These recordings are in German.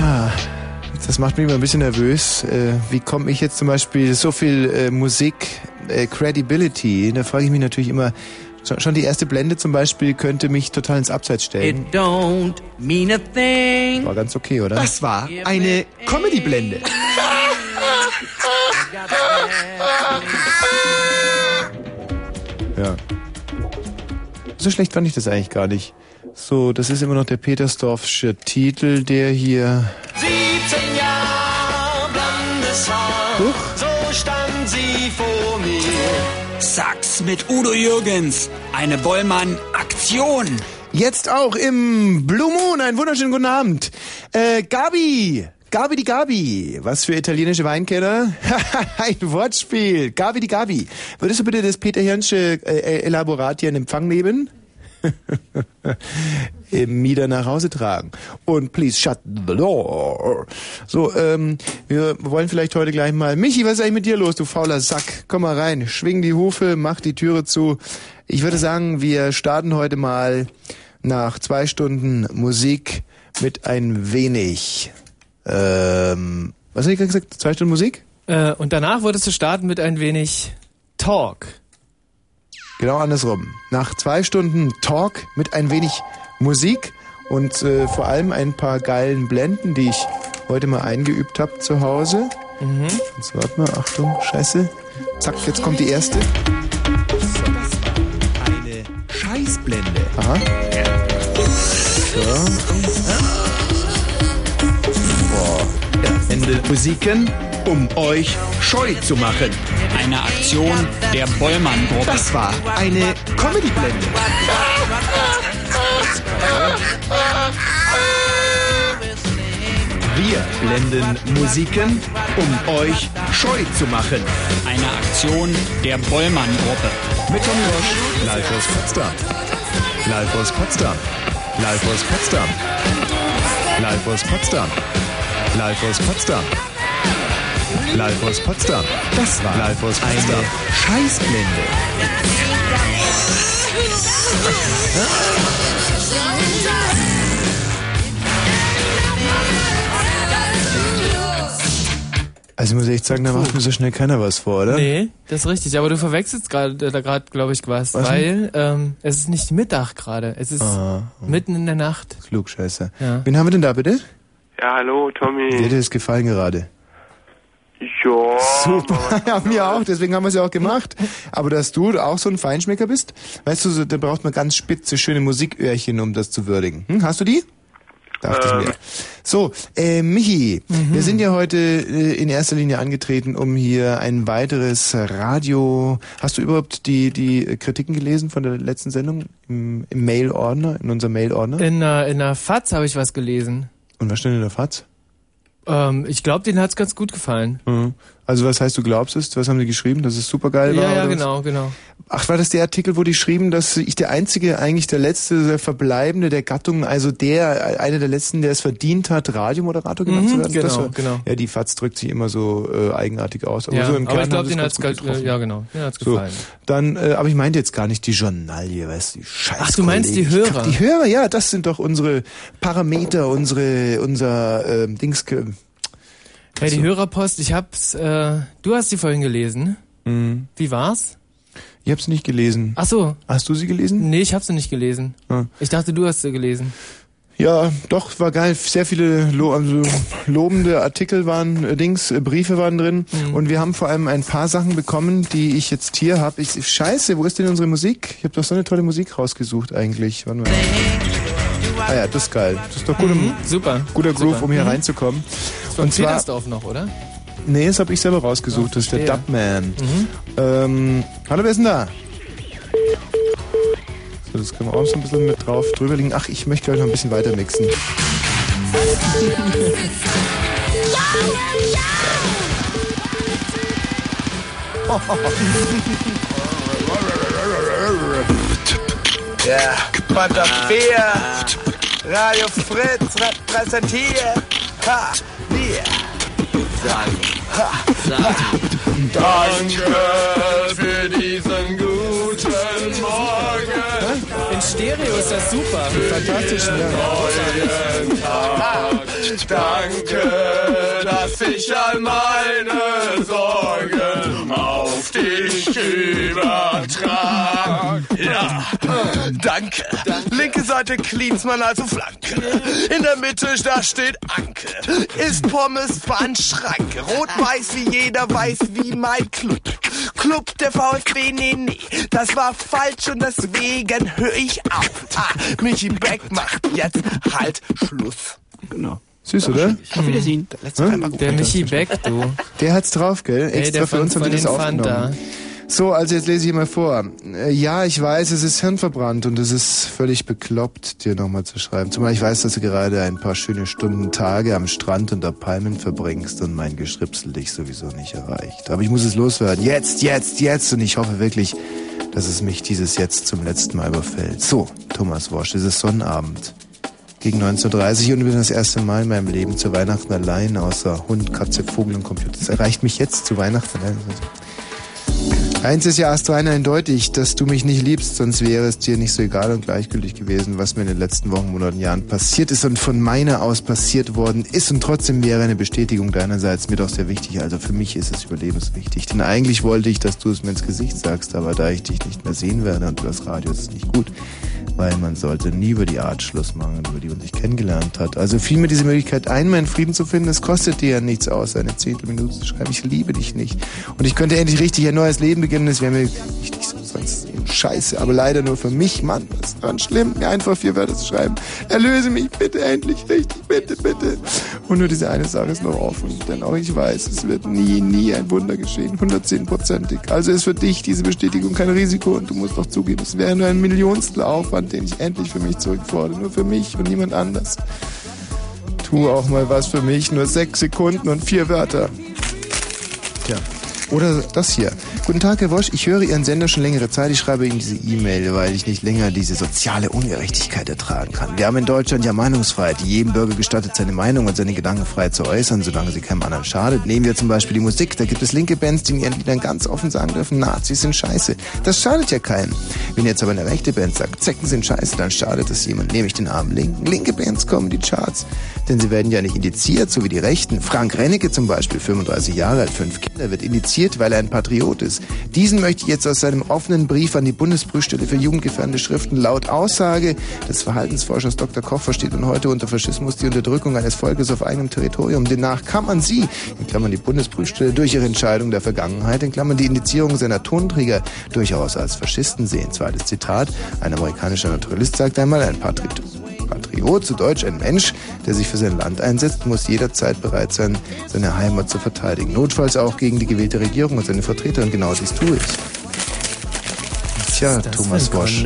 Ha, Das macht mich immer ein bisschen nervös. Äh, Wie komme ich jetzt zum Beispiel so viel äh, Musik, äh, Credibility? Da frage ich mich natürlich immer, schon schon die erste Blende zum Beispiel könnte mich total ins Abseits stellen. It don't mean a thing. War ganz okay, oder? Das war eine Comedy-Blende. Ja. So schlecht fand ich das eigentlich gar nicht. So, das ist immer noch der Petersdorfsche Titel, der hier... 17 Jahre blondes Haar, so stand sie vor mir. Sachs mit Udo Jürgens. Eine Bollmann-Aktion. Jetzt auch im Blue Moon. Einen wunderschönen guten Abend. Äh, Gabi. Gabi die Gabi. Was für italienische Weinkenner? Ein Wortspiel. Gabi die Gabi. Würdest du bitte das Peter Hirnsche äh, Elaborat hier in Empfang nehmen? Im Mieder nach Hause tragen. Und please shut the door. So, ähm, wir wollen vielleicht heute gleich mal. Michi, was ist eigentlich mit dir los, du fauler Sack? Komm mal rein, schwing die Hufe, mach die Türe zu. Ich würde sagen, wir starten heute mal nach zwei Stunden Musik mit ein wenig. Ähm, was habe ich gerade gesagt? Zwei Stunden Musik? Äh, und danach wolltest du starten mit ein wenig Talk. Genau andersrum. Nach zwei Stunden Talk mit ein wenig Musik und äh, vor allem ein paar geilen Blenden, die ich heute mal eingeübt habe zu Hause. Mhm. Jetzt warte mal, Achtung, Scheiße. Zack, jetzt kommt die erste. Eine Scheißblende. Aha. So. Ende Musiken, um euch scheu zu machen. Eine Aktion der Bollmann-Gruppe. Das war eine Comedy-Blende. Wir blenden Musiken, um euch scheu zu machen. Eine Aktion der Bollmann-Gruppe. Mit Tommy Roche, live aus Potsdam. Live aus Potsdam. Live aus Potsdam. Live aus Potsdam. Live aus Potsdam. Live aus Potsdam. Das war live aus Potsdam. Eine Scheißblende. Also muss ich echt sagen, da macht mir so schnell keiner was vor, oder? Nee, das ist richtig. Aber du verwechselst gerade da gerade, glaube ich, was, Was weil ähm, es ist nicht Mittag gerade. Es ist Ah, mitten in der Nacht. Klugscheißer. Ja. Wen haben wir denn da bitte? Ja, hallo, Wie hat Tommy. dir das gefallen gerade? Ja. Super, ja, mir auch, deswegen haben wir es ja auch gemacht. Aber dass du auch so ein Feinschmecker bist, weißt du, da braucht man ganz spitze, schöne Musiköhrchen, um das zu würdigen. Hm, hast du die? Dachte Ähm. ich mir. So, äh, Michi, wir sind ja heute äh, in erster Linie angetreten, um hier ein weiteres Radio... Hast du überhaupt die, die Kritiken gelesen von der letzten Sendung im, im Mail-Ordner, in unserem Mail-Ordner? In der, in der FAZ habe ich was gelesen. Und was stand in der FAZ? Ähm, ich glaube, denen hat's ganz gut gefallen. Mhm. Also was heißt, du glaubst es? Was haben die geschrieben, dass es super geil war? Ja, ja, oder was? genau, genau. Ach, war das der Artikel, wo die schrieben, dass ich der einzige, eigentlich der letzte, der Verbleibende der Gattung, also der, einer der letzten, der es verdient hat, Radiomoderator genannt Mhm, zu werden? Genau, war, genau. Ja, die FAZ drückt sich immer so äh, eigenartig aus. Aber ja, so im aber ich glaube, es hat's getroffen. ja genau, denen hat's So, gefallen. dann, äh, aber ich meinte jetzt gar nicht die Journalie, weißt du, die Scheiße. Ach, du meinst die Hörer? Die Hörer, ja, das sind doch unsere Parameter, unsere, unser ähm, Dings. Ja, die So. Hörerpost, ich hab's, äh, du hast die vorhin gelesen. Mhm. Wie war's? Ich hab's nicht gelesen. Ach so. Hast du sie gelesen? Nee, ich hab sie nicht gelesen. Ah. Ich dachte, du hast sie gelesen. Ja, doch, war geil. Sehr viele lo also lobende Artikel waren, äh, Dings, äh, Briefe waren drin. Mhm. Und wir haben vor allem ein paar Sachen bekommen, die ich jetzt hier habe. Ich, scheiße, wo ist denn unsere Musik? Ich habe doch so eine tolle Musik rausgesucht eigentlich. Warte mal. Ah ja, das ist geil. Das ist doch guter, Mhm, super. guter Groove, Super. um hier Mhm. reinzukommen. Und zwar, noch, oder? Nee, das habe ich selber rausgesucht. Das ist der. Dubman. Mhm. Ähm, hallo, wer ist denn da? So, das können wir auch so ein bisschen mit drauf drüber liegen. Ach, ich möchte gleich noch ein bisschen weiter mixen. Ja, Panther 4, Radio Fritz repräsentiert. Ha, wir. Danke für diesen guten Morgen. In Stereo ist das super. Fantastisch, ja. Tag Danke, dass ich all meine Sorgen auf dich übertrag. Ja, danke. Linke Seite Klinsmann, also Flanke. In der Mitte, da steht Anke. Ist Pommes Bahnschranke. Rot-Weiß wie jeder weiß, wie mein Club. Club der VfB, nee, nee. Das war falsch und deswegen höre ich auf. Ah, Michi Beck macht jetzt halt Schluss. Genau. Süß, oder? Auf Wiedersehen. Der letzte Teil war gut. Der Michi Beck, du. Der hat's drauf, gell? Ey, Extra der für uns haben die das aufgenommen. Fanta. So, also jetzt lese ich mal vor. Äh, Ja, ich weiß, es ist hirnverbrannt und es ist völlig bekloppt, dir nochmal zu schreiben. Zumal ich weiß, dass du gerade ein paar schöne Stunden Tage am Strand unter Palmen verbringst und mein Geschripsel dich sowieso nicht erreicht. Aber ich muss es loswerden. Jetzt, jetzt, jetzt. Und ich hoffe wirklich, dass es mich dieses Jetzt zum letzten Mal überfällt. So, Thomas Wosch, es ist Sonnabend. Gegen 19.30 Uhr und bin das erste Mal in meinem Leben zu Weihnachten allein, außer Hund, Katze, Vogel und Computer. Es erreicht mich jetzt zu Weihnachten. Eins ist ja astrein eindeutig, dass du mich nicht liebst, sonst wäre es dir nicht so egal und gleichgültig gewesen, was mir in den letzten Wochen, Monaten, Jahren passiert ist und von meiner aus passiert worden ist und trotzdem wäre eine Bestätigung deinerseits mir doch sehr wichtig. Also für mich ist es überlebenswichtig, denn eigentlich wollte ich, dass du es mir ins Gesicht sagst, aber da ich dich nicht mehr sehen werde und übers Radio ist es nicht gut, weil man sollte nie über die Art Schluss machen, über die man sich kennengelernt hat. Also fiel mir diese Möglichkeit ein, meinen Frieden zu finden. Es kostet dir ja nichts aus, eine Zehntelminute zu schreiben. Ich liebe dich nicht. Und ich könnte endlich richtig ein neues Leben beginnen. Es wäre mir wichtig, eben scheiße. Aber leider nur für mich, Mann. Was ist dran schlimm, mir einfach vier Wörter zu schreiben. Erlöse mich bitte endlich richtig, bitte, bitte. Und nur diese eine Sache ist noch offen. Denn auch ich weiß, es wird nie, nie ein Wunder geschehen. 110-prozentig. Also ist für dich diese Bestätigung kein Risiko. Und du musst doch zugeben, es wäre nur ein Millionstel Aufwand, den ich endlich für mich zurückfordere. Nur für mich und niemand anders. Tu auch mal was für mich. Nur sechs Sekunden und vier Wörter. Tja. Oder das hier. Guten Tag, Herr Wosch. Ich höre Ihren Sender schon längere Zeit. Ich schreibe Ihnen diese E-Mail, weil ich nicht länger diese soziale Ungerechtigkeit ertragen kann. Wir haben in Deutschland ja Meinungsfreiheit, jedem Bürger gestattet, seine Meinung und seine Gedanken frei zu äußern, solange sie keinem anderen schadet. Nehmen wir zum Beispiel die Musik. Da gibt es linke Bands, die in ihren Liedern ganz offen sagen dürfen, Nazis sind scheiße. Das schadet ja keinem. Wenn jetzt aber eine rechte Band sagt, Zecken sind scheiße, dann schadet es jemand. Nehme ich den armen Linken. Linke Bands kommen in die Charts. Denn sie werden ja nicht indiziert, so wie die Rechten. Frank Rennecke zum Beispiel, 35 Jahre alt, fünf Kinder, wird indiziert, weil er ein Patriot ist. Diesen möchte ich jetzt aus seinem offenen Brief an die Bundesprüfstelle für jugendgefährdende Schriften laut Aussage des Verhaltensforschers Dr. Koch versteht und heute unter Faschismus die Unterdrückung eines Volkes auf eigenem Territorium. Demnach kann man sie, in Klammern die Bundesprüfstelle, durch ihre Entscheidung der Vergangenheit, in Klammern die Indizierung seiner Tonträger, durchaus als Faschisten sehen. Zweites Zitat, ein amerikanischer Naturalist sagt einmal, ein Patriot. Patriot, zu Deutsch ein Mensch, der sich für sein Land einsetzt, muss jederzeit bereit sein, seine Heimat zu verteidigen. Notfalls auch gegen die gewählte Regierung und seine Vertreter. Und genau dies tue ich. Tja, Thomas ein Wosch.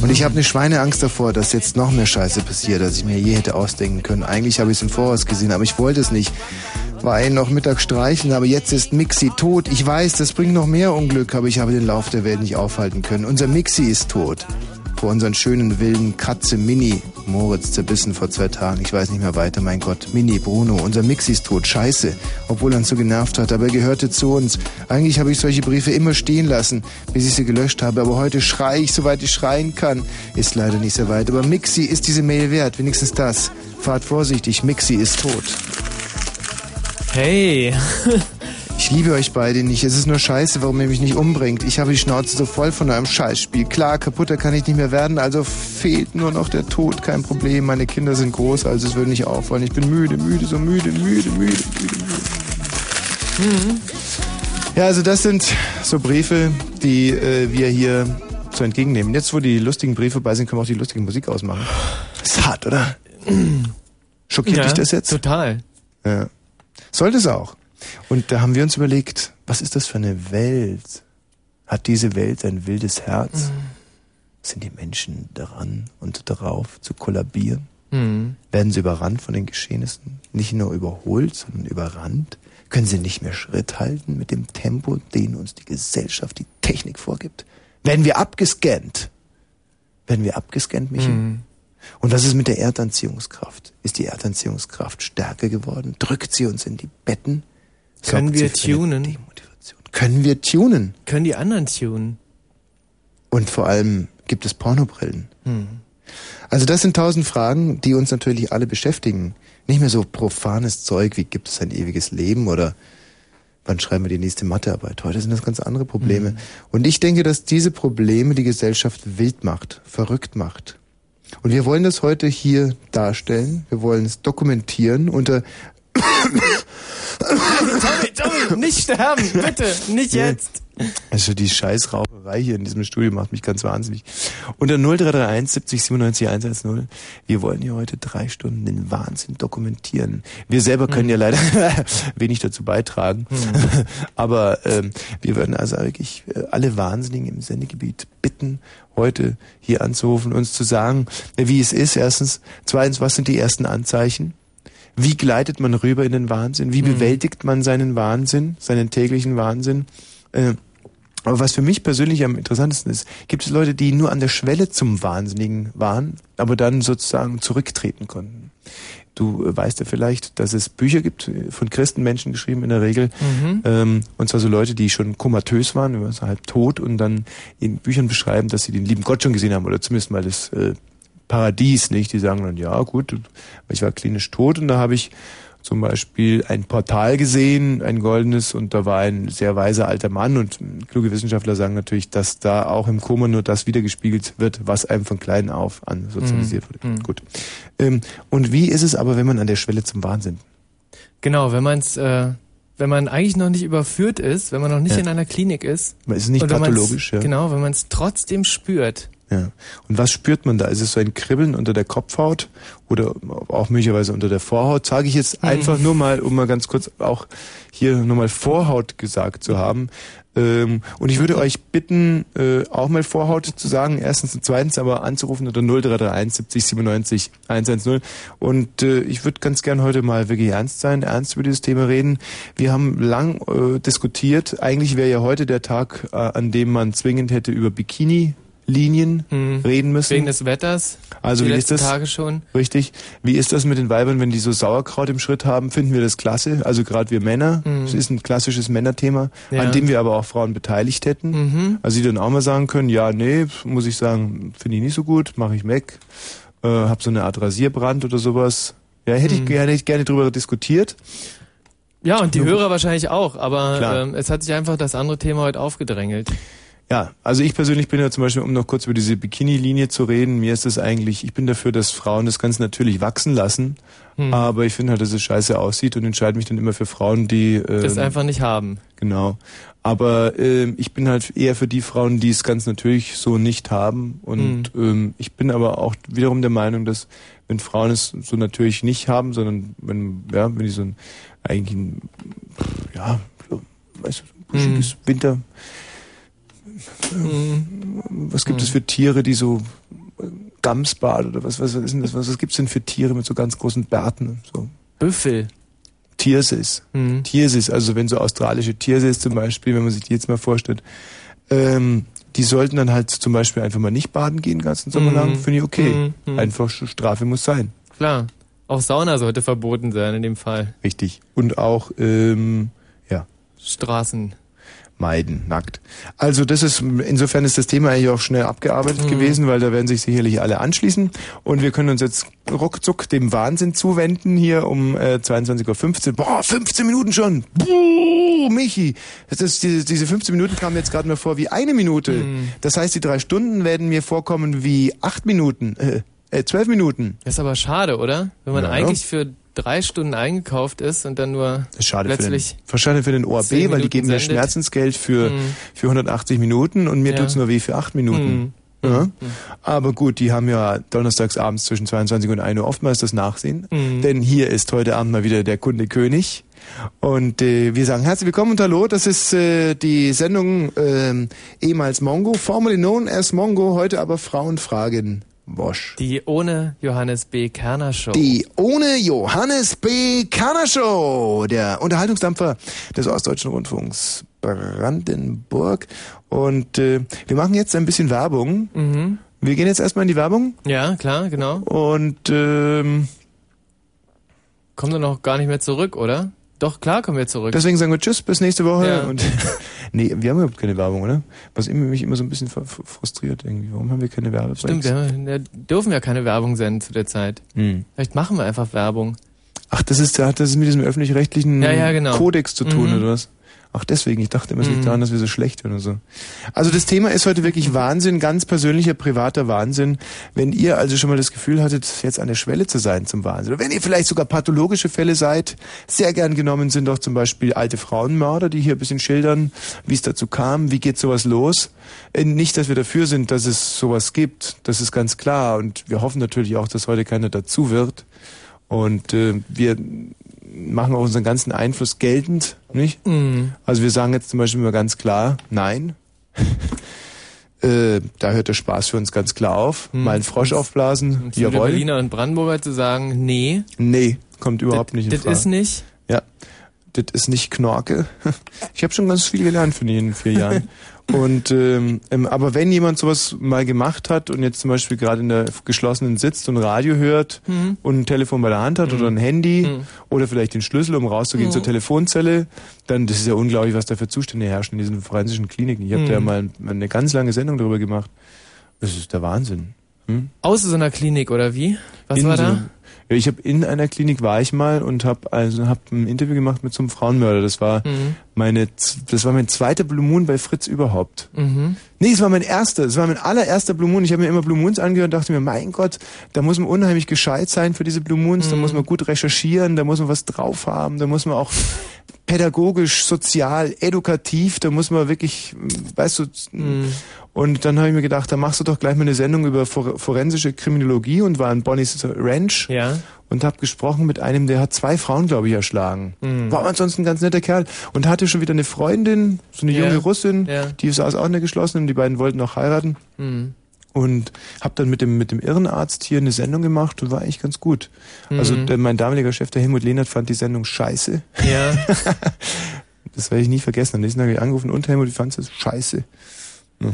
Und ich habe eine Schweineangst davor, dass jetzt noch mehr Scheiße passiert, als ich mir je hätte ausdenken können. Eigentlich habe ich es im Voraus gesehen, aber ich wollte es nicht. War ihn noch Mittag streicheln, aber jetzt ist Mixi tot. Ich weiß, das bringt noch mehr Unglück, aber ich habe den Lauf der Welt nicht aufhalten können. Unser Mixi ist tot. Vor unseren schönen wilden Katze Mini. Moritz zerbissen vor zwei Tagen. Ich weiß nicht mehr weiter, mein Gott. Mini, Bruno, unser Mixi ist tot. Scheiße. Obwohl er uns so genervt hat, aber er gehörte zu uns. Eigentlich habe ich solche Briefe immer stehen lassen, bis ich sie gelöscht habe. Aber heute schreie ich, soweit ich schreien kann. Ist leider nicht sehr weit. Aber Mixi ist diese Mail wert. Wenigstens das. Fahrt vorsichtig. Mixi ist tot. Hey. Ich liebe euch beide nicht. Es ist nur scheiße, warum ihr mich nicht umbringt. Ich habe die Schnauze so voll von eurem Scheißspiel. Klar, kaputter kann ich nicht mehr werden, also fehlt nur noch der Tod. Kein Problem. Meine Kinder sind groß, also es würde nicht auffallen. Ich bin müde, müde, so müde, müde, müde, müde, müde. Ja, also das sind so Briefe, die äh, wir hier zu entgegennehmen. Jetzt, wo die lustigen Briefe vorbei sind, können wir auch die lustige Musik ausmachen. Ist hart, oder? Schockiert ja, dich das jetzt? Total. Ja. Sollte es auch. Und da haben wir uns überlegt, was ist das für eine Welt? Hat diese Welt ein wildes Herz? Sind die Menschen daran und darauf zu kollabieren? Hm. Werden sie überrannt von den Geschehnissen? Nicht nur überholt, sondern überrannt? Können sie nicht mehr Schritt halten mit dem Tempo, den uns die Gesellschaft, die Technik vorgibt? Werden wir abgescannt? Werden wir abgescannt, Michi? Hm. Und was ist mit der Erdanziehungskraft? Ist die Erdanziehungskraft stärker geworden? Drückt sie uns in die Betten? Können wir tunen? Können wir tunen? Können die anderen tunen? Und vor allem gibt es Pornobrillen. Hm. Also das sind tausend Fragen, die uns natürlich alle beschäftigen. Nicht mehr so profanes Zeug wie gibt es ein ewiges Leben oder wann schreiben wir die nächste Mathearbeit. Heute sind das ganz andere Probleme. Mhm. Und ich denke, dass diese Probleme die Gesellschaft wild macht, verrückt macht. Und wir wollen das heute hier darstellen. Wir wollen es dokumentieren unter Tommy, Tommy, nicht sterben, bitte, nicht jetzt. Also die Scheißraucherei hier in diesem Studio macht mich ganz wahnsinnig. Unter 0331 70 97 110. Wir wollen hier heute drei Stunden den Wahnsinn dokumentieren. Wir selber können hm. ja leider wenig dazu beitragen. Hm. Aber ähm, wir würden also wirklich äh, alle Wahnsinnigen im Sendegebiet bitten, heute hier anzurufen, uns zu sagen, wie es ist, erstens. Zweitens, was sind die ersten Anzeichen? Wie gleitet man rüber in den Wahnsinn? Wie hm. bewältigt man seinen Wahnsinn, seinen täglichen Wahnsinn? Äh, aber was für mich persönlich am interessantesten ist, gibt es Leute, die nur an der Schwelle zum Wahnsinnigen waren, aber dann sozusagen zurücktreten konnten. Du weißt ja vielleicht, dass es Bücher gibt, äh, von Christenmenschen geschrieben in der Regel, mhm. ähm, und zwar so Leute, die schon komatös waren, also halb tot und dann in Büchern beschreiben, dass sie den lieben Gott schon gesehen haben oder zumindest mal das äh, Paradies, nicht? Die sagen dann, ja gut, ich war klinisch tot und da habe ich zum Beispiel ein Portal gesehen, ein goldenes, und da war ein sehr weiser alter Mann und kluge Wissenschaftler sagen natürlich, dass da auch im Koma nur das wiedergespiegelt wird, was einem von klein auf an sozialisiert mhm. wurde. Mhm. Gut. Ähm, und wie ist es aber, wenn man an der Schwelle zum Wahnsinn? Genau, wenn man es, äh, wenn man eigentlich noch nicht überführt ist, wenn man noch nicht ja. in einer Klinik ist. Man ist nicht pathologisch, ja. Genau, wenn man es trotzdem spürt. Ja. Und was spürt man da? Ist es so ein Kribbeln unter der Kopfhaut oder auch möglicherweise unter der Vorhaut? Sage ich jetzt mhm. einfach nur mal, um mal ganz kurz auch hier nochmal Vorhaut gesagt zu haben. Ähm, und ich würde euch bitten, äh, auch mal Vorhaut zu sagen, erstens und zweitens aber anzurufen unter 0331 70 97 110. Und äh, ich würde ganz gern heute mal wirklich ernst sein, ernst über dieses Thema reden. Wir haben lang äh, diskutiert. Eigentlich wäre ja heute der Tag, an dem man zwingend hätte über Bikini Linien hm. reden müssen. Wegen des Wetters. Also wie ist das? Tage schon. Richtig. Wie ist das mit den Weibern, wenn die so Sauerkraut im Schritt haben? Finden wir das klasse? Also gerade wir Männer. Hm. Das ist ein klassisches Männerthema, ja. an dem wir aber auch Frauen beteiligt hätten. Mhm. Also die dann auch mal sagen können, ja, nee, muss ich sagen, finde ich nicht so gut, mache ich weg. Äh, hab so eine Art Rasierbrand oder sowas. Ja, hätte mhm. ich gerne, ich gerne drüber diskutiert. Ja, und die Hörer wahrscheinlich auch, aber ähm, es hat sich einfach das andere Thema heute aufgedrängelt. Ja, also ich persönlich bin ja zum Beispiel, um noch kurz über diese Bikini-Linie zu reden, mir ist das eigentlich, ich bin dafür, dass Frauen das ganz natürlich wachsen lassen, hm. aber ich finde halt, dass es scheiße aussieht und entscheide mich dann immer für Frauen, die... Äh, das einfach nicht haben. Genau. Aber äh, ich bin halt eher für die Frauen, die es ganz natürlich so nicht haben und hm. ähm, ich bin aber auch wiederum der Meinung, dass wenn Frauen es so natürlich nicht haben, sondern wenn, ja, wenn die so ein, eigentlich ein, ja, weißt du, ein buschiges hm. Winter. Was gibt es für Tiere, die so Gamsbad oder was, was ist denn das? Was, was gibt es denn für Tiere mit so ganz großen Bärten? So? Büffel. Tiersis. Mhm. Tiersis, also wenn so australische Tiersis zum Beispiel, wenn man sich die jetzt mal vorstellt, ähm, die sollten dann halt zum Beispiel einfach mal nicht baden gehen, ganzen Sommer lang, mhm. finde ich okay. Mhm. mhm. Einfach Strafe muss sein. Klar. Auch Sauna sollte verboten sein in dem Fall. Richtig. Und auch, ähm, ja. Straßen meiden, nackt. Also das ist, insofern ist das Thema eigentlich auch schnell abgearbeitet mhm. gewesen, weil da werden sich sicherlich alle anschließen. Und wir können uns jetzt ruckzuck dem Wahnsinn zuwenden hier um äh, 22.15 Uhr. Boah, 15 Minuten schon. Buh, Michi. Das ist, diese, diese 15 Minuten kamen jetzt gerade mir vor wie eine Minute. Mhm. Das heißt, die drei Stunden werden mir vorkommen wie acht Minuten. Äh, äh, zwölf Minuten. Das ist aber schade, oder? Wenn man ja. eigentlich für drei Stunden eingekauft ist und dann nur das ist schade plötzlich für den, schade für den ORB, weil die geben mir Schmerzensgeld für, mhm. für 180 Minuten und mir ja. tut's nur weh für acht Minuten. Mhm. Ja? Mhm. Aber gut, die haben ja donnerstags abends zwischen 22 und 1 Uhr oftmals das Nachsehen. Mhm. Denn hier ist heute Abend mal wieder der Kunde König. Und äh, wir sagen herzlich willkommen und hallo. Das ist äh, die Sendung äh, ehemals Mongo, formerly known as Mongo, heute aber Frauenfragen. Bosch. Die ohne Johannes B. Kerner Show. Die ohne Johannes B. Kerner Show. Der Unterhaltungsdampfer des Ostdeutschen Rundfunks Brandenburg. Und äh, wir machen jetzt ein bisschen Werbung. Mhm. Wir gehen jetzt erstmal in die Werbung. Ja, klar, genau. Und ähm, kommen dann noch gar nicht mehr zurück, oder? Doch, klar kommen wir zurück. Deswegen sagen wir Tschüss, bis nächste Woche. Ja. Und nee, wir haben überhaupt keine Werbung, oder? Was immer- mich immer so ein bisschen fr- fr- frustriert irgendwie. Warum haben wir keine Werbung? Stimmt, wir, haben- wir dürfen ja keine Werbung senden zu der Zeit. Hm. Vielleicht machen wir einfach Werbung. Ach, das ist, hat das mit diesem öffentlich-rechtlichen Ja, ja, genau. Kodex zu tun, Mhm. oder was? Ach, deswegen. Ich dachte immer, es liegt Mhm. daran, dass wir so schlecht sind oder so. Also das Thema ist heute wirklich Wahnsinn, ganz persönlicher, privater Wahnsinn. Wenn ihr also schon mal das Gefühl hattet, jetzt an der Schwelle zu sein zum Wahnsinn, oder wenn ihr vielleicht sogar pathologische Fälle seid, sehr gern genommen sind doch zum Beispiel alte Frauenmörder, die hier ein bisschen schildern, wie es dazu kam, wie geht sowas los. Äh, Nicht, dass wir dafür sind, dass es sowas gibt, das ist ganz klar. Und wir hoffen natürlich auch, dass heute keiner dazu wird. Und äh, wir machen auch unseren ganzen Einfluss geltend, nicht? Mhm. Also wir sagen jetzt zum Beispiel immer ganz klar, nein. äh, da hört der Spaß für uns ganz klar auf. Mal einen Frosch aufblasen, Und jawohl. Berliner und Brandenburger zu sagen, nee, Nee, kommt überhaupt nicht in das Frage. ist nicht. Ja, das ist nicht Knorke. Ich habe schon ganz viel gelernt von den vier Jahren. Und ähm, ähm, aber wenn jemand sowas mal gemacht hat und jetzt zum Beispiel gerade in der geschlossenen sitzt und Radio hört Mhm. und ein Telefon bei der Hand hat oder ein Handy Mhm. oder vielleicht den Schlüssel, um rauszugehen Mhm. zur Telefonzelle, dann das ist ja unglaublich, was da für Zustände herrschen in diesen forensischen Kliniken. Ich habe Mhm. da ja mal eine ganz lange Sendung darüber gemacht. Das ist der Wahnsinn. Hm? Aus so einer Klinik, oder wie? Was In war da? Ja, ich habe in einer Klinik war ich mal und habe also hab ein Interview gemacht mit so einem Frauenmörder. Das war Mhm. meine das war mein zweiter Blue Moon bei Fritz überhaupt. Mhm. Nee, es war mein erster, es war mein allererster Blue Moon. Ich habe mir immer Blue Moons angehört und dachte mir, mein Gott, da muss man unheimlich gescheit sein für diese Blue Moons, da Mhm. muss man gut recherchieren, da muss man was drauf haben, da muss man auch pädagogisch, sozial, edukativ, da muss man wirklich, weißt du, Mhm. Und dann habe ich mir gedacht, da machst du doch gleich mal eine Sendung über for forensische Kriminologie und war in Bonnie's Ranch Ja. und habe gesprochen mit einem, der hat zwei Frauen, glaube ich, erschlagen. Mhm. War ansonsten ein ganz netter Kerl und hatte schon wieder eine Freundin, so eine Ja. junge Russin, Ja. die saß auch in der geschlossenen, die beiden wollten auch heiraten Mhm. und habe dann mit dem mit dem Irrenarzt hier eine Sendung gemacht und war eigentlich ganz gut. Also Mhm. der, mein damaliger Chef, der Helmut Lehnert, fand die Sendung scheiße. Ja. Das werde ich nie vergessen. Am nächsten Tag habe ich angerufen und Helmut, wie fandst du das? Scheiße. Ja.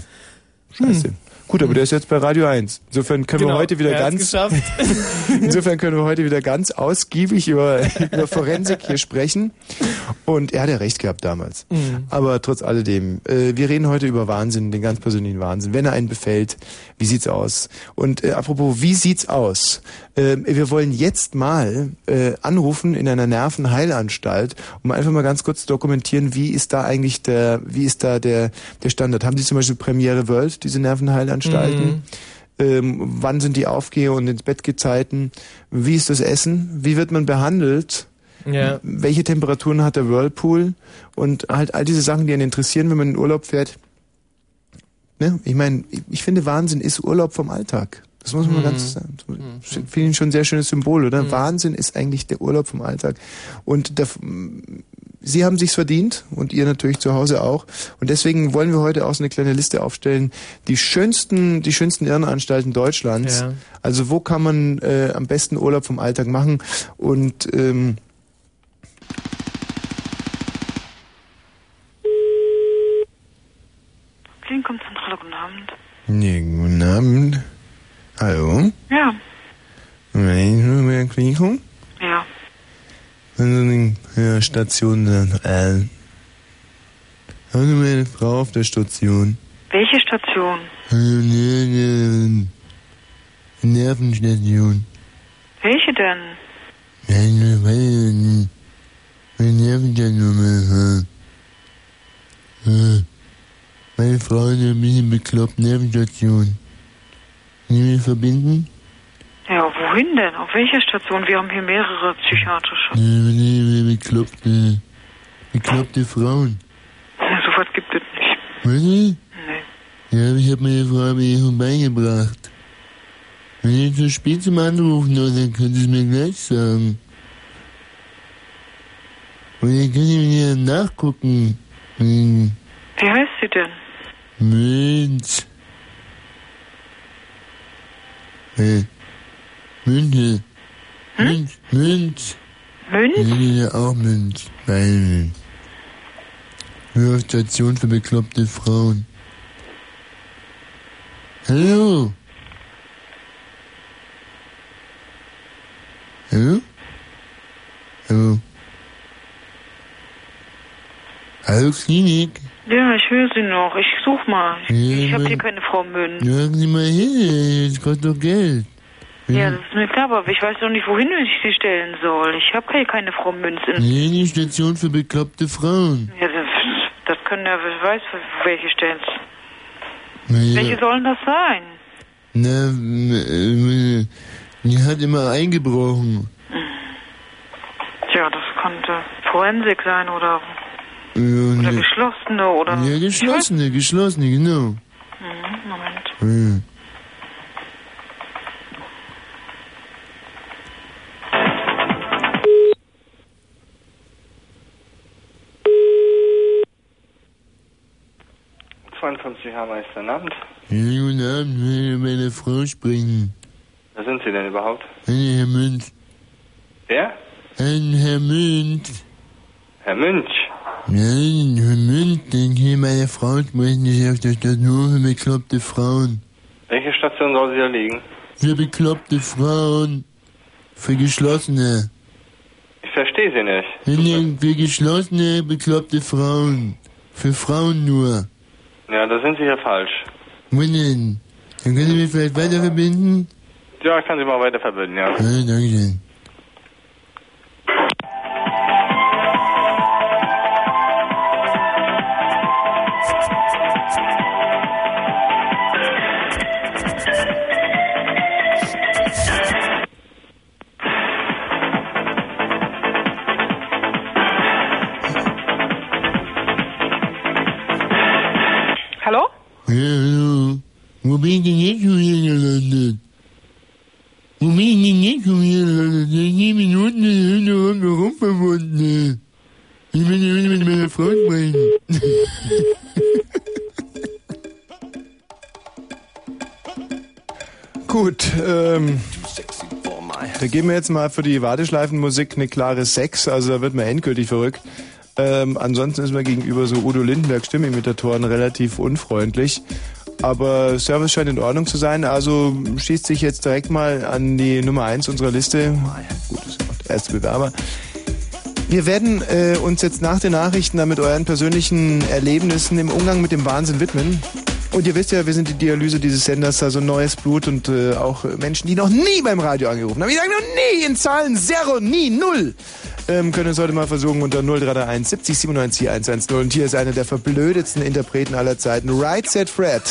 Scheiße. Gut, aber der ist jetzt bei Radio 1. Insofern können Genau, wir heute wieder er ganz. Insofern können wir heute wieder ganz ausgiebig über, über Forensik hier sprechen. Und er hat ja recht gehabt damals. Mhm. Aber trotz alledem, äh, wir reden heute über Wahnsinn, den ganz persönlichen Wahnsinn. Wenn er einen befällt, wie sieht's aus? Und äh, apropos, wie sieht's aus? Äh, wir wollen jetzt mal äh, anrufen in einer Nervenheilanstalt, um einfach mal ganz kurz zu dokumentieren, wie ist da eigentlich der, wie ist da der, der Standard? Haben die zum Beispiel Premiere World, diese Nervenheilanstalten? Mhm. Ähm, wann sind die Aufgehe- und ins Bettgezeiten? Wie ist das Essen? Wie wird man behandelt? Ja. Welche Temperaturen hat der Whirlpool? Und halt all diese Sachen, die einen interessieren, wenn man in Urlaub fährt. Ne? Ich meine, ich, ich finde Wahnsinn ist Urlaub vom Alltag. Das muss man mal Mhm. ganz sagen. Ich finde ihn schon ein sehr schönes Symbol, oder? Mhm. Wahnsinn ist eigentlich der Urlaub vom Alltag. Und der, Sie haben sich's verdient und ihr natürlich zu Hause auch. Und deswegen wollen wir heute auch so eine kleine Liste aufstellen. Die schönsten, die schönsten Irrenanstalten Deutschlands. Ja. Also wo kann man äh, am besten Urlaub vom Alltag machen? Und ähm, Klinikumzentrale, guten Abend. nee, guten Abend. Hallo? Ja, Meine Klinikum? ja. Also die Station Zentralen. Hallo meine Frau auf der Station. Welche Station? Nervenstation. Welche denn? Meine, meine, meine Nervenstation. Äh, Meine Frau ist ein bisschen bekloppt, Nervenstation. Mich verbinden? Ja, wohin denn? Auf welcher Station? Wir haben hier mehrere psychiatrische. Nee, bekloppte, bekloppte Frauen. Ja, so was gibt es nicht. Was? Nee. Ja, ich habe meine Frau mir vorbeigebracht. Wenn ihr zu spät zum Anrufen oder dann könnt ihr es mir gleich sagen. Und dann könnt ihr mir nachgucken. Wie heißt sie denn? Münz. Äh, Münze. Münz, Münz. Münz? Ja, auch Münz. Weil, Hörstation für bekloppte Frauen. Hallo? Hallo? Hallo? Hallo Klinik. Ja, ich höre Sie noch. Ich such mal. Ja, Ich habe hier keine Frau Münn. Sagen Sie mal hin, das kostet doch Geld. Ja, das ist mir klar, aber ich weiß doch nicht, wohin ich sie stellen soll. Ich habe hier keine Frau Münz in. Nee, die Station für bekloppte Frauen. Ja, das, das können ja, wer weiß, welche stellen. Naja. Welche sollen das sein? Na, äh, die hat immer eingebrochen. Tja, das könnte Forensik sein oder, Ja, oder ne- geschlossene oder. ja geschlossene, geschlossene, genau. Mhm, Moment. Ja. Dein Abend. Ja, guten Abend, ich will meiner Frau sprechen. Wer sind Sie denn überhaupt? Ein Herr Münz. Wer? Ein Herr Münz. Herr Münch. Nein, Herr Münz, den hier meine Frau sprechen, ist auf der Station für bekloppte Frauen. Welche Station soll sie da liegen? Für bekloppte Frauen. Für geschlossene. Ich verstehe Sie nicht. Für geschlossene, bekloppte Frauen. Für Frauen nur. Ja, da sind Sie hier falsch. Wo denn? Dann können Sie mich vielleicht weiter verbinden? Ja, ich kann Sie mal weiter verbinden, ja. Ja, danke schön. Ich denn jetzt schon hier gelandet? In zehn Minuten ist der Hund noch rumverwunden. Ich will ja mit meiner Frau sprechen. Gut, ähm, da geben wir jetzt mal für die Warteschleifenmusik eine klare 6, also da wird man endgültig verrückt. Ähm, ansonsten ist man gegenüber so Udo Lindenberg Stimmimitatoren relativ unfreundlich. Aber Service scheint in Ordnung zu sein, also schließt sich jetzt direkt mal an die Nummer 1 unserer Liste. Gut, das ist der erste Bewerber. Wir werden äh, uns jetzt nach den Nachrichten dann mit euren persönlichen Erlebnissen im Umgang mit dem Wahnsinn widmen. Und ihr wisst ja, wir sind die Dialyse dieses Senders, also neues Blut und äh, auch Menschen, die noch nie beim Radio angerufen haben. Ich sage noch nie in Zahlen, Zero, nie, Null. Ähm, können uns heute mal versuchen unter 0331 70 97 110. Und hier ist einer der verblödetsten Interpreten aller Zeiten, Right Set Fred.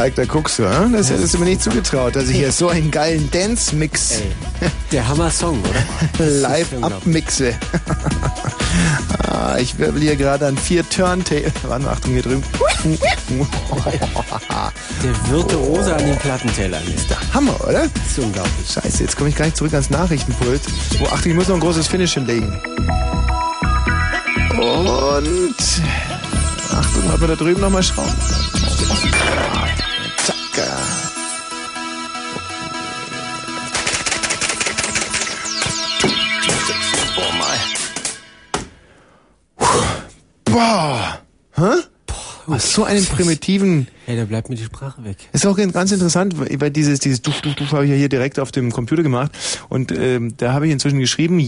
Falk, da guckst du, hm? das hättest du mir nicht zugetraut, dass ich hier so einen geilen Dance-Mix Der Hammer-Song, oder? live abmixe. ah, ich wirbel hier gerade an vier Turntables. Warte mal, Achtung, hier drüben. Der Virtuose an den Plattentellern ist da. Hammer, oder? Das ist unglaublich. Scheiße, jetzt komme ich gleich zurück ans Nachrichtenpult. Oh, Achtung, ich muss noch ein großes Finish hinlegen. Und... Achtung, mal da drüben nochmal schrauben. Was so einen primitiven... Hey, da bleibt mir die Sprache weg. Ist auch ganz interessant, weil dieses, dieses Duf, Duf, Duf habe ich ja hier direkt auf dem Computer gemacht. Und ähm, da habe ich inzwischen geschrieben,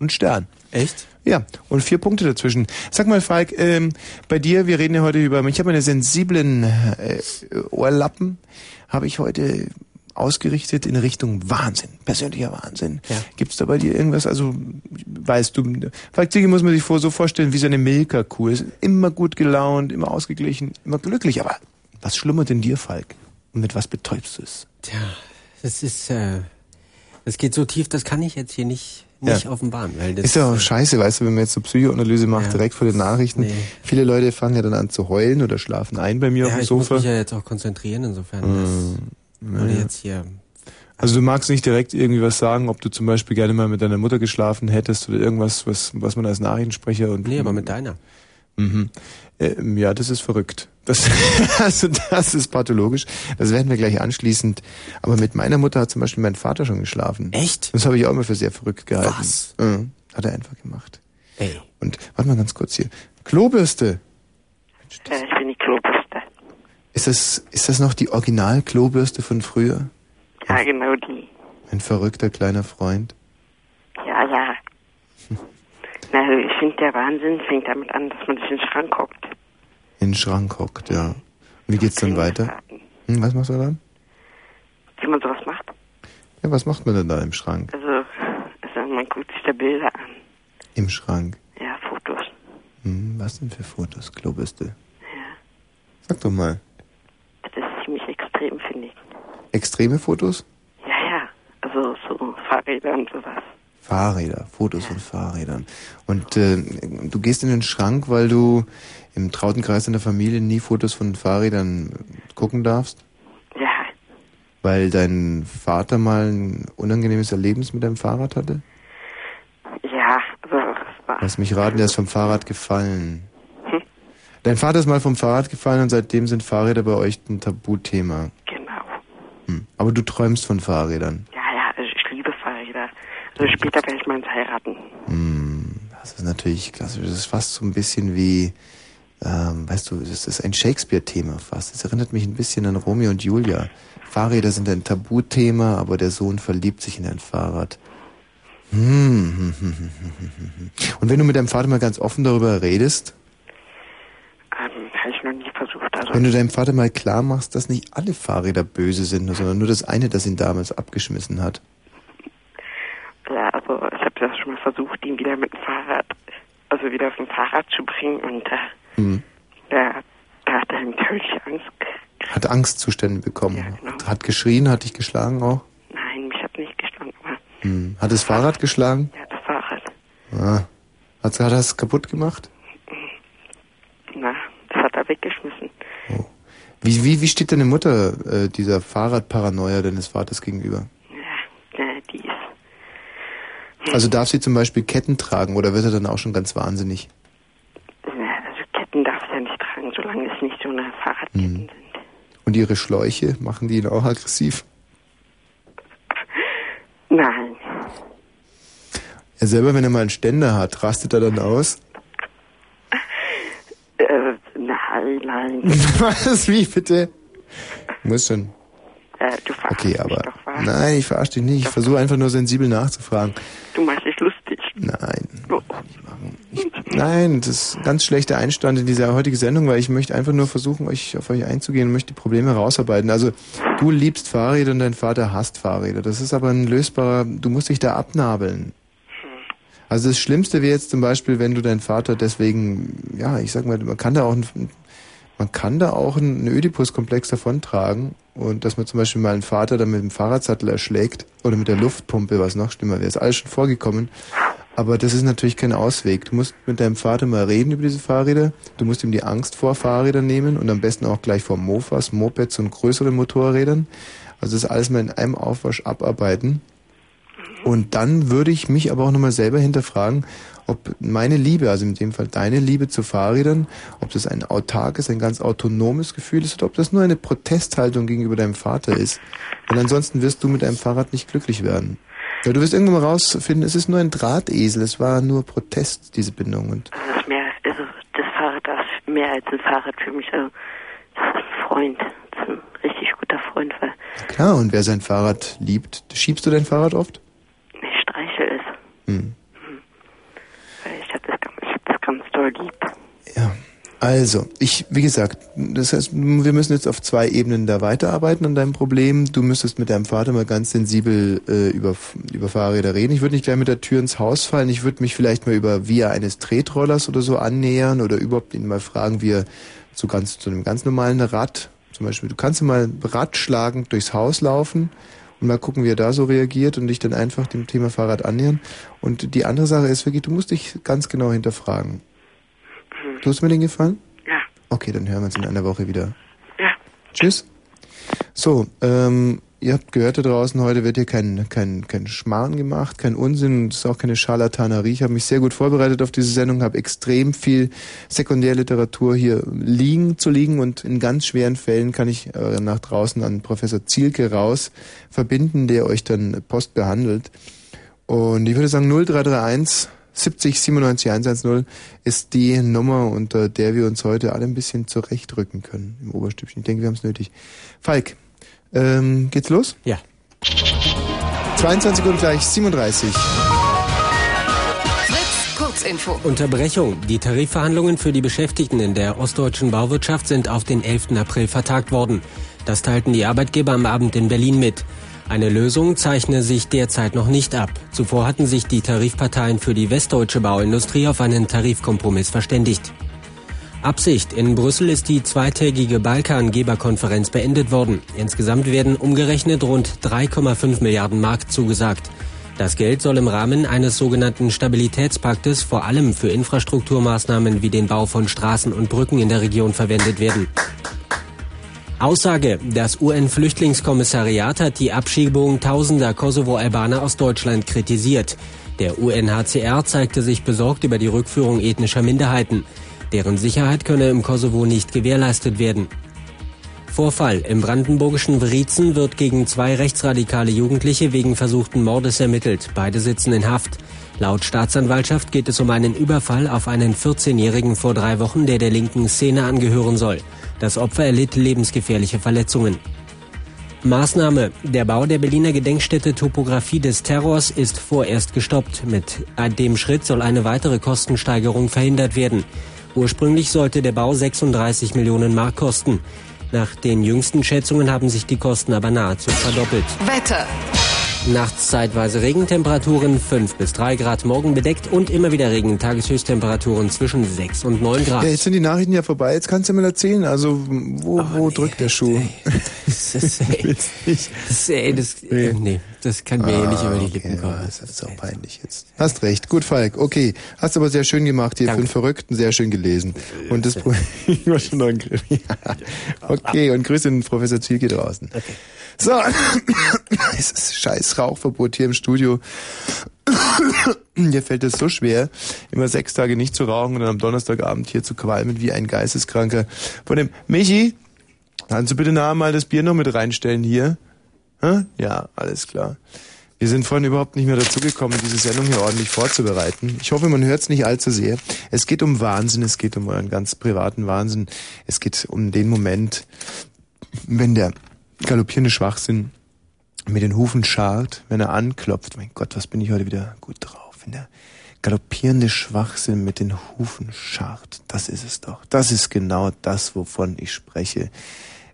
und Stern. Echt? Ja, und vier Punkte dazwischen. Sag mal, Falk, ähm, bei dir, wir reden ja heute über, ich habe meine sensiblen äh, Ohrlappen, habe ich heute ausgerichtet in Richtung Wahnsinn, persönlicher Wahnsinn. Ja. Gibt's da bei dir irgendwas, also weißt du, Falk Ziege muss man sich vor, so vorstellen wie so eine Milka-Kuh. Ist immer gut gelaunt, immer ausgeglichen, immer glücklich. Aber was schlummert in dir, Falk? Und mit was betäubst du es? Tja, das ist, äh, das geht so tief, das kann ich jetzt hier nicht, nicht Ja. offenbaren. Weil das, Ist ja auch scheiße, weißt du, wenn man jetzt so Psychoanalyse macht, Ja. direkt vor den Nachrichten. Nee. Viele Leute fangen ja dann an zu heulen oder schlafen ein bei mir ja, auf dem ich muss Sofa. mich ja jetzt auch konzentrieren, insofern. Mm, Das würde jetzt hier, Also du magst nicht direkt irgendwie was sagen, ob du zum Beispiel gerne mal mit deiner Mutter geschlafen hättest oder irgendwas, was, was man als Nachrichtensprecher und nee, aber mit deiner. Mhm. Ähm, ja, das ist verrückt. Das, also das ist pathologisch. Das werden wir gleich anschließend. Aber mit meiner Mutter hat zum Beispiel mein Vater schon geschlafen. Echt? Das habe ich auch immer für sehr verrückt gehalten. Was? Mhm. Hat er einfach gemacht. Ey. Und warte mal ganz kurz hier. Klobürste. Äh, ich bin die Klobürste. Ist das, ist das noch die Original-Klobürste von früher? Ja, genau die. Ein verrückter kleiner Freund. Ja, ja. Na, also ich finde, der Wahnsinn fängt damit an, dass man sich in den Schrank guckt. In den Schrank hockt, ja. Und wie geht's dann weiter? Hm, was machst du dann? Wie man sowas macht. Ja, was macht man denn da im Schrank? Also, also man guckt sich da Bilder an. Im Schrank. Ja, Fotos. Hm, was denn für Fotos? Klobürste. Sag doch mal. Das ist ziemlich extrem, finde ich. Extreme Fotos? Ja, ja. Also so Fahrräder und sowas. Fahrräder, Fotos von Fahrrädern. Und äh, du gehst in den Schrank, weil du im trauten Kreis deiner Familie nie Fotos von Fahrrädern gucken darfst? Ja, Weil dein Vater mal ein unangenehmes Erlebnis mit deinem Fahrrad hatte? ja, also war. Lass mich raten, der ist vom Fahrrad gefallen. Hm? Dein Vater ist mal vom Fahrrad gefallen und seitdem sind Fahrräder bei euch ein Tabuthema. Genau. Hm. Aber du träumst von Fahrrädern. Ja, ja, also ich liebe Fahrräder. Also später werde ich mal ins heiraten. Hm, das ist natürlich klasse. Das ist fast so ein bisschen wie, ähm, weißt du, das ist ein Shakespeare-Thema fast. Das erinnert mich ein bisschen an Romeo und Julia. Fahrräder sind ein Tabuthema, aber der Sohn verliebt sich in ein Fahrrad. Hm, hm, hm. Und wenn du mit deinem Vater mal ganz offen darüber redest, Ähm, habe ich noch nie versucht. Also, wenn du deinem Vater mal klar machst, dass nicht alle Fahrräder böse sind, sondern nur das eine, das ihn damals abgeschmissen hat. ja, also ich habe das schon mal versucht, ihn wieder mit dem Fahrrad, also wieder auf dem Fahrrad zu bringen und äh, Hm. da, da hat er natürlich Angst. Hat Angstzustände bekommen. genau. Hat geschrien, hat dich geschlagen auch. Nein, mich hat nicht gestanden, aber Hm. Hat das Fahrrad geschlagen? ja, das Fahrrad. Ah. Hat, hat er es kaputt gemacht? Na, das hat er weggeschmissen. Wie, wie, wie steht deine Mutter äh, dieser Fahrradparanoia deines Vaters gegenüber? Ja, die ist, Also darf sie zum Beispiel Ketten tragen oder wird er dann auch schon ganz wahnsinnig? na, also Ketten darf sie ja nicht tragen, solange es nicht so eine Fahrradketten Hm. sind. Und ihre Schläuche, machen die ihn auch aggressiv? Nein, Er selber, wenn er mal einen Ständer hat, rastet er dann aus? äh, nein, nein. Was? Wie bitte? Muss schon. Äh, du verarschst Okay, mich aber. doch, wa? Nein, ich verarsche dich nicht. Ich versuche einfach nur sensibel nachzufragen. Du machst dich lustig. Nein. Oh. Nein, das ist ein ganz schlechter Einstand in dieser heutigen Sendung, weil ich möchte einfach nur versuchen, euch auf euch einzugehen und möchte die Probleme rausarbeiten. Also, du liebst Fahrräder und dein Vater hasst Fahrräder. Das ist aber ein lösbarer, du musst dich da abnabeln. Also das Schlimmste wäre jetzt zum Beispiel, wenn du deinen Vater deswegen, ja, ich sag mal, man kann da auch ein, man kann da auch einen Ödipus-Komplex davontragen und dass man zum Beispiel mal einen Vater dann mit dem Fahrradsattel erschlägt oder mit der Luftpumpe, was noch schlimmer wäre. Ist alles schon vorgekommen. Aber das ist natürlich kein Ausweg. Du musst mit deinem Vater mal reden über diese Fahrräder. Du musst ihm die Angst vor Fahrrädern nehmen und am besten auch gleich vor Mofas, Mopeds und größeren Motorrädern. Also das alles mal in einem Aufwasch abarbeiten. Und dann würde ich mich aber auch nochmal selber hinterfragen, ob meine Liebe, also in dem Fall deine Liebe zu Fahrrädern, ob das ein autarkes, ein ganz autonomes Gefühl ist oder ob das nur eine Protesthaltung gegenüber deinem Vater ist. Weil ansonsten wirst du mit deinem Fahrrad nicht glücklich werden. Ja, du wirst irgendwann mal rausfinden, es ist nur ein Drahtesel, es war nur Protest, diese Bindung. Und Das ist mehr, also das Fahrrad ist mehr als ein Fahrrad für mich. Also, das ist ein Freund, das ist ein richtig guter Freund, weil klar, und wer sein Fahrrad liebt, schiebst du dein Fahrrad oft? ich streichel es. Hm. Weil ich hab das, ganz- ich hab das ganz doll lieb. Also, ich, wie gesagt, das heißt, wir müssen jetzt auf zwei Ebenen da weiterarbeiten an deinem Problem. Du müsstest mit deinem Vater mal ganz sensibel äh, über, über Fahrräder reden. Ich würde nicht gleich mit der Tür ins Haus fallen. Ich würde mich vielleicht mal über via eines Tretrollers oder so annähern oder überhaupt ihn mal fragen, wie er zu ganz, zu einem ganz normalen Rad, zum Beispiel, du kannst mal radschlagend durchs Haus laufen und mal gucken, wie er da so reagiert und dich dann einfach dem Thema Fahrrad annähern. Und die andere Sache ist wirklich, du musst dich ganz genau hinterfragen. Tust du mir den Gefallen? Ja. Okay, dann hören wir uns in einer Woche wieder. Ja. Tschüss. So, ähm, ihr habt gehört da draußen, heute wird hier kein, kein, kein Schmarrn gemacht, kein Unsinn, es ist auch keine Scharlatanerie. Ich habe mich sehr gut vorbereitet auf diese Sendung, habe extrem viel Sekundärliteratur hier liegen zu liegen und in ganz schweren Fällen kann ich äh, nach draußen an Professor Zielke raus verbinden, der euch dann Post behandelt. Und ich würde sagen 0331 70 97 110 ist die Nummer, unter der wir uns heute alle ein bisschen zurechtrücken können im Oberstübchen. Ich denke, wir haben es nötig. Falk, ähm, geht's los? Ja. 22 und gleich 37. Fritz, Kurzinfo. Unterbrechung. Die Tarifverhandlungen für die Beschäftigten in der ostdeutschen Bauwirtschaft sind auf den 11. April vertagt worden. Das teilten die Arbeitgeber am Abend in Berlin mit. Eine Lösung zeichne sich derzeit noch nicht ab. Zuvor hatten sich die Tarifparteien für die westdeutsche Bauindustrie auf einen Tarifkompromiss verständigt. Absicht. In Brüssel ist die zweitägige Balkan-Geberkonferenz beendet worden. Insgesamt werden umgerechnet rund 3,5 Milliarden Mark zugesagt. Das Geld soll im Rahmen eines sogenannten Stabilitätspaktes vor allem für Infrastrukturmaßnahmen wie den Bau von Straßen und Brücken in der Region verwendet werden. Aussage. Das UN-Flüchtlingskommissariat hat die Abschiebung tausender Kosovo-Albaner aus Deutschland kritisiert. Der UNHCR zeigte sich besorgt über die Rückführung ethnischer Minderheiten. Deren Sicherheit könne im Kosovo nicht gewährleistet werden. Vorfall. Im brandenburgischen Wriezen wird gegen zwei rechtsradikale Jugendliche wegen versuchten Mordes ermittelt. Beide sitzen in Haft. Laut Staatsanwaltschaft geht es um einen Überfall auf einen 14-Jährigen vor drei Wochen, der der linken Szene angehören soll. Das Opfer erlitt lebensgefährliche Verletzungen. Maßnahme. Der Bau der Berliner Gedenkstätte Topographie des Terrors ist vorerst gestoppt. Mit dem Schritt soll eine weitere Kostensteigerung verhindert werden. Ursprünglich sollte der Bau 36 Millionen Mark kosten. Nach den jüngsten Schätzungen haben sich die Kosten aber nahezu verdoppelt. Wetter. Nachts zeitweise Regentemperaturen 5 bis 3 Grad, morgen bedeckt und immer wieder Regen. Tageshöchsttemperaturen zwischen 6 und 9 Grad. Ja, jetzt sind die Nachrichten ja vorbei. Jetzt kannst du mir erzählen. Also, wo, wo drückt der Schuh? Das, ist, ey, das, ey, das, äh, nee, das kann mir Ah, nicht über die okay, Lippen kommen. Das ist auch peinlich jetzt. Hast recht. Gut, Falk. Okay. Hast aber sehr schön gemacht hier. Danke. Fünf Verrückten, sehr schön gelesen. Und das war schon noch ein Griff. Okay, und Grüße den Professor Zielke draußen. So, es ist scheiß Rauchverbot hier im Studio. Mir fällt es so schwer, immer sechs Tage nicht zu rauchen und dann am Donnerstagabend hier zu qualmen wie ein Geisteskranker. Von dem Michi, kannst du bitte nachher mal das Bier noch mit reinstellen hier? Ja, alles klar. Wir sind vorhin überhaupt nicht mehr dazu gekommen, diese Sendung hier ordentlich vorzubereiten. Ich hoffe, man hört es nicht allzu sehr. Es geht um Wahnsinn, es geht um euren ganz privaten Wahnsinn. Es geht um den Moment, wenn der galoppierende Schwachsinn mit den Hufen scharrt, wenn er anklopft. Mein Gott, was bin ich heute wieder gut drauf. Wenn der galoppierende Schwachsinn mit den Hufen scharrt. Das ist es doch. Das ist genau das, wovon ich spreche.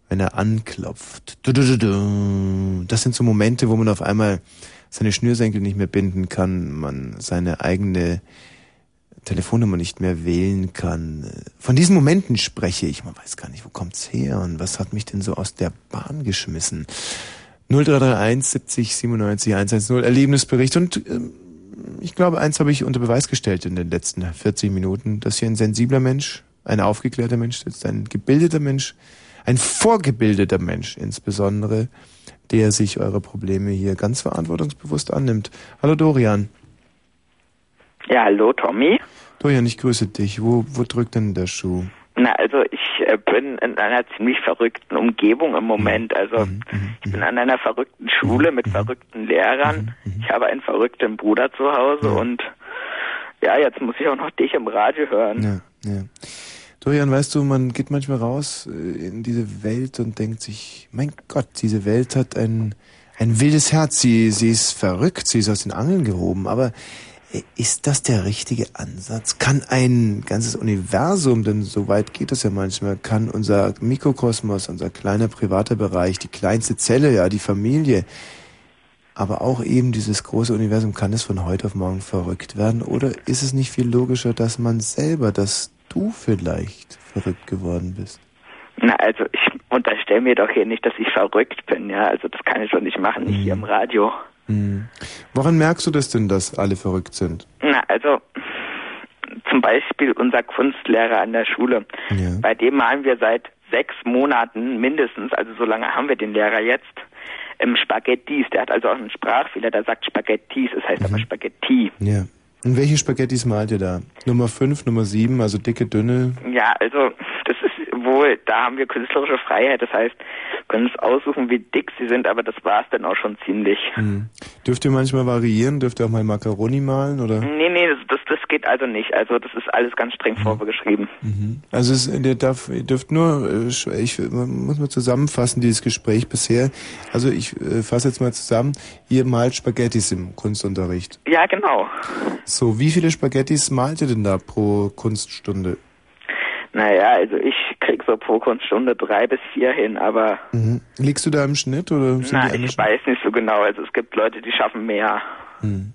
Wenn er anklopft. Das sind so Momente, wo man auf einmal seine Schnürsenkel nicht mehr binden kann, man seine eigene Telefonnummer nicht mehr wählen kann. Von diesen Momenten spreche ich. Man weiß gar nicht, wo kommt's her und was hat mich denn so aus der Bahn geschmissen. 0331 70 97 110 Erlebnisbericht und ähm, ich glaube, eins habe ich unter Beweis gestellt in den letzten 40 Minuten, dass hier ein sensibler Mensch, ein aufgeklärter Mensch sitzt, ein gebildeter Mensch, ein vorgebildeter Mensch insbesondere, der sich eure Probleme hier ganz verantwortungsbewusst annimmt. Hallo Dorian. Ja, hallo Tommy. Dorian, ich grüße dich. Wo, wo drückt denn der Schuh? Na, also ich äh, bin in einer ziemlich verrückten Umgebung im Moment. Also ich bin an einer verrückten Schule mit verrückten Lehrern. Ich habe einen verrückten Bruder zu Hause und ja, jetzt muss ich auch noch dich im Radio hören. Ja, ja. Dorian, weißt du, man geht manchmal raus äh, in diese Welt und denkt sich, mein Gott, diese Welt hat ein, ein wildes Herz. Sie, sie ist verrückt, sie ist aus den Angeln gehoben, aber ist das der richtige Ansatz? Kann ein ganzes Universum, denn so weit geht es ja manchmal, kann unser Mikrokosmos, unser kleiner privater Bereich, die kleinste Zelle, ja, die Familie, aber auch eben dieses große Universum, kann es von heute auf morgen verrückt werden? Oder ist es nicht viel logischer, dass man selber, dass du vielleicht verrückt geworden bist? Na, also ich unterstelle mir doch hier nicht, dass ich verrückt bin, ja. Also das kann ich doch nicht machen, nicht hier im Radio. Hm. Woran merkst du das denn, dass alle verrückt sind? Na, also zum Beispiel unser Kunstlehrer an der Schule. Bei dem malen wir seit sechs Monaten mindestens, also so lange haben wir den Lehrer jetzt, im Spaghettis. Der hat also auch einen Sprachfehler, der sagt Spaghettis, es heißt aber Spaghetti. Ja. Und welche Spaghettis malt ihr da? Nummer 5, Nummer 7, also dicke, dünne? Ja, also wohl, da haben wir künstlerische Freiheit, das heißt, wir können uns aussuchen, wie dick sie sind, aber das war es dann auch schon ziemlich. Hm. Dürft ihr manchmal variieren? Dürft ihr auch mal Macaroni malen, oder? Nee, nee, das, das, das geht also nicht. Also das ist alles ganz streng vorgeschrieben. Also es, ihr, darf, ihr dürft nur, äh, ich muss mal zusammenfassen, dieses Gespräch bisher. Also ich äh, fasse jetzt mal zusammen. Ihr malt Spaghettis im Kunstunterricht. Ja, genau. So, wie viele Spaghettis malt ihr denn da pro Kunststunde? Naja, also ich krieg so pro Kunststunde drei bis vier hin, aber Mhm. Liegst du da im Schnitt oder sind na, die ich weiß nicht so genau. Also es gibt Leute, die schaffen mehr. Hm.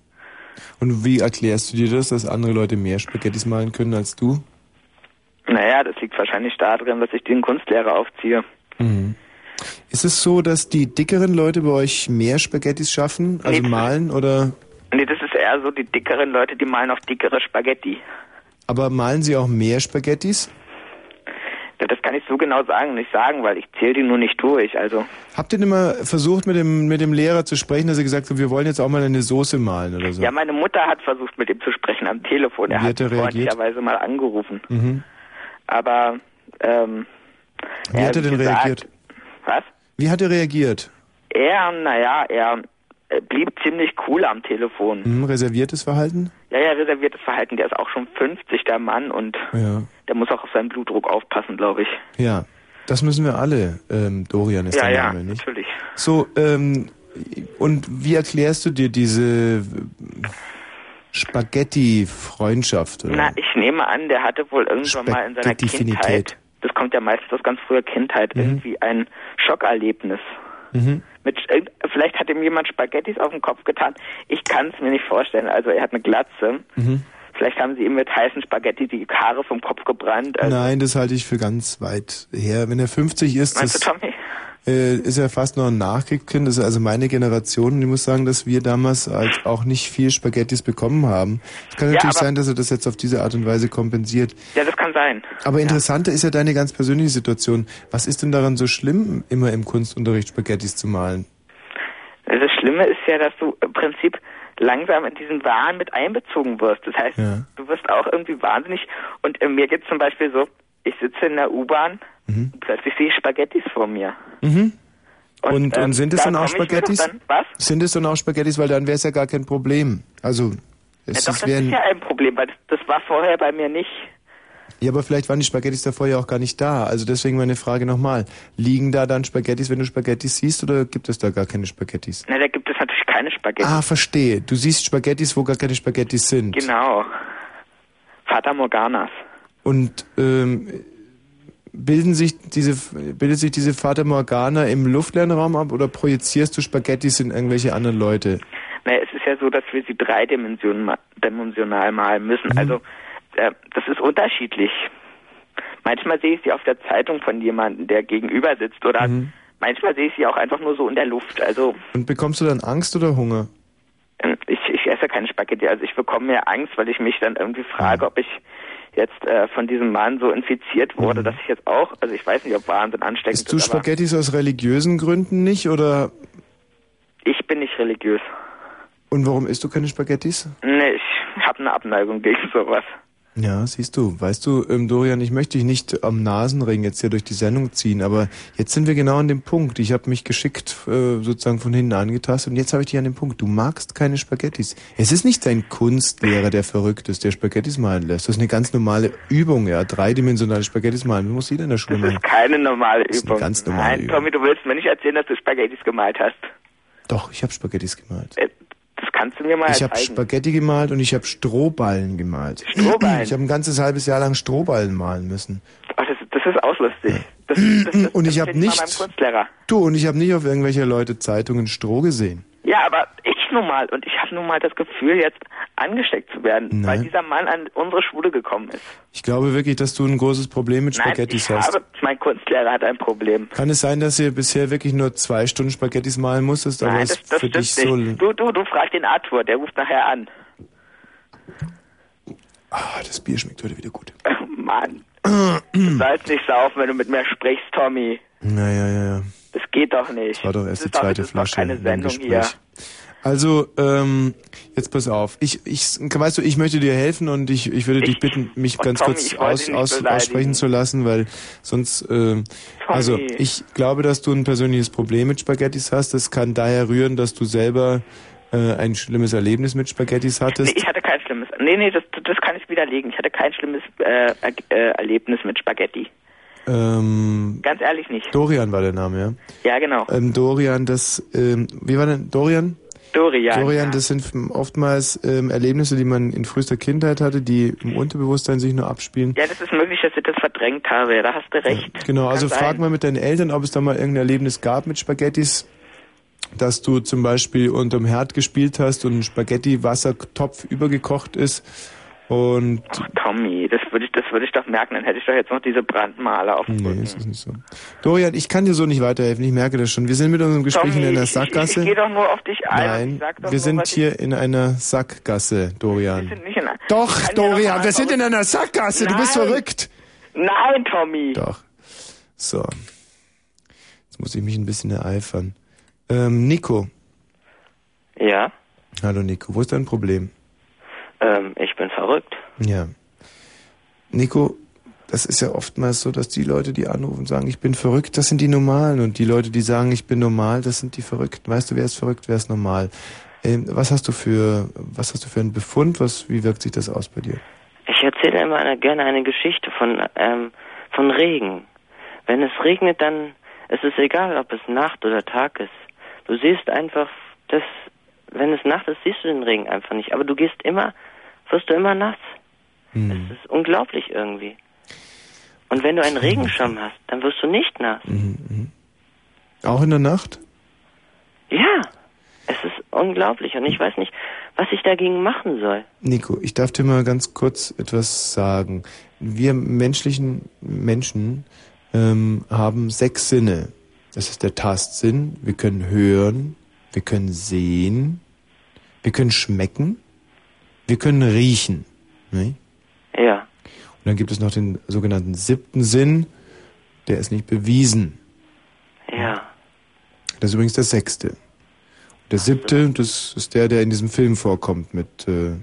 Und wie erklärst du dir das, dass andere Leute mehr Spaghettis malen können als du? Naja, das liegt wahrscheinlich darin, dass ich den Kunstlehrer aufziehe. Mhm. Ist es so, dass die dickeren Leute bei euch mehr Spaghettis schaffen, also Nee, malen oder? Nee, das ist eher so, die dickeren Leute, die malen auf dickere Spaghetti. Aber malen sie auch mehr Spaghettis? Das kann ich so genau sagen, nicht sagen, weil ich zähle die nur nicht durch. Also Habt ihr denn mal versucht, mit dem, mit dem Lehrer zu sprechen, dass er gesagt hat, wir wollen jetzt auch mal eine Soße malen oder so? ja, meine Mutter hat versucht, mit ihm zu sprechen am Telefon. Er Wie hat hat er freundlicherweise mal angerufen. Mhm. Aber ähm, Wie hat er denn gesagt, reagiert? Was? Wie hat er reagiert? Er, naja, er blieb ziemlich cool am Telefon. Hm, reserviertes Verhalten? Ja, ja, reserviertes Verhalten. Der ist auch schon 50, der Mann, und Ja. der muss auch auf seinen Blutdruck aufpassen, glaube ich. Ja. Das müssen wir alle. Ähm, Dorian ist ja, der ja, Name, nicht? natürlich. So, ähm, und wie erklärst du dir diese Spaghetti-Freundschaft? oder? Na, ich nehme an, der hatte wohl irgendwann mal in seiner. Kindheit, das kommt ja meistens aus ganz früher Kindheit, irgendwie ein Schockerlebnis. Mhm. Mit, irgend- vielleicht hat ihm jemand Spaghettis auf den Kopf getan. Ich kann es mir nicht vorstellen. Also er hat eine Glatze. Mhm. Vielleicht haben sie ihm mit heißen Spaghetti die Haare vom Kopf gebrannt. Also, Nein, das halte ich für ganz weit her. Wenn er 50 ist, Meinst das, du, Tommy? Äh, ist er fast noch ein Nachkriegskind. Das ist also meine Generation. Ich muss sagen, dass wir damals halt auch nicht viel Spaghettis bekommen haben. Es kann Ja, natürlich sein, dass er das jetzt auf diese Art und Weise kompensiert. Ja, das kann sein. Aber interessanter ist ja deine ganz persönliche Situation. Was ist denn daran so schlimm, immer im Kunstunterricht Spaghettis zu malen? Das Schlimme ist ja, dass du im Prinzip langsam in diesen Wahn mit einbezogen wirst. Das heißt, Ja. du wirst auch irgendwie wahnsinnig. Und mir geht zum Beispiel so, ich sitze in der U-Bahn Mhm. und plötzlich sehe ich Spaghettis vor mir. Mhm. Und, und, ähm, sind es da dann auch doch Spaghettis? Dann, was? Sind es dann auch Spaghettis, weil dann wäre es ja gar kein Problem. Also, Ja, es doch, es das ist ja ein Problem, weil das, das war vorher bei mir nicht. ja, aber vielleicht waren die Spaghettis davor ja auch gar nicht da. Also deswegen meine Frage nochmal. Liegen da dann Spaghettis, wenn du Spaghettis siehst, oder gibt es da gar keine Spaghettis? Na, da gibt es natürlich keine Spaghettis. Ah, verstehe. Du siehst Spaghettis, wo gar keine Spaghettis sind. Genau. Fata Morganas. Und ähm, bilden sich diese, bildet sich diese Fata Morgana im luftleeren Raum ab oder projizierst du Spaghettis in irgendwelche anderen Leute? Naja, es ist ja so, dass wir sie dreidimensional dimensional malen müssen. Mhm. Also äh, das ist unterschiedlich. Manchmal sehe ich sie auf der Zeitung von jemandem, der gegenüber sitzt, oder Mhm. manchmal sehe ich sie auch einfach nur so in der Luft. Also Und bekommst du dann Angst oder Hunger? ähm, ich, ich esse keine Spaghetti. Also ich bekomme mehr Angst, weil ich mich dann irgendwie frage, ob ich jetzt äh, von diesem Mann so infiziert wurde, dass ich jetzt auch, also ich weiß nicht, ob Wahnsinn ansteckend Isst du ist, Spaghettis aus religiösen Gründen nicht oder ich bin nicht religiös. und warum isst du keine Spaghettis? Nee, ich habe eine Abneigung gegen sowas. Ja, siehst du. Weißt du, ähm, Dorian, ich möchte dich nicht am Nasenring jetzt hier durch die Sendung ziehen, aber jetzt sind wir genau an dem Punkt. Ich habe mich geschickt äh, sozusagen von hinten angetastet und jetzt habe ich dich an dem Punkt. Du magst keine Spaghettis. Es ist nicht dein Kunstlehrer, der verrückt ist, der Spaghettis malen lässt. Das ist eine ganz normale Übung, ja. Dreidimensionale Spaghettis malen. Das muss jeder in der Schule Das machen. ist keine normale Das ist eine Übung. ganz normale Nein, Übung. Tommy, du willst mir nicht erzählen, dass du Spaghettis gemalt hast. Doch, ich habe Spaghettis gemalt. Äh, Das kannst du mir mal Ich habe zeigen. Spaghetti gemalt und ich habe Strohballen gemalt. Strohballen? Ich habe ein ganzes halbes Jahr lang Strohballen malen müssen. Oh, das, das ist auslustig. Das, das, das, Und ich habe nicht du und ich habe nicht auf irgendwelche Leute Zeitungen Stroh gesehen. Ja, aber ich nun mal und ich habe nun mal das Gefühl, jetzt angesteckt zu werden, weil Nein. dieser Mann an unsere Schule gekommen ist. Ich glaube wirklich, dass du ein großes Problem mit Nein, Spaghettis ich hast. habe, mein Kunstlehrer hat ein Problem. Kann es sein, dass ihr bisher wirklich nur zwei Stunden Spaghettis malen musstest, aber Nein, das, das für dich so... nicht. Du, du, du fragst den Arthur, der ruft nachher an. Ah, das Bier schmeckt heute wieder gut. Mann. du sollst nicht saufen, wenn du mit mir sprichst, Tommy. Ja, ja, ja, ja. Das geht doch nicht. War doch erst das die zweite doch, das Flasche Ist doch keine Sendung hier. Also, ähm, jetzt pass auf. Ich, ich, weißt du, ich möchte dir helfen und ich, ich würde dich bitten, mich ganz Tommy, kurz aus, aus, aussprechen zu lassen, weil sonst, äh, also, ich glaube, dass du ein persönliches Problem mit Spaghettis hast. Das kann daher rühren, dass du selber äh, ein schlimmes Erlebnis mit Spaghettis hattest. Nee, ich hatte kein schlimmes. Nee, nee, das, das kann ich widerlegen. Ich hatte kein schlimmes äh, äh, Erlebnis mit Spaghetti. Ähm, Ganz ehrlich nicht. Dorian war der Name, ja? Ja, genau. Ähm, Dorian, das, ähm, wie war denn, Dorian? Dorian. Dorian, das sind oftmals ähm, Erlebnisse, die man in frühester Kindheit hatte, die im Unterbewusstsein sich nur abspielen. Ja, das ist möglich, dass ich das verdrängt habe. Da hast du recht. Genau, also Kann frag sein. mal mit deinen Eltern, ob es da mal irgendein Erlebnis gab mit Spaghettis, dass du zum Beispiel unterm Herd gespielt hast und ein Spaghetti-Wassertopf übergekocht ist und... Tommy, das würde ich, das würde ich doch merken. Dann hätte ich doch jetzt noch diese Brandmale auf dem Nee, ist das nicht so. Dorian, ich kann dir so nicht weiterhelfen, ich merke das schon. Wir sind mit unserem Gespräch Tommy, in einer ich, ich, Sackgasse. ich gehe doch nur auf dich ein. Nein, ich sag doch wir nur, sind was hier in einer Sackgasse, Dorian. Ich, wir sind nicht in einer- Doch, Ich kann dir Dorian, noch wir sind in einer Sackgasse, du bist Nein. verrückt. Nein, Tommy. Doch. So. Jetzt muss ich mich ein bisschen ereifern. Ähm, Nico. Ja, Hallo Nico, wo ist dein Problem? Ähm, ich bin verrückt. Ja. Nico, das ist ja oftmals so, dass die Leute, die anrufen, sagen, ich bin verrückt, das sind die Normalen. Und die Leute, die sagen, ich bin normal, das sind die Verrückten. Weißt du, wer ist verrückt, wer ist normal? Ähm, was hast du für, was hast du für einen Befund? Was, wie wirkt sich das aus bei dir? Ich erzähle immer eine, gerne eine Geschichte von, ähm, von Regen. Wenn es regnet, dann ist es egal, ob es Nacht oder Tag ist. Du siehst einfach, dass, wenn es Nacht ist, siehst du den Regen einfach nicht. Aber du gehst immer, wirst du immer nass. Hm. Das ist unglaublich irgendwie. Und wenn du einen Regenschirm hast, dann wirst du nicht nass. Mhm, Auch in der Nacht? Ja, es ist unglaublich und ich weiß nicht, was ich dagegen machen soll. Nico, ich darf dir mal ganz kurz etwas sagen. Wir menschlichen Menschen ähm, haben sechs Sinne. Das ist der Tastsinn. Wir können hören, wir können sehen, wir können schmecken, wir können riechen. Ne? Ja. Und dann gibt es noch den sogenannten siebten Sinn. Der ist nicht bewiesen. Ja. Das ist übrigens der sechste. Und der siebte, das ist der, der in diesem Film vorkommt mit, äh,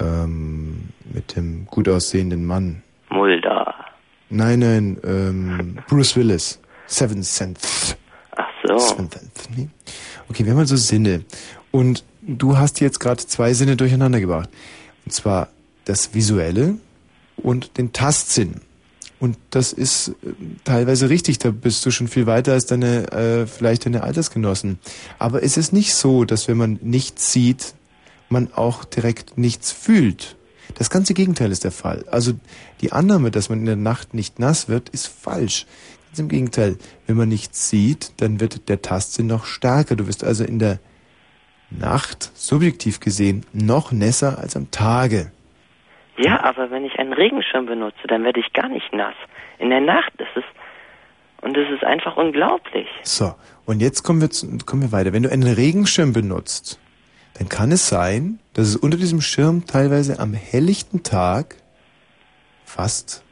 ähm, mit dem gut aussehenden Mann. Mulder. Nein, nein, ähm, Bruce Willis. Seven Sense. Ach so. Seven Sense. Nee. Okay, wir haben also Sinne. Und du hast jetzt gerade zwei Sinne durcheinander gebracht. Und zwar das Visuelle und den Tastsinn. Und das ist äh, teilweise richtig, da bist du schon viel weiter als deine, äh, vielleicht deine Altersgenossen. Aber es ist nicht so, dass wenn man nichts sieht, man auch direkt nichts fühlt. Das ganze Gegenteil ist der Fall. Also die Annahme, dass man in der Nacht nicht nass wird, ist falsch. Ganz im Gegenteil. Wenn man nichts sieht, dann wird der Tastsinn noch stärker. Du wirst also in der Nacht, subjektiv gesehen, noch nässer als am Tage. Ja, aber wenn ich einen Regenschirm benutze, dann werde ich gar nicht nass. In der Nacht ist es und es ist einfach unglaublich. So, und jetzt kommen wir, zu, kommen wir weiter. Wenn du einen Regenschirm benutzt, dann kann es sein, dass es unter diesem Schirm teilweise am helllichten Tag fast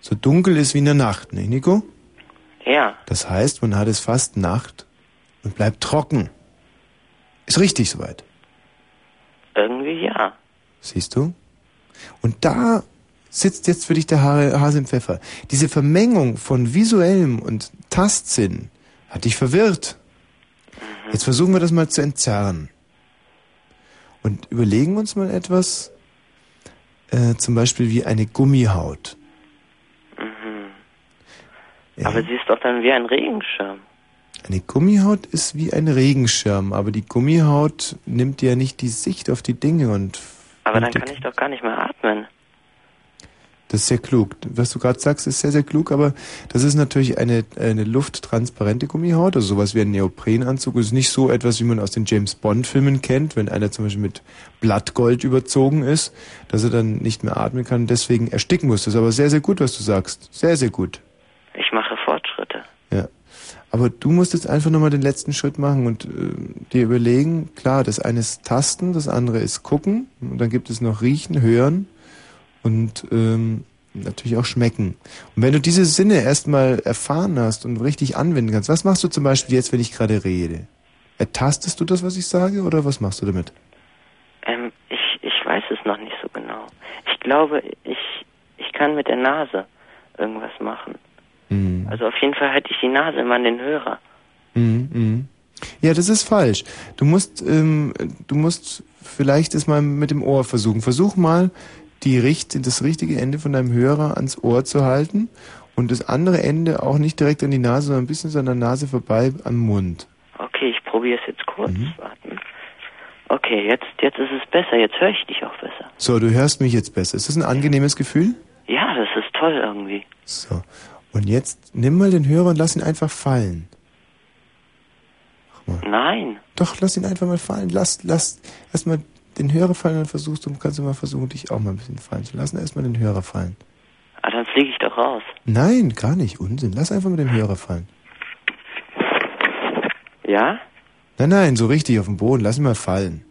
so dunkel ist wie in der Nacht, ne, Nico? Ja. Das heißt, man hat es fast Nacht und bleibt trocken. Ist richtig soweit. Irgendwie ja. Siehst du? Und da sitzt jetzt für dich der Ha- Hase im Pfeffer. Diese Vermengung von visuellem und Tastsinn hat dich verwirrt. Jetzt versuchen wir das mal zu entzerren. Und überlegen uns mal etwas, äh, zum Beispiel wie eine Gummihaut. Mhm. Aber sie ist doch dann wie ein Regenschirm. Eine Gummihaut ist wie ein Regenschirm, aber die Gummihaut nimmt ja nicht die Sicht auf die Dinge und Aber dann kann ich doch gar nicht mehr atmen. Das ist sehr klug. Was du gerade sagst, ist sehr, sehr klug, aber das ist natürlich eine, eine lufttransparente Gummihaut, also sowas wie ein Neoprenanzug. Das ist nicht so etwas, wie man aus den James Bond-Filmen kennt, wenn einer zum Beispiel mit Blattgold überzogen ist, dass er dann nicht mehr atmen kann und deswegen ersticken muss. Das ist aber sehr, sehr gut, was du sagst. Sehr, sehr gut. Ich mache. Aber du musst jetzt einfach nochmal den letzten Schritt machen und äh, dir überlegen, klar, das eine ist Tasten, das andere ist Gucken und dann gibt es noch Riechen, Hören und ähm, natürlich auch Schmecken. Und wenn du diese Sinne erstmal erfahren hast und richtig anwenden kannst, was machst du zum Beispiel jetzt, wenn ich gerade rede? Ertastest du das, was ich sage, oder was machst du damit? Ähm, ich, ich weiß es noch nicht so genau. Ich glaube, ich, ich kann mit der Nase irgendwas machen. Mhm. Also auf jeden Fall halte ich die Nase immer an den Hörer. Mhm, mhm. Ja, das ist falsch. Du musst, ähm, du musst vielleicht es mal mit dem Ohr versuchen. Versuch mal, die richt das richtige Ende von deinem Hörer ans Ohr zu halten und das andere Ende auch nicht direkt an die Nase, sondern ein bisschen so an der Nase vorbei am Mund. Okay, ich probiere es jetzt kurz. Mhm. Warten. Okay, jetzt, jetzt ist es besser. Jetzt höre ich dich auch besser. So, du hörst mich jetzt besser. Ist das ein angenehmes Gefühl? Ja, das ist toll irgendwie. So. Und jetzt nimm mal den Hörer und lass ihn einfach fallen. Nein. Doch, lass ihn einfach mal fallen. Lass, lass erstmal den Hörer fallen und versuchst du, kannst du mal versuchen, dich auch mal ein bisschen fallen zu lassen. Erstmal den Hörer fallen. Ah, dann fliege ich doch raus. Nein, gar nicht. Unsinn. Lass einfach mal den Hörer fallen. Ja? Nein, nein, so richtig auf den Boden. Lass ihn mal fallen.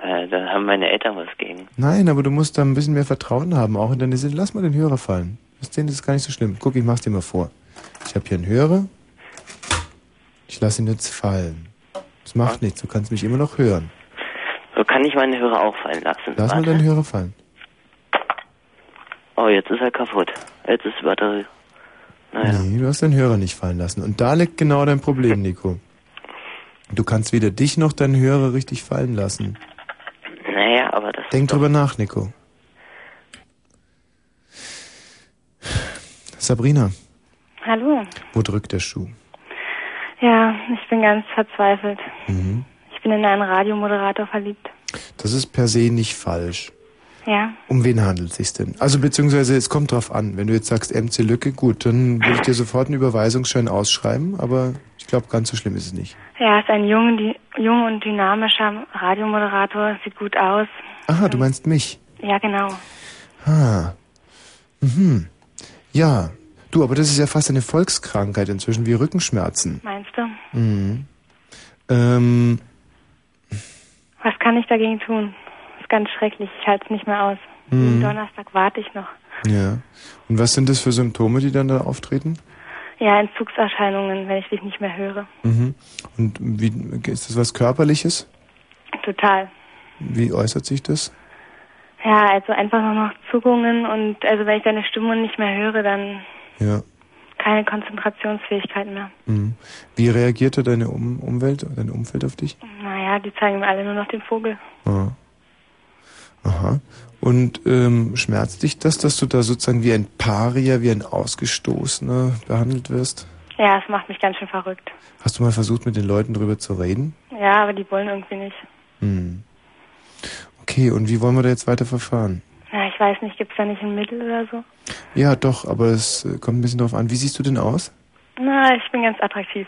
Äh, dann haben meine Eltern was gegen. Nein, aber du musst da ein bisschen mehr Vertrauen haben, auch in deine Sinne. Lass mal den Hörer fallen. Das das ist gar nicht so schlimm. Guck, ich mach's dir mal vor. Ich habe hier einen Hörer. Ich lasse ihn jetzt fallen. Das macht nichts. Du kannst mich immer noch hören. So kann ich meine Hörer auch fallen lassen. Lass mal Warte. deinen Hörer fallen. Oh, jetzt ist er kaputt. Jetzt ist die Batterie. Naja. Nee, du hast deinen Hörer nicht fallen lassen. Und da liegt genau dein Problem, Nico. Du kannst weder dich noch deinen Hörer richtig fallen lassen. Naja, aber das Denk drüber nach, Nico. Sabrina, Hallo. wo drückt der Schuh? Ja, ich bin ganz verzweifelt. Mhm. Ich bin in einen Radiomoderator verliebt. Das ist per se nicht falsch. Ja. Um wen handelt es sich denn? Also beziehungsweise es kommt drauf an. Wenn du jetzt sagst MC Lücke, gut, dann würde ich dir sofort einen Überweisungsschein ausschreiben, aber ich glaube, ganz so schlimm ist es nicht. Ja, ist ein jung, die, jung und dynamischer Radiomoderator, sieht gut aus. Aha, du meinst mich. Ja, genau. Ah. Mhm. Ja. Du, aber das ist ja fast eine Volkskrankheit inzwischen, wie Rückenschmerzen. Meinst du? Mhm. Ähm, Was kann ich dagegen tun? Ist ganz schrecklich. Ich halte es nicht mehr aus. Mhm. Donnerstag warte ich noch. ja. Und was sind das für Symptome, die dann da auftreten? Ja, Entzugserscheinungen, wenn ich dich nicht mehr höre. Mhm. Und wie, ist das was Körperliches? Total. Wie äußert sich das? Ja, also einfach nur noch Zuckungen und also wenn ich deine Stimme nicht mehr höre, dann Ja. keine Konzentrationsfähigkeit mehr. Mhm. Wie reagierte deine um Umwelt, dein Umfeld auf dich? Naja, die zeigen mir alle nur noch den Vogel. Ah. Aha. Und ähm, schmerzt dich das, dass du da sozusagen wie ein Paria, wie ein Ausgestoßener behandelt wirst? Ja, es macht mich ganz schön verrückt. Hast du mal versucht, mit den Leuten drüber zu reden? Ja, aber die wollen irgendwie nicht. Hm. Okay, und wie wollen wir da jetzt weiter verfahren? Ja, ich weiß nicht, gibt's da nicht ein Mittel oder so? Ja, doch, aber es äh, kommt ein bisschen drauf an. Wie siehst du denn aus? Na, ich bin ganz attraktiv.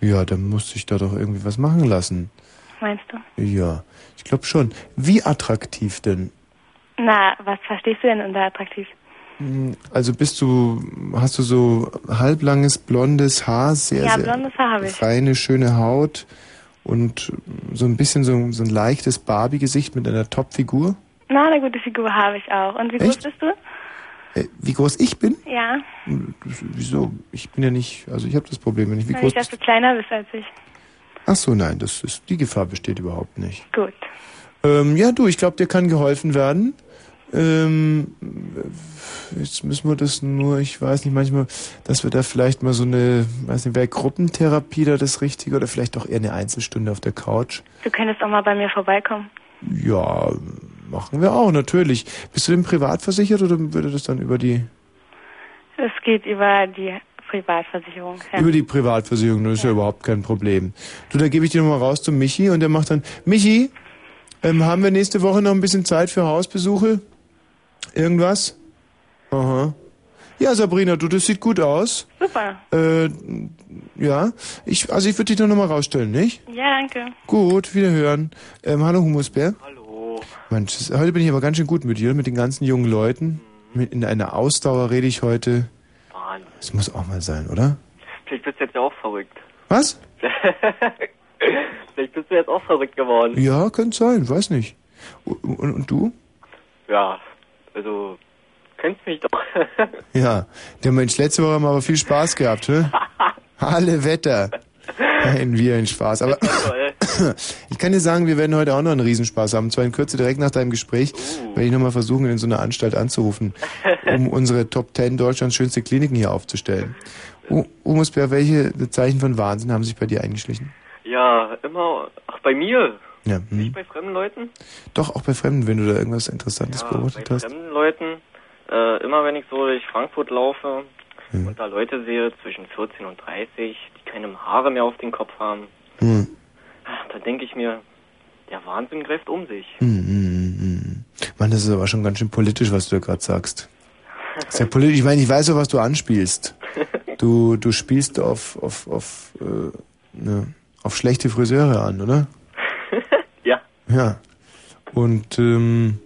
Ja, dann musst du dich da doch irgendwie was machen lassen. meinst du? Ja, ich glaube schon. Wie attraktiv denn? Na, was verstehst du denn unter attraktiv? Hm, Also bist du, hast du so halblanges blondes Haar, sehr, Ja, sehr blondes Haar habe ich. feine, schöne Haut und so ein bisschen so, so ein leichtes Barbie-Gesicht mit einer Top-Figur? Na, eine gute Figur habe ich auch. Und wie groß Echt? bist du? Äh, wie groß ich bin? Ja, Wieso? Ich bin ja nicht, also ich habe das Problem, wenn ich wie weil groß ich, dass du kleiner bist als ich. Ach so, nein, das ist, die Gefahr besteht überhaupt nicht. Gut. Ähm, ja, du, ich glaube, dir kann geholfen werden. Ähm, jetzt müssen wir das nur, ich weiß nicht, manchmal, dass wir da vielleicht mal so eine, weiß nicht, wäre Gruppentherapie da das Richtige oder vielleicht auch eher eine Einzelstunde auf der Couch? Du könntest auch mal bei mir vorbeikommen. Ja, machen wir auch, natürlich. Bist du denn privat versichert oder würde das dann über die, Es geht über die Privatversicherung. Ja. über die Privatversicherung? Das ist ja überhaupt kein Problem. Du, da gebe ich dir nochmal raus zu Michi und der macht dann, Michi, ähm, haben wir nächste Woche noch ein bisschen Zeit für Hausbesuche? Irgendwas? Aha. Ja, Sabrina, du, das sieht gut aus. Super. Äh, ja, ich, also ich würde dich doch nochmal rausstellen, nicht? Ja, danke. Gut, wiederhören. Ähm, hallo Humusbär. Hallo. Mensch, das- heute bin ich aber ganz schön gut mit dir, mit den ganzen jungen Leuten. Mit, in einer Ausdauer rede ich heute. Wahnsinn. Das muss auch mal sein, oder? Vielleicht bist du jetzt ja auch verrückt. Was? Vielleicht bist du jetzt auch verrückt geworden. Ja, könnte sein, weiß nicht. Und, und, und du? Ja, also, kennst mich doch. Ja, der Mensch, letzte Woche haben wir aber viel Spaß gehabt, ne? Alle Wetter. Ein wie ein Spaß. Aber ich kann dir sagen, wir werden heute auch noch einen Riesenspaß haben. Zwar in Kürze direkt nach deinem Gespräch, werde ich nochmal versuchen, in so einer Anstalt anzurufen, um unsere Top 10 Deutschlands schönste Kliniken hier aufzustellen. U- Umusbär, welche Zeichen von Wahnsinn haben sich bei dir eingeschlichen? ja, immer, ach, bei mir. Ja, Nicht hm. bei fremden Leuten? Doch, auch bei Fremden, wenn du da irgendwas Interessantes Ja, bei beobachtet hast. fremden Leuten, äh, immer wenn ich so durch Frankfurt laufe Hm. und da Leute sehe zwischen 14 und 30, die keine Haare mehr auf den Kopf haben, Hm. da denke ich mir, der Wahnsinn greift um sich. Hm, hm, hm, hm. Mann, das ist aber schon ganz schön politisch, was du da gerade sagst. Sehr politisch. Ich meine, ich weiß auch, was du anspielst. Du, du spielst auf, auf, auf, äh, ne, auf schlechte Friseure an, oder? Ja. Ja. Und, ähm,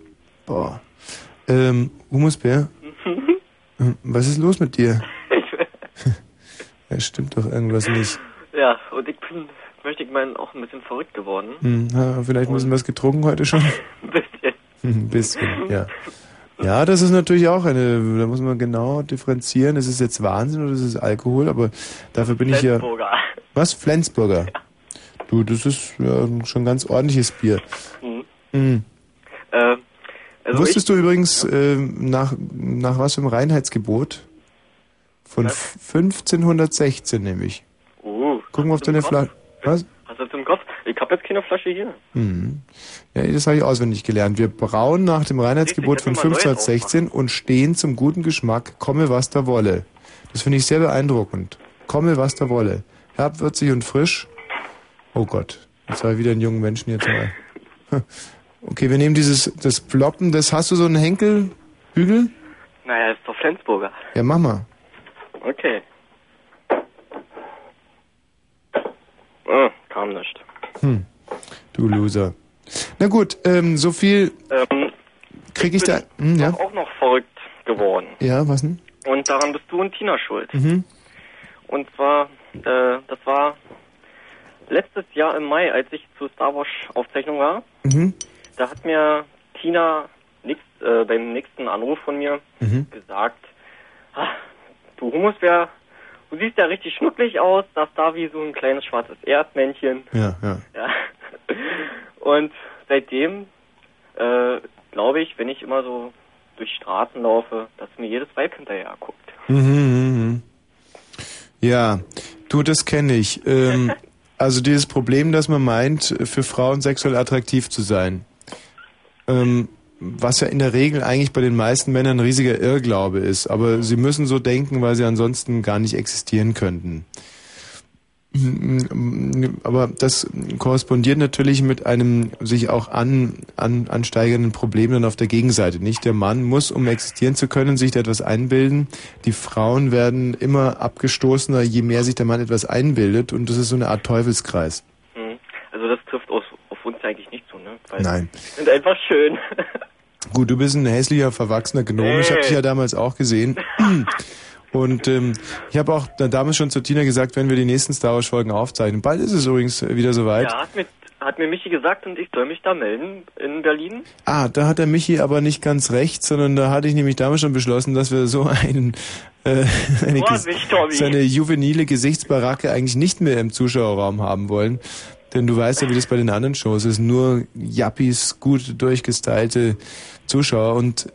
boah. Ähm, Humusbär, ähm, was ist los mit dir? Ja, stimmt doch irgendwas nicht. Ja, und ich bin, möchte ich meinen, auch ein bisschen verrückt geworden. Hm, ha, vielleicht ein bisschen was getrunken heute schon? Ein bisschen. Ein bisschen, ja. Ja, das ist natürlich auch eine, da muss man genau differenzieren. Ist es jetzt Wahnsinn oder ist es Alkohol? Aber dafür bin ich ja. Flensburger. Was? Flensburger? Du, das ist ja schon ein ganz ordentliches Bier. Mhm. Mhm. Äh, also Wusstest du übrigens, ähm, nach, nach was für einem Reinheitsgebot? Von 1516 nämlich. ich, uh, Gucken wir auf deine Flasche. Was? hast du das im Kopf? Ich habe jetzt keine Flasche hier. Mhm. Ja, das habe ich auswendig gelernt. Wir brauen nach dem Reinheitsgebot von jetzt mal neu 1516 und stehen zum guten Geschmack, komme was da wolle. Das finde ich sehr beeindruckend. Komme was da wolle. Herbwürzig und frisch. Oh Gott, jetzt ich wieder einen jungen Menschen hier dabei. Okay, wir nehmen dieses, das Ploppen, das hast du so einen Henkelbügel? Naja, ist doch Flensburger. Ja, mach mal. Okay. Ah, kam nicht. Hm. Du Loser. Na gut, ähm, so viel Ähm, krieg ich da. Hm, ja? auch noch verrückt geworden. Ja, was denn? Und daran bist du und Tina schuld. Mhm. Und zwar, äh, das war letztes Jahr im Mai, als ich zur Star Wars Aufzeichnung war. Mhm. Da hat mir Tina nix, äh, beim nächsten Anruf von mir Mhm. gesagt, ah, du Humusbär, du siehst ja richtig schnucklig aus, das da wie so ein kleines schwarzes Erdmännchen. Ja, ja. Ja. Und seitdem äh, glaube ich, wenn ich immer so durch Straßen laufe, dass mir jedes Weib hinterher guckt. Mhm, mhm, mhm. Ja, du, das kenne ich. Ähm, also dieses Problem, dass man meint, für Frauen sexuell attraktiv zu sein. Ähm, was ja in der Regel eigentlich bei den meisten Männern ein riesiger Irrglaube ist. Aber sie müssen so denken, weil sie ansonsten gar nicht existieren könnten. Aber das korrespondiert natürlich mit einem sich auch an, an, ansteigenden Problem dann auf der Gegenseite. Nicht der Mann muss, um existieren zu können, sich da etwas einbilden. Die Frauen werden immer abgestoßener, je mehr sich der Mann etwas einbildet. Und das ist so eine Art Teufelskreis. Mhm. Also das trifft aus eigentlich nicht so, ne? Weil Nein. sind einfach schön. Gut, du bist ein hässlicher, verwachsener Gnome. Ich habe Hey. dich ja damals auch gesehen. Und ähm, ich habe auch da- damals schon zu Tina gesagt, wenn wir die nächsten Star Wars Folgen aufzeichnen. Bald ist es übrigens wieder soweit. Ja, hat mir, hat mir Michi gesagt und ich soll mich da melden in Berlin. Ah, da hat der Michi aber nicht ganz recht, sondern da hatte ich nämlich damals schon beschlossen, dass wir so einen äh, eine, Ges- Vorsicht, Tommy. so eine juvenile Gesichtsbaracke eigentlich nicht mehr im Zuschauerraum haben wollen. Denn du weißt ja, wie das bei den anderen Shows ist. Nur Yappies, gut durchgestylte Zuschauer. Und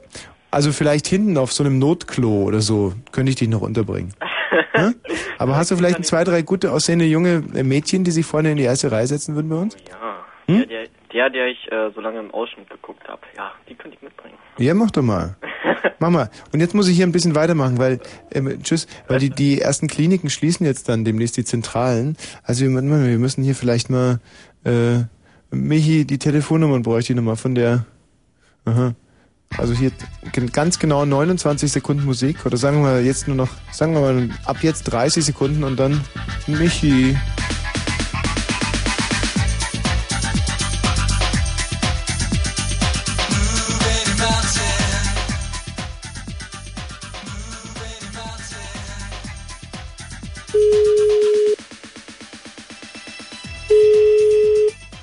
also vielleicht hinten auf so einem Notklo oder so könnte ich dich noch unterbringen. Hm? Aber hast du vielleicht ein, zwei, drei gute aussehende junge äh, Mädchen, die sich vorne in die erste Reihe setzen würden bei uns? Ja, Hm? der, der, der, der ich äh, so lange im Ausschnitt geguckt habe. Ja, die könnte ich mitbringen. Ja, mach doch mal. Mach mal. Und jetzt muss ich hier ein bisschen weitermachen, weil, ähm, tschüss, weil die, die ersten Kliniken schließen jetzt dann demnächst die Zentralen. Also wir, wir müssen hier vielleicht mal, äh, Michi, die Telefonnummern bräuchte ich nochmal von der, aha. Also hier ganz genau 29 Sekunden Musik oder sagen wir jetzt nur noch, sagen wir mal ab jetzt 30 Sekunden und dann Michi.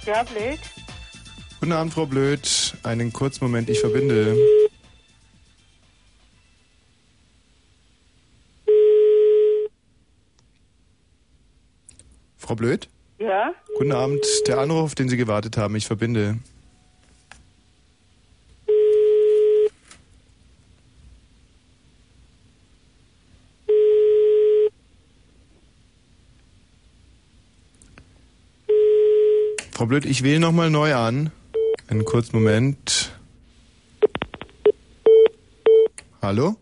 Ja, blöd. Guten Abend, Frau Blöd. Einen kurzen Moment, ich verbinde. Frau Blöd? Ja? Guten Abend, der Anruf, auf den Sie gewartet haben, ich verbinde. Frau Blöd, ich wähle nochmal neu an. Einen kurzen Moment. Hallo?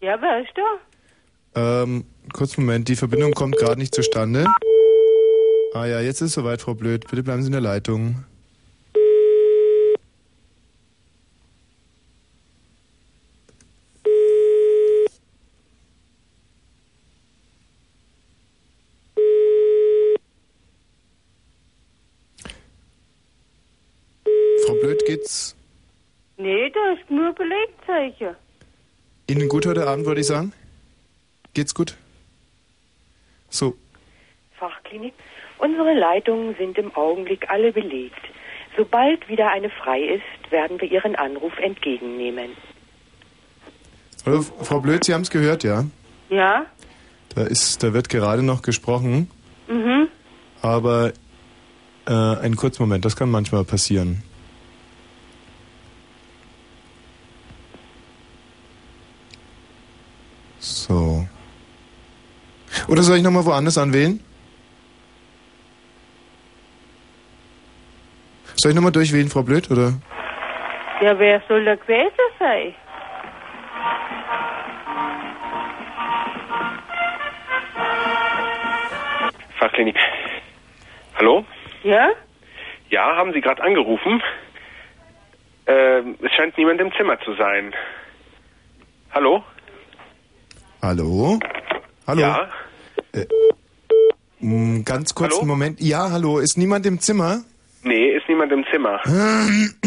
Ja, wer ist da? Ähm, kurzen Moment, die Verbindung kommt gerade nicht zustande. Ah ja, jetzt ist es soweit, Frau Blöd. Bitte bleiben Sie in der Leitung. Frau Blöd, geht's Nee, da ist nur Belegzeichen. Ihnen gut heute Abend, wollte ich sagen? Geht's gut? So, Fachklinik. Unsere Leitungen sind im Augenblick alle belegt. Sobald wieder eine frei ist, werden wir Ihren Anruf entgegennehmen. Hallo, Frau Blöd, Sie haben es gehört, ja? Ja? Da ist, da wird gerade noch gesprochen, Mhm. aber äh, einen kurzen Moment, das kann manchmal passieren. So. Oder soll ich nochmal woanders anwählen? Soll ich nochmal durchwählen, Frau Blöd, oder? Ja, wer soll da gewesen sein? Fachklinik. Hallo? Ja? Ja, haben Sie gerade angerufen? Ähm, es scheint niemand im Zimmer zu sein. Hallo? Hallo? Hallo? Ja? Mm, Ganz kurzen Moment. Ja, hallo, ist niemand im Zimmer? Nee, ist niemand im Zimmer.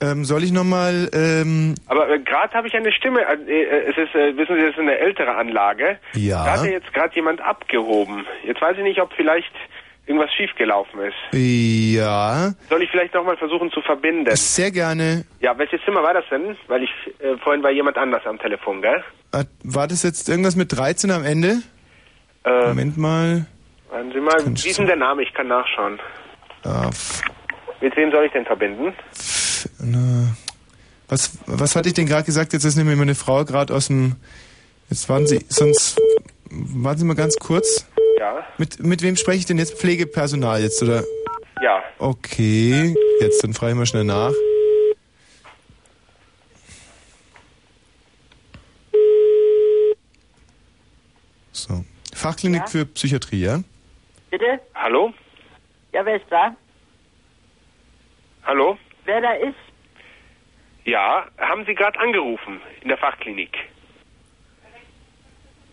ähm, soll ich nochmal, ähm, Aber äh, gerade habe ich eine Stimme. Äh, äh, es ist, äh, wissen Sie, es ist eine ältere Anlage. Ja. Da hat ja jetzt gerade jemand abgehoben. Jetzt weiß ich nicht, ob vielleicht irgendwas schiefgelaufen ist. ja, Soll ich vielleicht nochmal versuchen zu verbinden? sehr gerne. Ja, welches Zimmer war das denn? Weil ich äh, vorhin war jemand anders am Telefon, gell? Äh, War das jetzt irgendwas mit 13 am Ende? Äh, Moment mal. Warten Sie mal, wie ist denn der Name? Ich kann nachschauen. Ah, Mit wem soll ich denn verbinden? na, was, was hatte ich denn gerade gesagt? Jetzt ist nämlich meine Frau gerade aus dem. Jetzt waren Sie, sonst. Warten Sie mal ganz kurz. Ja. Mit, mit wem spreche ich denn jetzt? Pflegepersonal jetzt, oder? Ja. Okay, jetzt dann frage ich mal schnell nach. So. Fachklinik Ja? für Psychiatrie, ja? Bitte? Hallo? Ja, wer ist da? Hallo? Wer da ist? Ja, haben Sie gerade angerufen in der Fachklinik?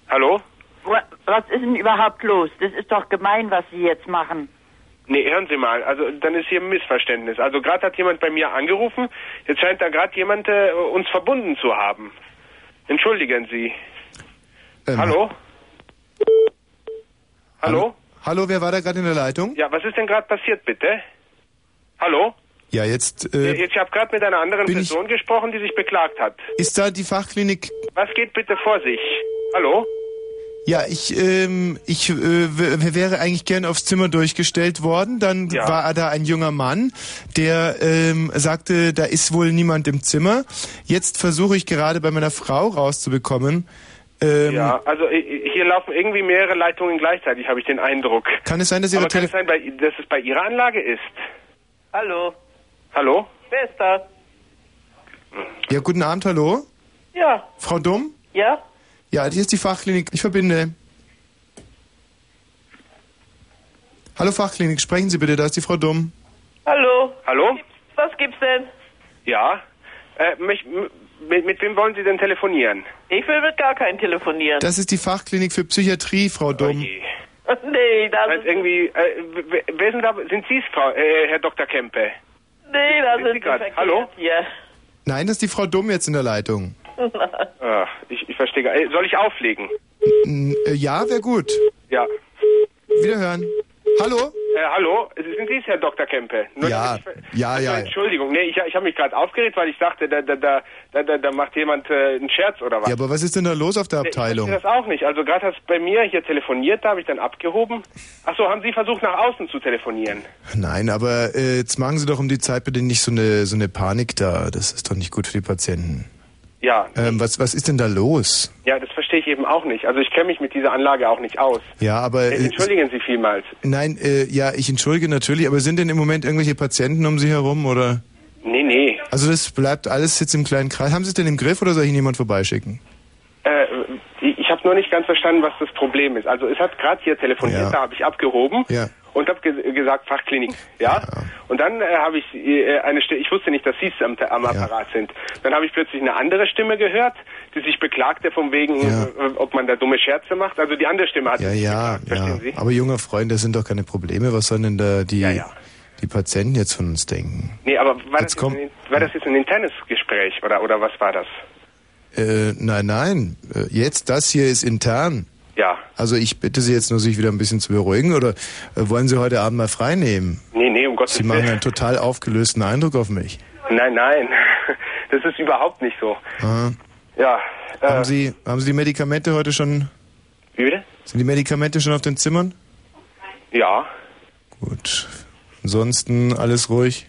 Hallo? Wa- Was ist denn überhaupt los? Das ist doch gemein, was Sie jetzt machen. Nee, hören Sie mal, also dann ist hier ein Missverständnis. Also gerade hat jemand bei mir angerufen, jetzt scheint da gerade jemand äh, uns verbunden zu haben. Entschuldigen Sie. Ähm, Hallo? Hallo? Hallo, wer war da gerade in der Leitung? Ja, was ist denn gerade passiert, bitte? Hallo? Ja, jetzt äh, ich habe gerade mit einer anderen bin ich- Person gesprochen, die sich beklagt hat. ist da die Fachklinik. Was geht bitte vor sich? Hallo? Ja, ich ähm, ich äh, w- wäre eigentlich gern aufs Zimmer durchgestellt worden. Dann Ja. war da ein junger Mann, der ähm, sagte, da ist wohl niemand im Zimmer. Jetzt versuche ich gerade bei meiner Frau rauszubekommen. Ähm, Ja, also äh, hier laufen irgendwie mehrere Leitungen gleichzeitig, habe ich den Eindruck. Kann es sein, dass Ihre Aber kann es sein, bei, dass es bei Ihrer Anlage ist? Hallo, Hallo? wer ist da? Ja, guten Abend, hallo? Ja, Frau Dumm? ja, Ja, hier ist die Fachklinik. Ich verbinde. Hallo Fachklinik, sprechen Sie bitte, da ist die Frau Dumm. hallo. Hallo? Was gibt's denn? Ja? Äh, mich, mit, mit wem wollen Sie denn telefonieren? Ich will mit gar keinem telefonieren. Das ist die Fachklinik für Psychiatrie, Frau Dumm. nee, das Heißt irgendwie, äh, wer sind da, sind Sie es, Frau, äh, Herr Dr. Kempe? Nee, da Sind sind Sie grad? Hallo? Hier. Nein, das ist die Frau Dumm jetzt in der Leitung. Ah, ich, ich verstehe gar äh, Soll ich auflegen? N äh, ja, wäre gut. Ja. Wiederhören. Hallo? Äh, hallo? Sind Sie es, Herr Dr. Kempe? Nur Ja, ich ja, Also, ja. Entschuldigung, nee, ich, ich habe mich gerade aufgeregt, weil ich dachte, da, da, da, da, da, macht jemand äh, einen Scherz oder was. Ja, aber was ist denn da los auf der Abteilung? Ich verstehe das auch nicht. Also gerade hast bei mir hier telefoniert, da habe ich dann abgehoben. Ach so, haben Sie versucht nach außen zu telefonieren? Nein, aber äh, jetzt machen Sie doch um die Zeit bitte nicht so eine so eine Panik da. Das ist doch nicht gut für die Patienten. Ja, Ähm, was was ist denn da los? ja, das verstehe ich eben auch nicht. Also ich kenne mich mit dieser Anlage auch nicht aus. Ja, aber Äh, äh, Entschuldigen Sie vielmals. nein, äh, ja, ich entschuldige natürlich, aber sind denn im Moment irgendwelche Patienten um Sie herum oder? Nee, nee. Also das bleibt alles jetzt im kleinen Kreis. Haben Sie es denn im Griff oder soll ich Ihnen jemand vorbeischicken? Äh, ich ich habe nur nicht ganz verstanden, was das Problem ist. Also es hat gerade hier telefoniert, Ja. da habe ich abgehoben Ja. Und habe ge gesagt Fachklinik, ja. Und dann äh, habe ich äh, eine Stimme, ich wusste nicht, dass Sie am, am Apparat sind. Dann habe ich plötzlich eine andere Stimme gehört, die sich beklagte von wegen, äh, ob man da dumme Scherze macht. Also die andere Stimme hat Ja, sich ja, beklagt, verstehen ja. Sie? Aber junger Freund, das sind doch keine Probleme. Was sollen denn da die die Patienten jetzt von uns denken? Nee, aber war, das Jetzt komm- jetzt ein, war das jetzt ein internes Gespräch oder oder was war das? Äh, nein, nein. Äh, Jetzt das hier ist intern. Ja. Also ich bitte Sie jetzt nur, sich wieder ein bisschen zu beruhigen oder äh, wollen Sie heute Abend mal frei nehmen? Nee, nee, um Gottes Sie machen Willen. einen total aufgelösten Eindruck auf mich. Nein, nein. Das ist überhaupt nicht so. Ah. Ja. Äh, Haben Sie haben Sie die Medikamente heute schon? Wie bitte? Sind die Medikamente schon auf den Zimmern? Ja. Gut. Ansonsten alles ruhig.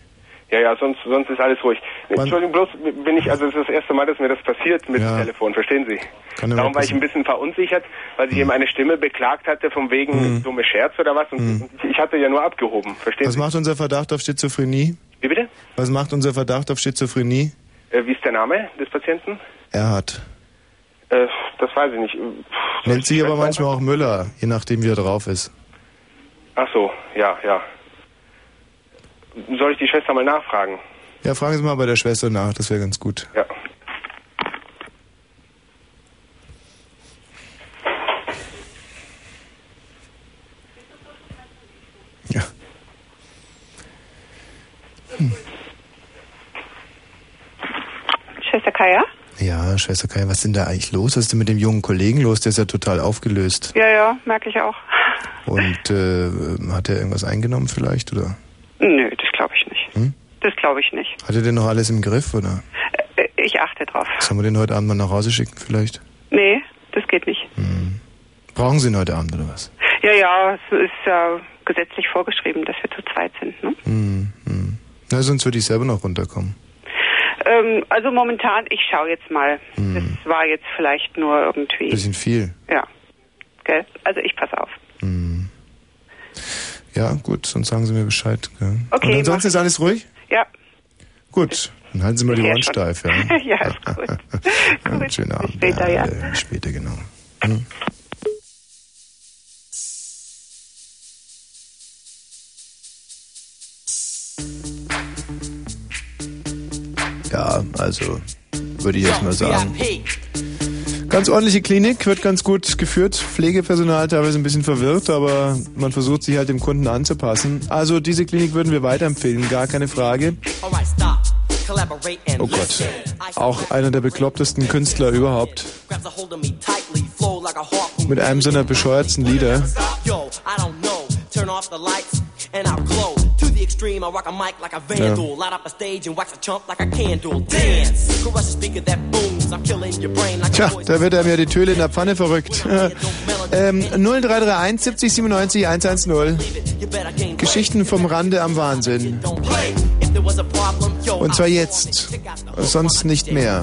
Ja, ja, sonst, sonst ist alles ruhig. Entschuldigung, bloß bin ich, also es ist das erste Mal, dass mir das passiert mit Ja. dem Telefon, verstehen Sie? Kann Darum war ich ein bisschen verunsichert, weil sich eben eine Stimme beklagt hatte von wegen Mhm. dumme Scherz oder was und Mhm. ich hatte ja nur abgehoben, verstehen Was Sie? macht unser Verdacht auf Schizophrenie? Wie bitte? Was macht unser Verdacht auf Schizophrenie? Äh, wie ist der Name des Patienten? Erhard. Äh, das weiß ich nicht. Pff, Nennt sich aber manchmal auch Müller, je nachdem wie er drauf ist. Ach so, ja, ja. Soll ich die Schwester mal nachfragen? Ja, fragen Sie mal bei der Schwester nach, das wäre ganz gut. Ja. Schwester Kaya? Ja, Schwester Kaya, was ist denn da eigentlich los? Was ist denn mit dem jungen Kollegen los? Der ist ja total aufgelöst. Ja, ja, merke ich auch. Und äh, hat er irgendwas eingenommen vielleicht, oder? Nö, das glaube ich nicht. Hm? Das glaube ich nicht. Hat er denn noch alles im Griff, oder? Äh, Ich achte drauf. Sollen wir den heute Abend mal nach Hause schicken vielleicht? Nee, das geht nicht. Brauchen Sie ihn heute Abend, oder was? Ja, ja, es ist äh, gesetzlich vorgeschrieben, dass wir zu zweit sind. Ne? Hm, hm. Na, sonst würde ich selber noch runterkommen. Ähm, also momentan, ich schaue jetzt mal. Das war jetzt vielleicht nur irgendwie. Bisschen viel. Ja. Gell? Also ich pass auf. Hm. Ja, gut, sonst sagen Sie mir Bescheid. Gell? Okay, Und ansonsten ist alles ruhig? Ja. Gut, dann halten Sie mal die Ja, Ohren schon. steif. Ja, ja, ist gut. ja schönen Abend. später, ja. äh, später, genau. Hm. Ja, also würde ich jetzt mal sagen. Ganz ordentliche Klinik, wird ganz gut geführt. Pflegepersonal teilweise ein bisschen verwirrt, aber man versucht sich halt dem Kunden anzupassen. Also diese Klinik würden wir weiterempfehlen, gar keine Frage. Oh Gott. Auch einer der beklopptesten Künstler überhaupt. Mit einem seiner bescheuertsten Lieder. Extreme, I rock a mic like a vandal. Light up a stage and wax a chump like a candle. Dance, crush a speaker that booms. I'm killing your brain like Tja, da wird er mir die Töle in der Pfanne verrückt. ähm, 0331 70 97 110. Geschichten vom Rande am Wahnsinn. Und zwar jetzt. Sonst nicht mehr.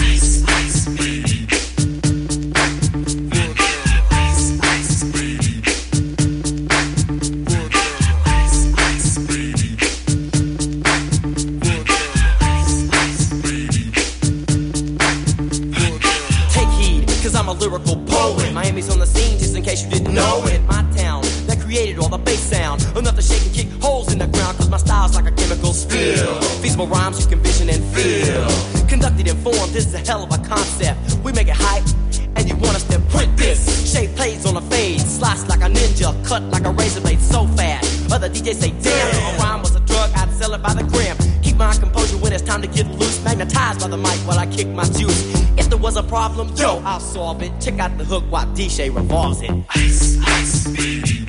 Problem, yo, I'll solve it. Check out the hook while DJ revolves it. Ice, ice, baby.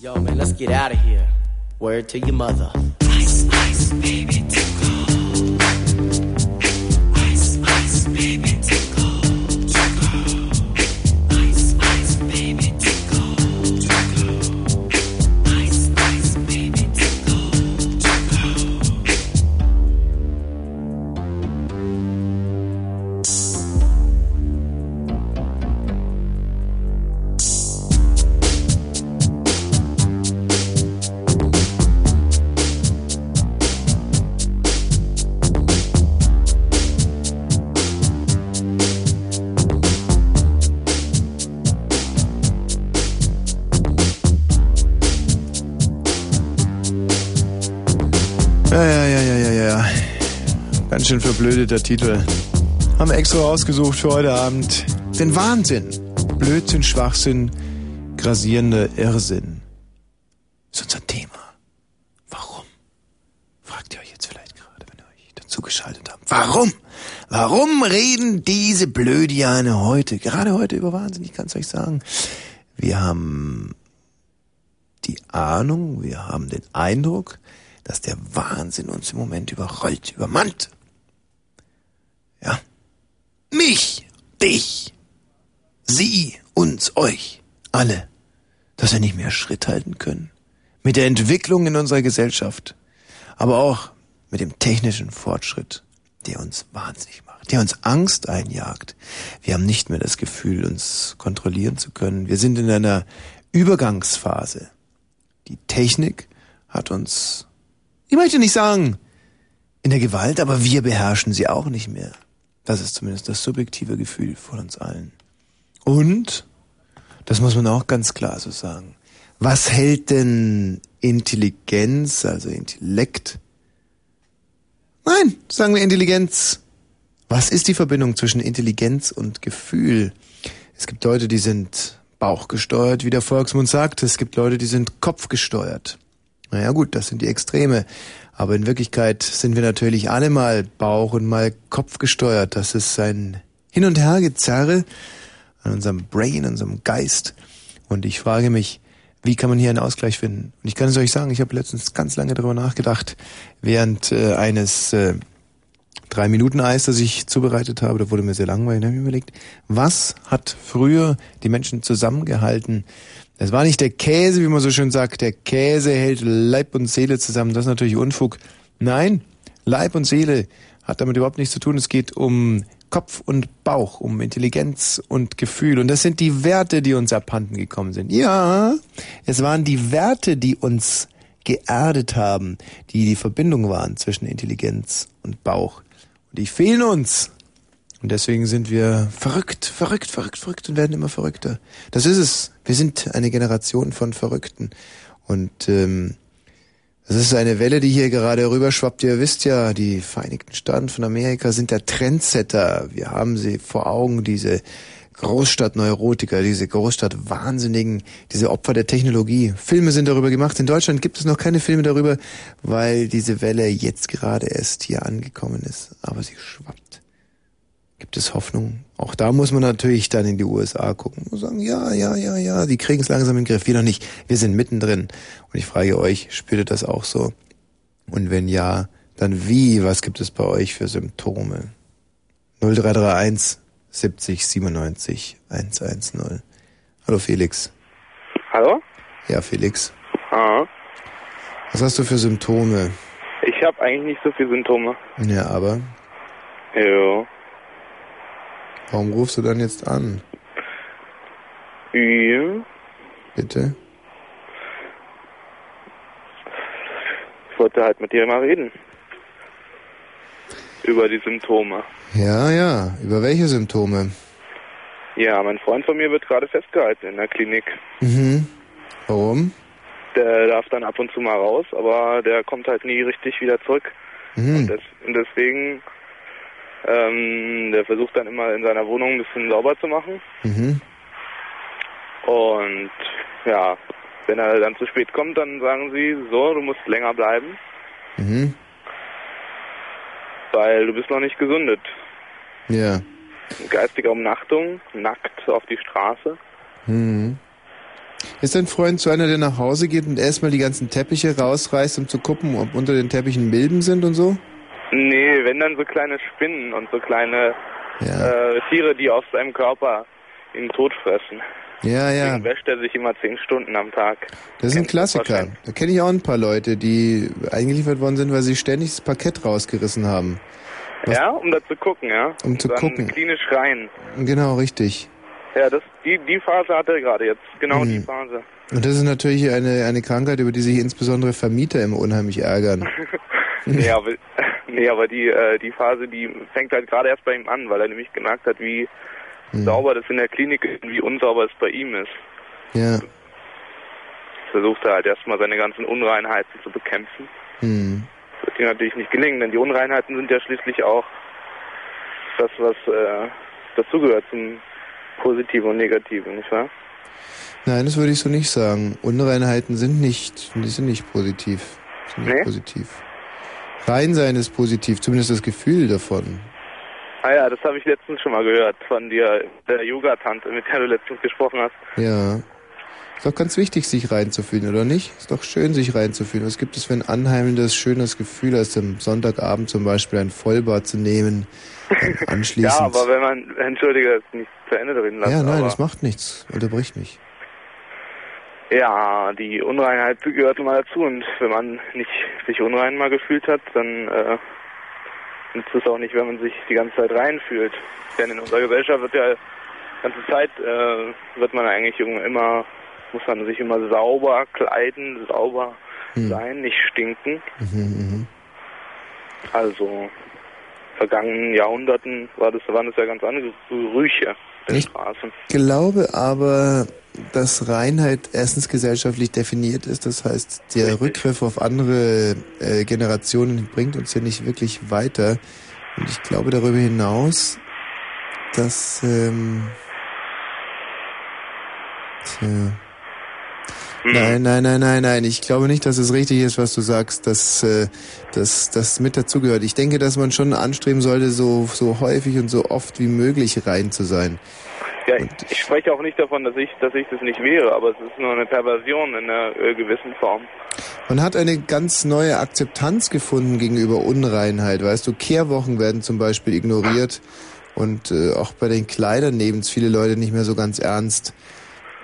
Yo, man, let's get out of here. Word to your mother. Verblödeter Titel. Haben wir extra ausgesucht für heute Abend. Den Wahnsinn. Blödsinn, Schwachsinn, grasierender Irrsinn. Ist unser Thema. Warum? Fragt ihr euch jetzt vielleicht gerade, wenn ihr euch dazugeschaltet habt. Warum? Warum reden diese Blödiane heute, gerade heute über Wahnsinn? Ich kann es euch sagen. Wir haben die Ahnung, wir haben den Eindruck, dass der Wahnsinn uns im Moment überrollt, übermannt. Mich, dich, sie, uns, euch, alle. Dass wir nicht mehr Schritt halten können. Mit der Entwicklung in unserer Gesellschaft. Aber auch mit dem technischen Fortschritt, der uns wahnsinnig macht, der uns Angst einjagt. Wir haben nicht mehr das Gefühl, uns kontrollieren zu können. Wir sind in einer Übergangsphase. Die Technik hat uns, ich möchte nicht sagen, in der Gewalt, aber wir beherrschen sie auch nicht mehr. Das ist zumindest das subjektive Gefühl von uns allen. Und, das muss man auch ganz klar so sagen, was hält denn Intelligenz, also Intellekt? Nein, sagen wir Intelligenz. Was ist die Verbindung zwischen Intelligenz und Gefühl? Es gibt Leute, die sind bauchgesteuert, wie der Volksmund sagt. Es gibt Leute, die sind kopfgesteuert. Naja gut, das sind die Extreme. Aber in Wirklichkeit sind wir natürlich alle mal Bauch und mal Kopf gesteuert. Das ist ein Hin- und Hergezerre an unserem Brain, unserem Geist. Und ich frage mich, wie kann man hier einen Ausgleich finden? Und ich kann es euch sagen, ich habe letztens ganz lange darüber nachgedacht, während äh, eines äh, drei Minuten Eis, das ich zubereitet habe, da wurde mir sehr langweilig, da habe ich mir überlegt, was hat früher die Menschen zusammengehalten? Es war nicht der Käse, wie man so schön sagt, der Käse hält Leib und Seele zusammen, das ist natürlich Unfug. Nein, Leib und Seele hat damit überhaupt nichts zu tun. Es geht um Kopf und Bauch, um Intelligenz und Gefühl. Und das sind die Werte, die uns abhanden gekommen sind. Ja, es waren die Werte, die uns geerdet haben, die die Verbindung waren zwischen Intelligenz und Bauch. Und die fehlen uns. Und deswegen sind wir verrückt, verrückt, verrückt, verrückt und werden immer verrückter. Das ist es. Wir sind eine Generation von Verrückten. Und ähm, das ist eine Welle, die hier gerade rüberschwappt. Ihr wisst ja, die Vereinigten Staaten von Amerika sind der Trendsetter. Wir haben sie vor Augen, diese Großstadtneurotiker, diese Großstadtwahnsinnigen, diese Opfer der Technologie. Filme sind darüber gemacht. In Deutschland gibt es noch keine Filme darüber, weil diese Welle jetzt gerade erst hier angekommen ist. Aber sie schwappt. Gibt es Hoffnung? Auch da muss man natürlich dann in die USA gucken und sagen, ja, ja, ja, ja, die kriegen es langsam in den Griff. Wir noch nicht. Wir sind mittendrin. Und ich frage euch, spürt ihr das auch so? Und wenn ja, dann wie? Was gibt es bei euch für Symptome? 0331 70 97 110. Hallo Felix. Hallo? Ja, Felix. Ah. Was hast du für Symptome? Ich habe eigentlich nicht so viele Symptome. Ja, aber Jo. Warum rufst du dann jetzt an? Ja. Bitte? Ich wollte halt mit dir mal reden. Über die Symptome. Ja, ja. Über welche Symptome? Ja, mein Freund von mir wird gerade festgehalten in der Klinik. Mhm. Warum? Der darf dann ab und zu mal raus, aber der kommt halt nie richtig wieder zurück. Mhm. Und, des, und deswegen, ähm, der versucht dann immer in seiner Wohnung ein bisschen sauber zu machen. Mhm. Und ja, wenn er dann zu spät kommt, dann sagen sie, so, du musst länger bleiben, Mhm. weil du bist noch nicht gesundet. Ja. Geistige Umnachtung, nackt auf die Straße. Mhm. Ist dein Freund so einer, der nach Hause geht und erstmal die ganzen Teppiche rausreißt, um zu gucken, ob unter den Teppichen Milben sind und so? Nee, wenn dann so kleine Spinnen und so kleine äh, Tiere, die aus seinem Körper ihn tot fressen. Ja, ja. Deswegen wäscht er sich immer zehn Stunden am Tag. Das ist ein Klassiker. Da kenne ich auch ein paar Leute, die eingeliefert worden sind, weil sie ständig das Parkett rausgerissen haben. Was- Ja, um da zu gucken, ja. Um zu dann gucken. klinisch rein. Genau, richtig. Ja, das, die, die Phase hat er gerade jetzt. Genau die Mhm. Phase. Und das ist natürlich eine, eine Krankheit, über die sich insbesondere Vermieter immer unheimlich ärgern. nee, aber, nee, aber die, äh, die Phase, die fängt halt gerade erst bei ihm an, weil er nämlich gemerkt hat, wie Hm. sauber das in der Klinik ist und wie unsauber es bei ihm ist. Ja. Versucht er halt erstmal seine ganzen Unreinheiten zu bekämpfen. Hm. wird ihm natürlich nicht gelingen, denn die Unreinheiten sind ja schließlich auch das, was äh, dazugehört zum Positiven und Negativen, nicht wahr? Nein, das würde ich so nicht sagen. Unreinheiten sind nicht, die sind nicht positiv. Sind nicht Nee? positiv. Reinsein ist positiv, zumindest das Gefühl davon. Ah ja, das habe ich letztens schon mal gehört von dir, der Yoga-Tante, mit der du letztens gesprochen hast. Ja. Ist doch ganz wichtig, sich reinzufühlen, oder nicht? Ist doch schön, sich reinzufühlen. Was gibt es für ein anheimelndes, schönes Gefühl, als am Sonntagabend zum Beispiel ein Vollbad zu nehmen, anschließend... Ja, aber wenn man, entschuldige, es nicht zu Ende drin lassen, ja, nein, das macht nichts. Unterbrich mich. Ja, die Unreinheit gehört mal dazu und wenn man nicht sich unrein mal gefühlt hat, dann äh, nützt es auch nicht, wenn man sich die ganze Zeit reinfühlt. Denn in unserer Gesellschaft wird ja die ganze Zeit äh, wird man eigentlich immer, muss man sich immer sauber kleiden, sauber Hm. sein, nicht stinken. Mhm, mhm. Also vergangenen Jahrhunderten war das, waren das ja ganz andere Gerüche der Ich Straßen. glaube aber, dass Reinheit erstens gesellschaftlich definiert ist. Das heißt, der Rückgriff auf andere äh, Generationen bringt uns ja nicht wirklich weiter. Und ich glaube darüber hinaus, dass ähm, tja, Nein, nein, nein, nein, nein. Ich glaube nicht, dass es richtig ist, was du sagst, dass äh, dass das mit dazugehört. Ich denke, dass man schon anstreben sollte, so so häufig und so oft wie möglich rein zu sein. Ja, ich, ich spreche auch nicht davon, dass ich, dass ich das nicht wäre, aber es ist nur eine Perversion in einer äh, gewissen Form. Man hat eine ganz neue Akzeptanz gefunden gegenüber Unreinheit. Weißt du, Kehrwochen werden zum Beispiel ignoriert und äh, auch bei den Kleidern nehmen es viele Leute nicht mehr so ganz ernst.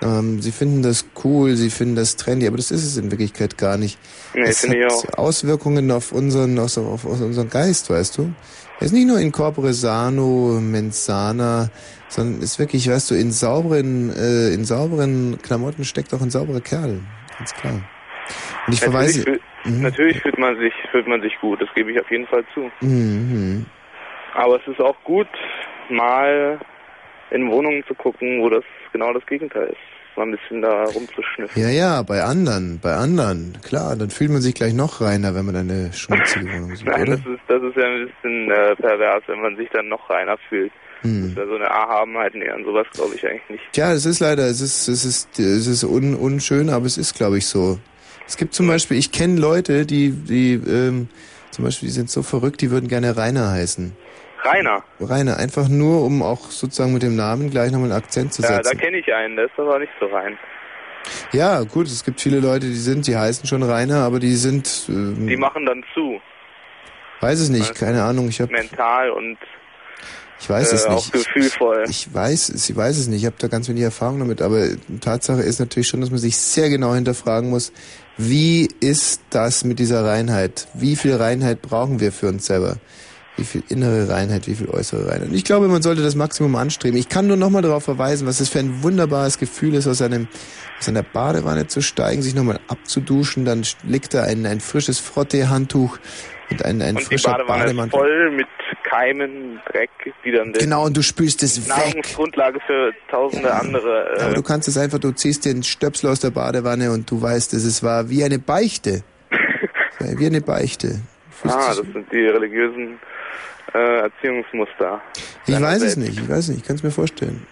Ähm, sie finden das cool, sie finden das trendy, aber das ist es in Wirklichkeit gar nicht. Nee, es hat. Auswirkungen auf unseren, auf, auf unseren Geist, weißt du? Es ist nicht nur in corpore sano, mens sana, sondern ist wirklich, weißt du, in sauberen, äh, in sauberen Klamotten steckt auch ein sauberer Kerl. Ganz klar. Und ich natürlich, verweise. fühl, natürlich fühlt man sich, fühlt man sich gut, das gebe ich auf jeden Fall zu. Mhm. Aber es ist auch gut, mal in Wohnungen zu gucken, wo das genau das Gegenteil ist. Mal ein bisschen da rumzuschnüffeln. Ja, ja, bei anderen, bei anderen. Klar, dann fühlt man sich gleich noch reiner, wenn man eine schmutzige Wohnung sieht, Nein, oder? das ist, das ist ja ein bisschen äh, pervers, wenn man sich dann noch reiner fühlt. Hm. Das ist ja so eine Erhabenheit, nee, an sowas glaube ich eigentlich nicht. Tja, es ist leider, es ist, es ist, es ist un, unschön, aber es ist, glaube ich, so. Es gibt zum Beispiel, ich kenne Leute, die, die, ähm, zum Beispiel, die sind so verrückt, die würden gerne Rainer heißen. Rainer, Rainer, einfach nur, um auch sozusagen mit dem Namen gleich nochmal einen Akzent zu ja, da setzen. kenne ich einen, der ist aber nicht so rein. Ja, gut, es gibt viele Leute, die sind, die heißen schon Rainer, aber die sind, ähm, Die machen dann zu, weiß es nicht, keine Ahnung, ich habe mental und Ich weiß es äh, nicht. auch gefühlvoll. Ich, ich weiß, es- ich weiß es nicht. Ich habe da ganz wenig Erfahrung damit. Aber Tatsache ist natürlich schon, dass man sich sehr genau hinterfragen muss, wie ist das mit dieser Reinheit? Wie viel Reinheit brauchen wir für uns selber? Wie viel innere Reinheit, wie viel äußere Reinheit? Und ich glaube, man sollte das Maximum anstreben. Ich kann nur nochmal darauf verweisen, was es für ein wunderbares Gefühl ist, aus einem aus einer Badewanne zu steigen, sich nochmal abzuduschen, dann liegt da ein, ein frisches Frottee-Handtuch und ein, ein und die frischer Badewanne ist Bademantel. voll mit Keimen, Dreck, die dann der Genau, und du spülst es weg. Nahrungsgrundlage für tausende andere. Aber Äh, du kannst es einfach, du ziehst den Stöpsel aus der Badewanne und du weißt, es war wie eine Beichte. Ja, wie eine Beichte. ah, das sind die religiösen äh, Erziehungsmuster. Ich weiß es nicht, ich weiß es nicht, ich kann es mir vorstellen.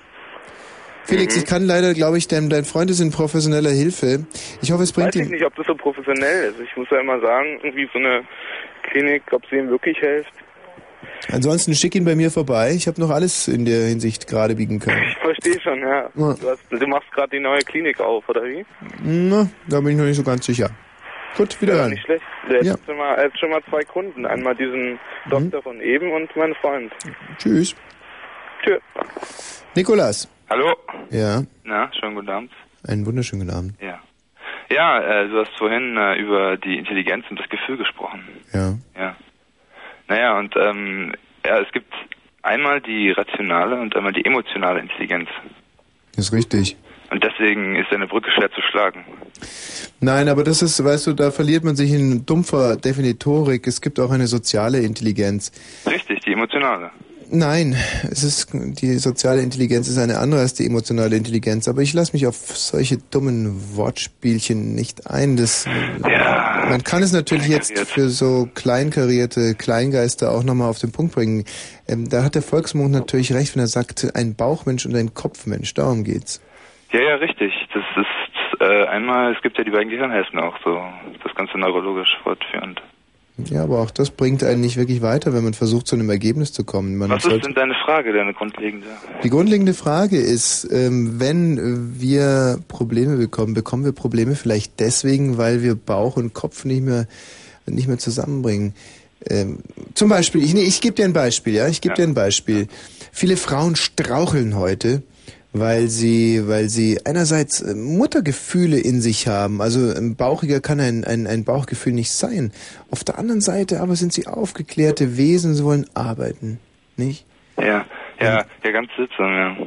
Felix, Mhm. ich kann leider, glaube ich, dein, dein Freund ist in professioneller Hilfe. Ich hoffe, es bringt Weiß ich ihm... nicht, ob das so professionell ist. Ich muss ja immer sagen, irgendwie so eine Klinik, ob sie ihm wirklich hilft. Ansonsten schick ihn bei mir vorbei. Ich habe noch alles in der Hinsicht gerade biegen können. Ich verstehe schon, ja. Ja. Du, hast, du machst gerade die neue Klinik auf, oder wie? Na, da bin ich noch nicht so ganz sicher. Gut, wieder ran. nicht schlecht. Der Ja. schon mal, er hat schon mal zwei Kunden. Einmal diesen Doktor von eben und mein Freund. Tschüss. Tschö. Nikolas. Hallo? Ja, Na, schönen guten Abend. einen wunderschönen guten Abend. Ja. Ja, äh, du hast vorhin äh, über die Intelligenz und das Gefühl gesprochen. Ja. Ja. Naja, und ähm, ja, es gibt einmal die rationale und einmal die emotionale Intelligenz. Ist richtig. Und deswegen ist eine Brücke schwer zu schlagen. Nein, aber das ist, weißt du, da verliert man sich in dumpfer Definitorik. Es gibt auch eine soziale Intelligenz. Richtig, die emotionale. Nein, es ist die soziale Intelligenz ist eine andere als die emotionale Intelligenz. Aber ich lasse mich auf solche dummen Wortspielchen nicht ein. Das, man kann es natürlich jetzt für so kleinkarierte Kleingeister auch nochmal auf den Punkt bringen. Ähm, da hat der Volksmund natürlich recht, wenn er sagt, ein Bauchmensch und ein Kopfmensch. Darum geht's. Ja, ja, richtig. Das ist äh, einmal, es gibt ja die beiden Gehirnhälften auch so, das Ganze neurologisch fortführend. Ja, aber auch das bringt einen nicht wirklich weiter, wenn man versucht, zu einem Ergebnis zu kommen. Man Was ist denn deine Frage, deine grundlegende? Die grundlegende Frage ist, ähm, wenn wir Probleme bekommen, bekommen wir Probleme vielleicht deswegen, weil wir Bauch und Kopf nicht mehr nicht mehr zusammenbringen. Ähm, zum Beispiel, ich, nee, ich gebe dir ein Beispiel, ja, ich gebe dir ein Beispiel. Viele Frauen straucheln heute, weil sie, weil sie einerseits äh, Muttergefühle in sich haben. Also ein bauchiger kann ein, ein, ein Bauchgefühl nicht sein. Auf der anderen Seite aber sind sie aufgeklärte Wesen, sie wollen arbeiten, nicht? Ja, ja, ja, ganz sitzend, ja.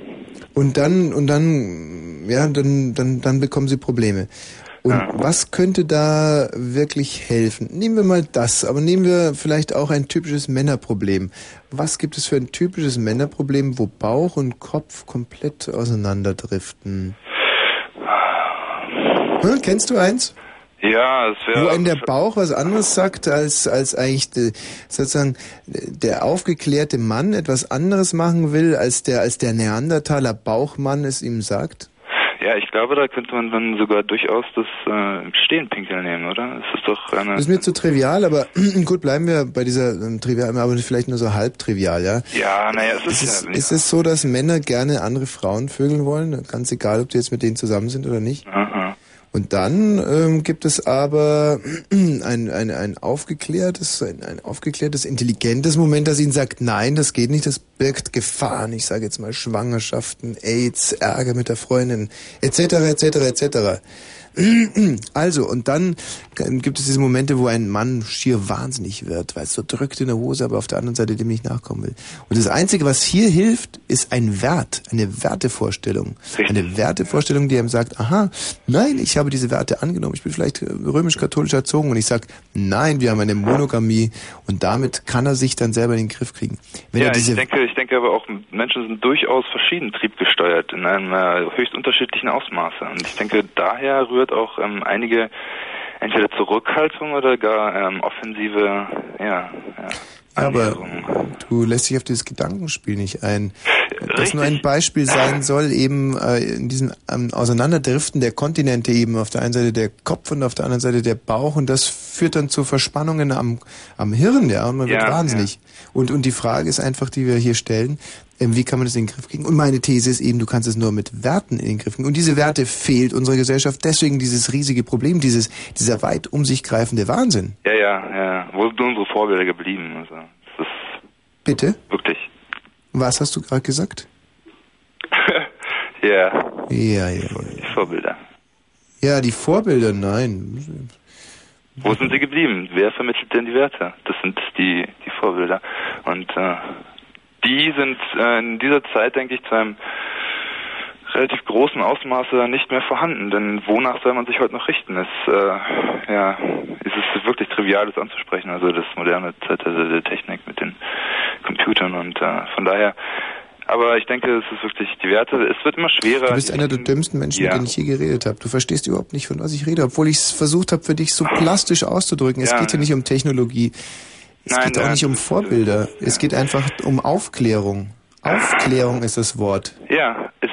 Und dann, und dann, ja, dann, dann, dann bekommen sie Probleme. Und was könnte da wirklich helfen? Nehmen wir mal das, aber nehmen wir vielleicht auch ein typisches Männerproblem. Was gibt es für ein typisches Männerproblem, wo Bauch und Kopf komplett auseinanderdriften? Hm, kennst du eins? Ja, es Wo wäre. einem der Bauch was anderes sagt, als, als eigentlich de, sozusagen der aufgeklärte Mann etwas anderes machen will, als der, als der Neandertaler Bauchmann es ihm sagt? Ja, ich glaube, da könnte man dann sogar durchaus das äh, Stehenpinkeln nehmen, oder? Das ist doch eine. Das ist mir zu trivial, aber gut, bleiben wir bei dieser ähm, trivial, aber vielleicht nur so halb trivial, ja? ja, naja, es ist, Ist es, ja. ist es so, dass Männer gerne andere Frauen vögeln wollen? Ganz egal, ob die jetzt mit denen zusammen sind oder nicht? Aha. Und dann ähm, gibt es aber ein, ein, ein aufgeklärtes, ein, ein aufgeklärtes, intelligentes Moment, das ihnen sagt, nein, das geht nicht, das birgt Gefahren. Ich sage jetzt mal Schwangerschaften, AIDS, Ärger mit der Freundin, etc., etc., etc. Also, und dann gibt es diese Momente, wo ein Mann schier wahnsinnig wird, weil es so drückt in der Hose, aber auf der anderen Seite dem nicht nachkommen will. Und das Einzige, was hier hilft, ist ein Wert, eine Wertevorstellung. Eine Wertevorstellung, die einem sagt, aha, nein, ich habe diese Werte angenommen, ich bin vielleicht äh, römisch-katholisch erzogen und ich sage, nein, wir haben eine Monogamie und damit kann er sich dann selber in den Griff kriegen. Wenn ja, ich denke, ich denke aber auch, Menschen sind durchaus verschieden triebgesteuert in einem äh, höchst unterschiedlichen Ausmaße. Und ich denke, daher rührt auch ähm, einige entweder Zurückhaltung oder gar ähm, offensive, ja, ja Aber du lässt dich auf dieses Gedankenspiel nicht ein. Das nur ein Beispiel sein soll, eben äh, in diesem ähm, Auseinanderdriften der Kontinente eben auf der einen Seite der Kopf und auf der anderen Seite der Bauch und das führt dann zu Verspannungen am, am Hirn, ja, und man wird Ja, wahnsinnig. Und, und die Frage ist einfach, die wir hier stellen, wie kann man das in den Griff kriegen? Und meine These ist eben, du kannst es nur mit Werten in den Griff kriegen. Und diese Werte fehlt unserer Gesellschaft, deswegen dieses riesige Problem, dieses, dieser weit um sich greifende Wahnsinn. ja, ja, ja. Wo sind unsere Vorbilder geblieben? Also, das ist Bitte? wirklich, Was hast du gerade gesagt? ja, Ja, ja. die Vorbilder. Ja, die Vorbilder, nein. Wo sind sie geblieben? Wer vermittelt denn die Werte? Das sind die, die Vorbilder. Und äh, die sind äh, in dieser Zeit, denke ich, zu einem relativ großen Ausmaße nicht mehr vorhanden. Denn wonach soll man sich heute noch richten? Es, äh, ja, es ist wirklich trivial, das anzusprechen. Also das moderne Zeitalter der Technik mit den Computern und äh, von daher. Aber ich denke, es ist wirklich die Werte. Es wird immer schwerer. Du bist einer der dümmsten Menschen, Ja. mit denen ich je geredet habe. Du verstehst überhaupt nicht, von was ich rede, obwohl ich es versucht habe, für dich so plastisch auszudrücken. Es Ja. geht hier nicht um Technologie. Es Nein, geht auch nicht um Vorbilder. Es geht einfach um Aufklärung. Aufklärung ist das Wort. Ja, es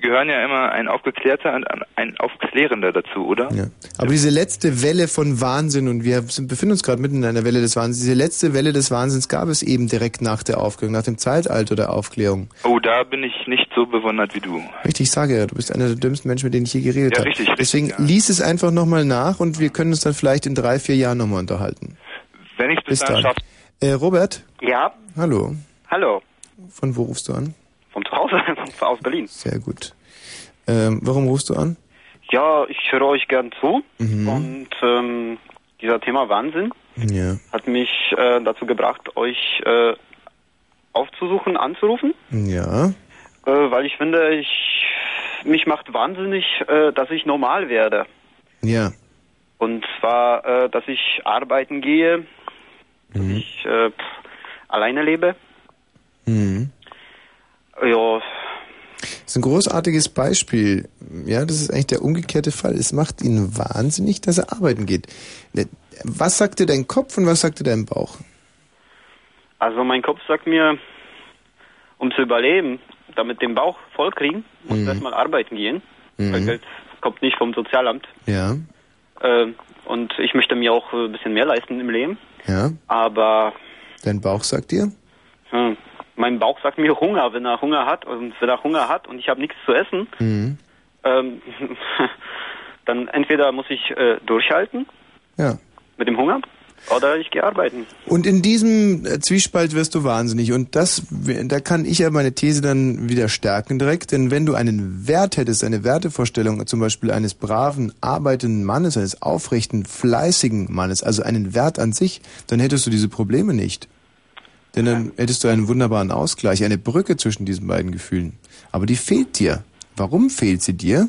gehören ja immer ein Aufgeklärter und ein Aufklärender dazu, oder? Ja. Aber diese letzte Welle von Wahnsinn, und wir sind, befinden uns gerade mitten in einer Welle des Wahnsinns, diese letzte Welle des Wahnsinns gab es eben direkt nach der Aufklärung, nach dem Zeitalter der Aufklärung. Oh, da bin ich nicht so bewundert wie du. Richtig, ich sage ja, du bist einer der dümmsten Menschen, mit denen ich je geredet Ja, habe. richtig, richtig, Deswegen ja. lies es einfach nochmal nach und wir können uns dann vielleicht in drei, vier Jahren nochmal unterhalten. Wenn ich bis dann. schaffe. Äh, Robert, Ja, hallo. hallo. Von wo rufst du an? Von zu Hause, aus Berlin. Sehr gut. Ähm, warum rufst du an? Ja, ich höre euch gern zu Mhm. und ähm, dieser Thema Wahnsinn Ja. hat mich äh, dazu gebracht, euch äh, aufzusuchen, anzurufen, Ja. äh, weil ich finde, ich mich macht wahnsinnig, äh, dass ich normal werde. Ja. Und zwar, äh, dass ich arbeiten gehe, dass Mhm. ich äh, alleine lebe. Mhm. Ja, Das ist ein großartiges Beispiel. Ja, das ist eigentlich der umgekehrte Fall. Es macht ihn wahnsinnig, dass er arbeiten geht. Ne, Was sagt dir dein Kopf und was sagt dir dein Bauch? also mein Kopf sagt mir, um zu überleben, damit den Bauch voll kriegen, muss Mhm. erstmal arbeiten gehen. Mhm. Weil Geld kommt nicht vom Sozialamt. Ja, Äh, und ich möchte mir auch ein bisschen mehr leisten im Leben. Ja. Aber Dein Bauch sagt dir? hm, mein Bauch sagt mir Hunger, wenn er Hunger hat. Und wenn er Hunger hat und ich habe nichts zu essen, Mhm. ähm, dann entweder muss ich äh, durchhalten Ja. mit dem Hunger oder ich gehe arbeiten. Und in diesem äh, Zwiespalt wirst du wahnsinnig. Und das, da kann ich ja meine These dann wieder stärken direkt. Denn wenn du einen Wert hättest, eine Wertevorstellung zum Beispiel eines braven, arbeitenden Mannes, eines aufrechten, fleißigen Mannes, also einen Wert an sich, dann hättest du diese Probleme nicht. Denn dann hättest du einen wunderbaren Ausgleich, eine Brücke zwischen diesen beiden Gefühlen. Aber die fehlt dir. Warum fehlt sie dir?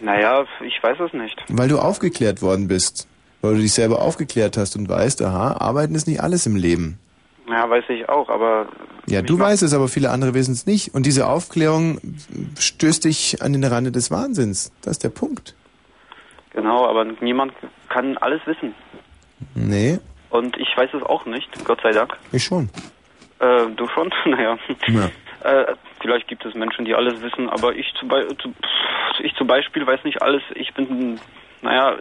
Naja, ich weiß es nicht. Weil du aufgeklärt worden bist. Weil du dich selber aufgeklärt hast und weißt, aha, arbeiten ist nicht alles im Leben. Ja, weiß ich auch, aber Ja, du weißt es, aber viele andere wissen es nicht. Und diese Aufklärung stößt dich an den Rande des Wahnsinns. Das ist der Punkt. genau, aber niemand kann alles wissen. Nee, Und ich weiß es auch nicht, Gott sei Dank. ich schon. Äh, du schon? naja. Ja. Äh, vielleicht gibt es Menschen, die alles wissen, aber ich zu, ich zum Beispiel weiß nicht alles. Ich bin, naja,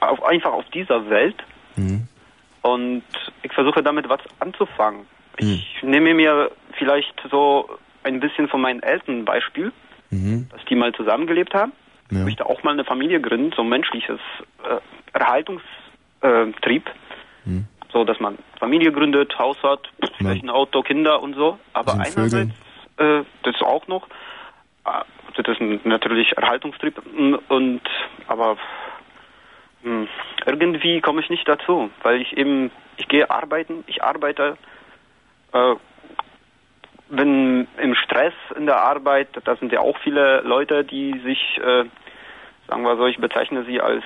auf, einfach auf dieser Welt Mhm. und ich versuche damit was anzufangen. Ich nehme mir vielleicht so ein bisschen von meinen Eltern ein Beispiel, Mhm. dass die mal zusammengelebt haben. Ja. Ich möchte auch mal eine Familie gründen, so ein menschliches äh, Erhaltungstrieb. Mhm. So, dass man Familie gründet, Haus hat, vielleicht ein Auto, Kinder und so. Aber einerseits, äh, das auch noch, äh, das ist natürlich Erhaltungstrieb und, aber mh, irgendwie komme ich nicht dazu, weil ich eben, ich gehe arbeiten, ich arbeite, äh, bin im Stress in der Arbeit, da sind ja auch viele Leute, die sich, äh, sagen wir so, ich bezeichne sie als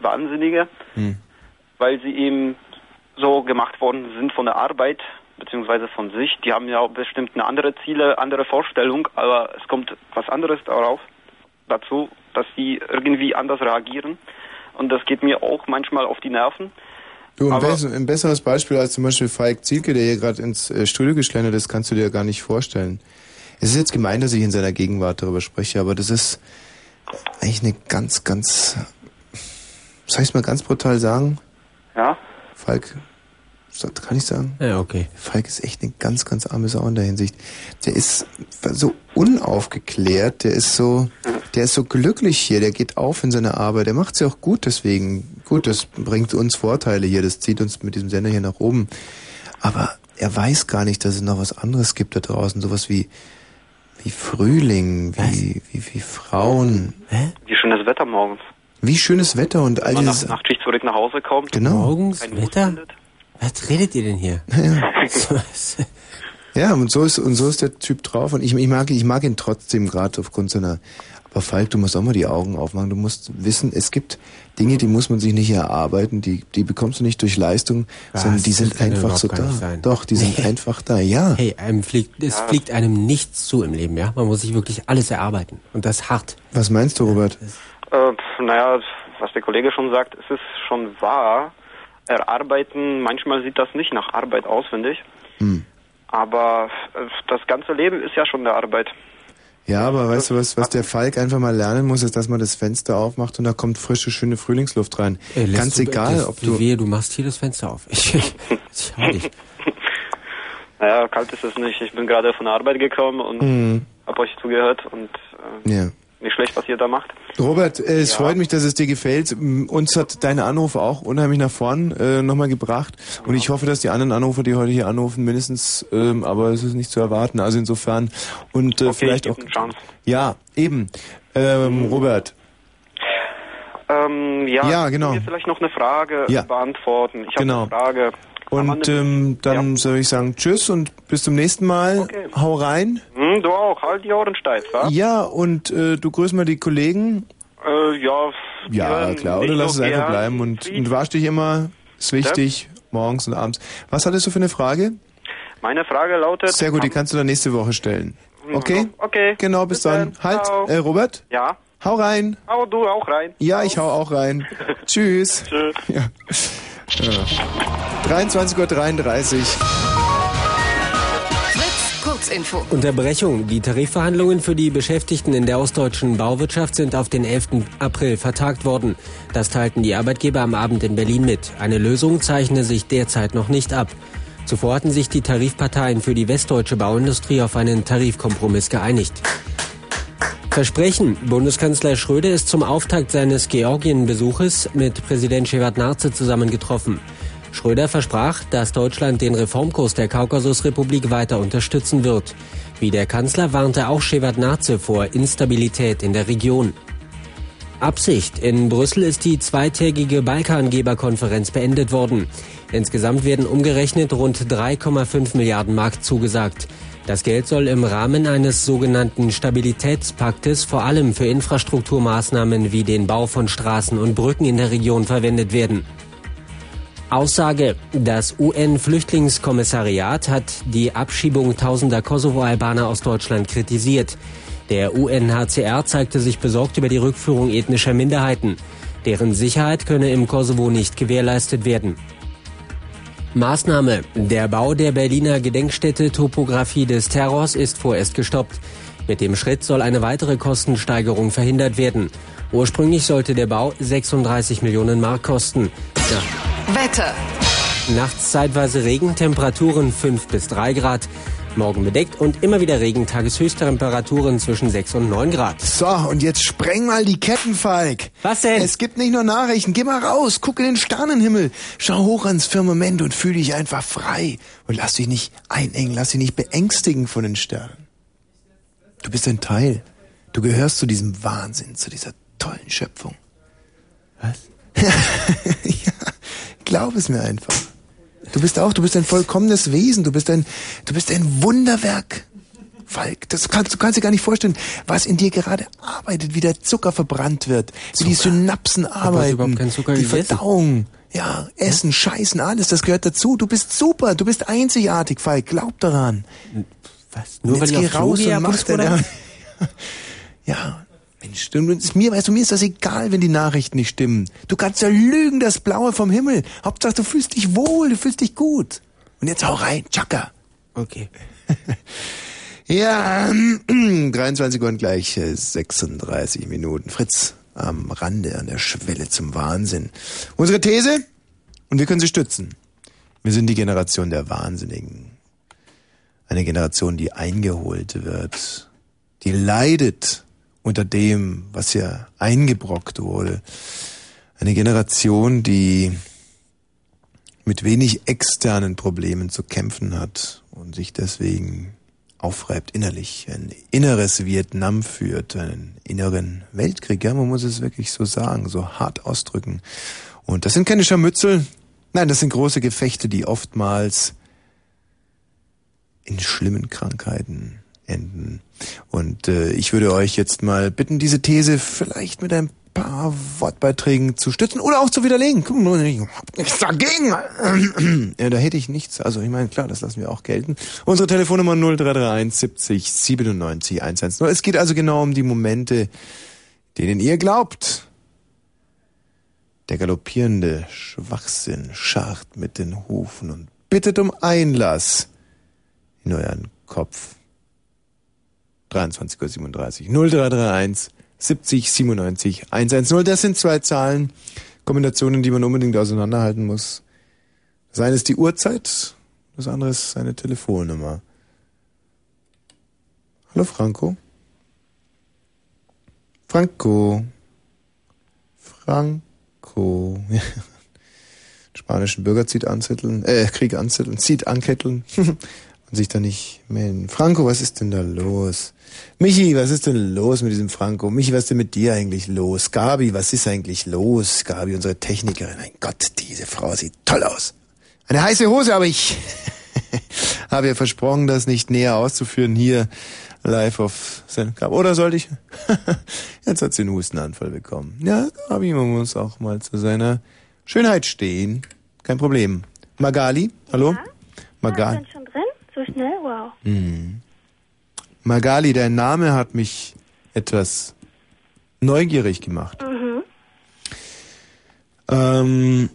Wahnsinnige, Hm. weil sie eben so gemacht worden sind von der Arbeit beziehungsweise von sich. Die haben ja auch bestimmt eine andere Ziele, andere Vorstellung, aber es kommt was anderes darauf dazu, dass sie irgendwie anders reagieren und das geht mir auch manchmal auf die Nerven. Du, ein, Aber- bess ein besseres Beispiel als zum Beispiel Falk Zielke, der hier gerade ins äh, Studio geschlendert ist, kannst du dir gar nicht vorstellen. Es ist jetzt gemein, dass ich in seiner Gegenwart darüber spreche, aber das ist eigentlich eine ganz, ganz, soll ich es mal ganz brutal sagen? Ja? Falk, kann ich sagen? Ja, okay. Falk ist echt eine ganz, ganz arme Sau in der Hinsicht. Der ist so unaufgeklärt, der ist so, der ist so glücklich hier, der geht auf in seiner Arbeit, der macht sie auch gut deswegen. Gut, das bringt uns Vorteile hier, das zieht uns mit diesem Sender hier nach oben. Aber er weiß gar nicht, dass es noch was anderes gibt da draußen, sowas wie, wie Frühling, wie, wie, wie Frauen. Hä? Wie schönes Wetter morgens. Wie schönes Wetter und all Wenn man nach dieses, Nachtschicht zurück nach Hause kommt. Genau. Morgens, Wetter? findet. Was redet ihr denn hier? Ja, und so ist und so ist der Typ drauf und ich, ich mag ich mag ihn trotzdem gerade aufgrund seiner. Aber Falk, du musst auch mal die Augen aufmachen. Du musst wissen, es gibt Dinge, die muss man sich nicht erarbeiten, die die bekommst du nicht durch Leistung, Was? sondern die sind einfach so da. Doch, die sind einfach da. Ja. Hey, einem fliegt, es Ja. fliegt einem nichts zu im Leben, ja? Man muss sich wirklich alles erarbeiten. Und das hart. Was meinst du, Robert? Äh, pf, naja, was der Kollege schon sagt, es ist schon wahr. Erarbeiten, manchmal sieht das nicht nach Arbeit aus, finde ich. Hm. Aber äh, das ganze Leben ist ja schon eine Arbeit. Ja, aber weißt du was, was der Falk einfach mal lernen muss, ist, dass man das Fenster aufmacht und da kommt frische, schöne Frühlingsluft rein. Ey, Ganz du- egal, das- ob du Wehe, du machst hier das Fenster auf. Ich, ich hau dich. Naja, kalt ist es nicht. Ich bin gerade von der Arbeit gekommen und Mhm. hab euch zugehört und äh, ja. Nicht schlecht, was ihr da macht. Robert, äh, es Ja. freut mich, dass es dir gefällt. Uns hat dein Anruf auch unheimlich nach vorn äh, nochmal gebracht. Und ich hoffe, dass die anderen Anrufer, die heute hier anrufen, mindestens, ähm, aber es ist nicht zu erwarten. Also insofern und äh, Okay, vielleicht ich auch. Ja, eben. Ähm, Robert. Ähm, ja, Ja, genau. Mir vielleicht noch eine Frage Ja. beantworten. Ich habe Genau. eine Frage. Und ähm, dann soll ich sagen Tschüss und bis zum nächsten Mal. Okay. Hau rein. Hm, du auch, halt die Ohren steif, wa? Ja, und äh, du grüßt mal die Kollegen. Äh, ja. Ja, ja, klar. Oder lass so es einfach bleiben und, und wasch dich immer. Ist wichtig. Morgens und abends. Was hattest du für eine Frage? Meine Frage lautet... Sehr gut, die kannst du dann nächste Woche stellen. Okay? Okay. Genau, bis, dann. Halt, Ciao. äh, Robert, Ja, hau rein. hau du auch rein. Ja, ich hau auch rein. Tschüss. Tschüss. Ja. Ja. 23.33 Uhr. Kurzinfo. Unterbrechung. Die Tarifverhandlungen für die Beschäftigten in der ostdeutschen Bauwirtschaft sind auf den 11. April vertagt worden. Das teilten die Arbeitgeber am Abend in Berlin mit. Eine Lösung zeichne sich derzeit noch nicht ab. Zuvor hatten sich die Tarifparteien für die westdeutsche Bauindustrie auf einen Tarifkompromiss geeinigt. Versprechen. Bundeskanzler Schröder ist zum Auftakt seines Georgien-Besuches mit Präsident Shevardnadze zusammengetroffen. Schröder versprach, dass Deutschland den Reformkurs der Kaukasusrepublik weiter unterstützen wird. Wie der Kanzler warnte auch Shevardnadze vor Instabilität in der Region. Absicht. In Brüssel ist die zweitägige Balkangeberkonferenz beendet worden. Insgesamt werden umgerechnet rund 3,5 Milliarden Mark zugesagt. Das Geld soll im Rahmen eines sogenannten Stabilitätspaktes vor allem für Infrastrukturmaßnahmen wie den Bau von Straßen und Brücken in der Region verwendet werden. Aussage. Das UN-Flüchtlingskommissariat hat die Abschiebung tausender Kosovo-Albaner aus Deutschland kritisiert. Der UNHCR zeigte sich besorgt über die Rückführung ethnischer Minderheiten. Deren Sicherheit könne im Kosovo nicht gewährleistet werden. Maßnahme. Der Bau der Berliner Gedenkstätte Topographie des Terrors ist vorerst gestoppt. Mit dem Schritt soll eine weitere Kostensteigerung verhindert werden. Ursprünglich sollte der Bau 36 Millionen Mark kosten. Ja. Wetter. Nachts zeitweise Regen, Temperaturen 5 bis 3 Grad. Morgen bedeckt und immer wieder Regen, Tageshöchsttemperaturen zwischen 6 und 9 Grad. So, und jetzt spreng mal die Ketten, Falk. Was denn? Es gibt nicht nur Nachrichten. Geh mal raus, guck in den Sternenhimmel. Schau hoch ans Firmament und fühl dich einfach frei. Und lass dich nicht einengen, lass dich nicht beängstigen von den Sternen. Du bist ein Teil. Du gehörst zu diesem Wahnsinn, zu dieser tollen Schöpfung. Was? ja, glaub es mir einfach. Du bist auch, du bist ein vollkommenes Wesen, du bist ein, du bist ein Wunderwerk. Falk, das kannst, du kannst dir gar nicht vorstellen, was in dir gerade arbeitet, wie der Zucker verbrannt wird, wie die Synapsen arbeiten, überhaupt keinen Zucker die? Verdauung, ja, Essen, Scheißen, alles, das gehört dazu. Du bist super, du bist einzigartig, Falk, glaub daran. Was? Und Nur weil jetzt ich geh raus und mach deine, ja, Mensch, du, ist mir, weißt du, mir ist das egal, wenn die Nachrichten nicht stimmen. Du kannst ja lügen, das Blaue vom Himmel. Hauptsache, du fühlst dich wohl, du fühlst dich gut. Und jetzt hau rein, Chaka. Okay. Ja, 23 Uhr und gleich äh, 36 Minuten. Fritz, am Rande, an der Schwelle zum Wahnsinn. Unsere These? Und wir können sie stützen. Wir sind die Generation der Wahnsinnigen. Eine Generation, die eingeholt wird, die leidet unter dem, was ihr eingebrockt wurde. Eine Generation, die mit wenig externen Problemen zu kämpfen hat und sich deswegen aufreibt innerlich, ein inneres Vietnam führt, einen inneren Weltkrieg, ja, man muss es wirklich so sagen, so hart ausdrücken. Und das sind keine Scharmützel, nein, das sind große Gefechte, die oftmals in schlimmen Krankheiten enden. Und äh, ich würde euch jetzt mal bitten, diese These vielleicht mit ein paar Wortbeiträgen zu stützen oder auch zu widerlegen. Ich hab nichts dagegen. ja, da hätte ich nichts. Also ich meine, klar, das lassen wir auch gelten. Unsere Telefonnummer 0331 70 97 110. Es geht also genau um die Momente, denen ihr glaubt. Der galoppierende Schwachsinn scharrt mit den Hufen und bittet um Einlass in euren Kopf. 23.37 Uhr. 0331 70 97 110. Das sind zwei Zahlen, Kombinationen, die man unbedingt auseinanderhalten muss. Das eine ist die Uhrzeit, das andere ist seine Telefonnummer. Hallo Franco. Franco. Franco. Spanischen Bürger zieht anzetteln, äh, Krieg anzetteln, zieht anketteln und sich da nicht melden. Franco, was ist denn da los? Michi, was ist denn los mit diesem Franco? Michi, was ist denn mit dir eigentlich los? Gabi, was ist eigentlich los? Gabi, unsere Technikerin. Mein Gott, diese Frau sieht toll aus. Eine heiße Hose habe ich. habe ihr versprochen, das nicht näher auszuführen hier live auf Sendung. Oder sollte ich? Jetzt hat sie einen Hustenanfall bekommen. Ja, Gabi, man muss auch mal zu seiner Schönheit stehen. Kein Problem. Magali, hallo? Magali. So schnell? Wow. Hm. Magali, dein Name hat mich etwas neugierig gemacht. Mhm. Ähm,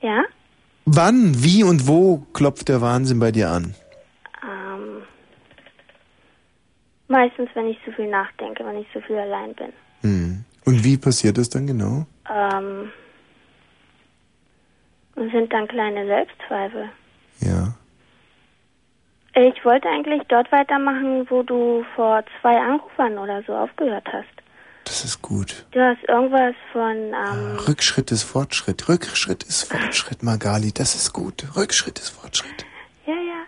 Ja? wann, wie und wo klopft der Wahnsinn bei dir an? Ähm, meistens, wenn ich zu viel nachdenke, wenn ich zu viel allein bin. Hm. Und wie passiert das dann genau? Ähm, und sind dann kleine Selbstzweifel. Ja. Ich wollte eigentlich dort weitermachen, wo du vor zwei Anrufern oder so aufgehört hast. Das ist gut. Du hast irgendwas von, ähm, Rückschritt ist Fortschritt. Rückschritt ist Fortschritt, Magali. Das ist gut. Rückschritt ist Fortschritt. ja, ja,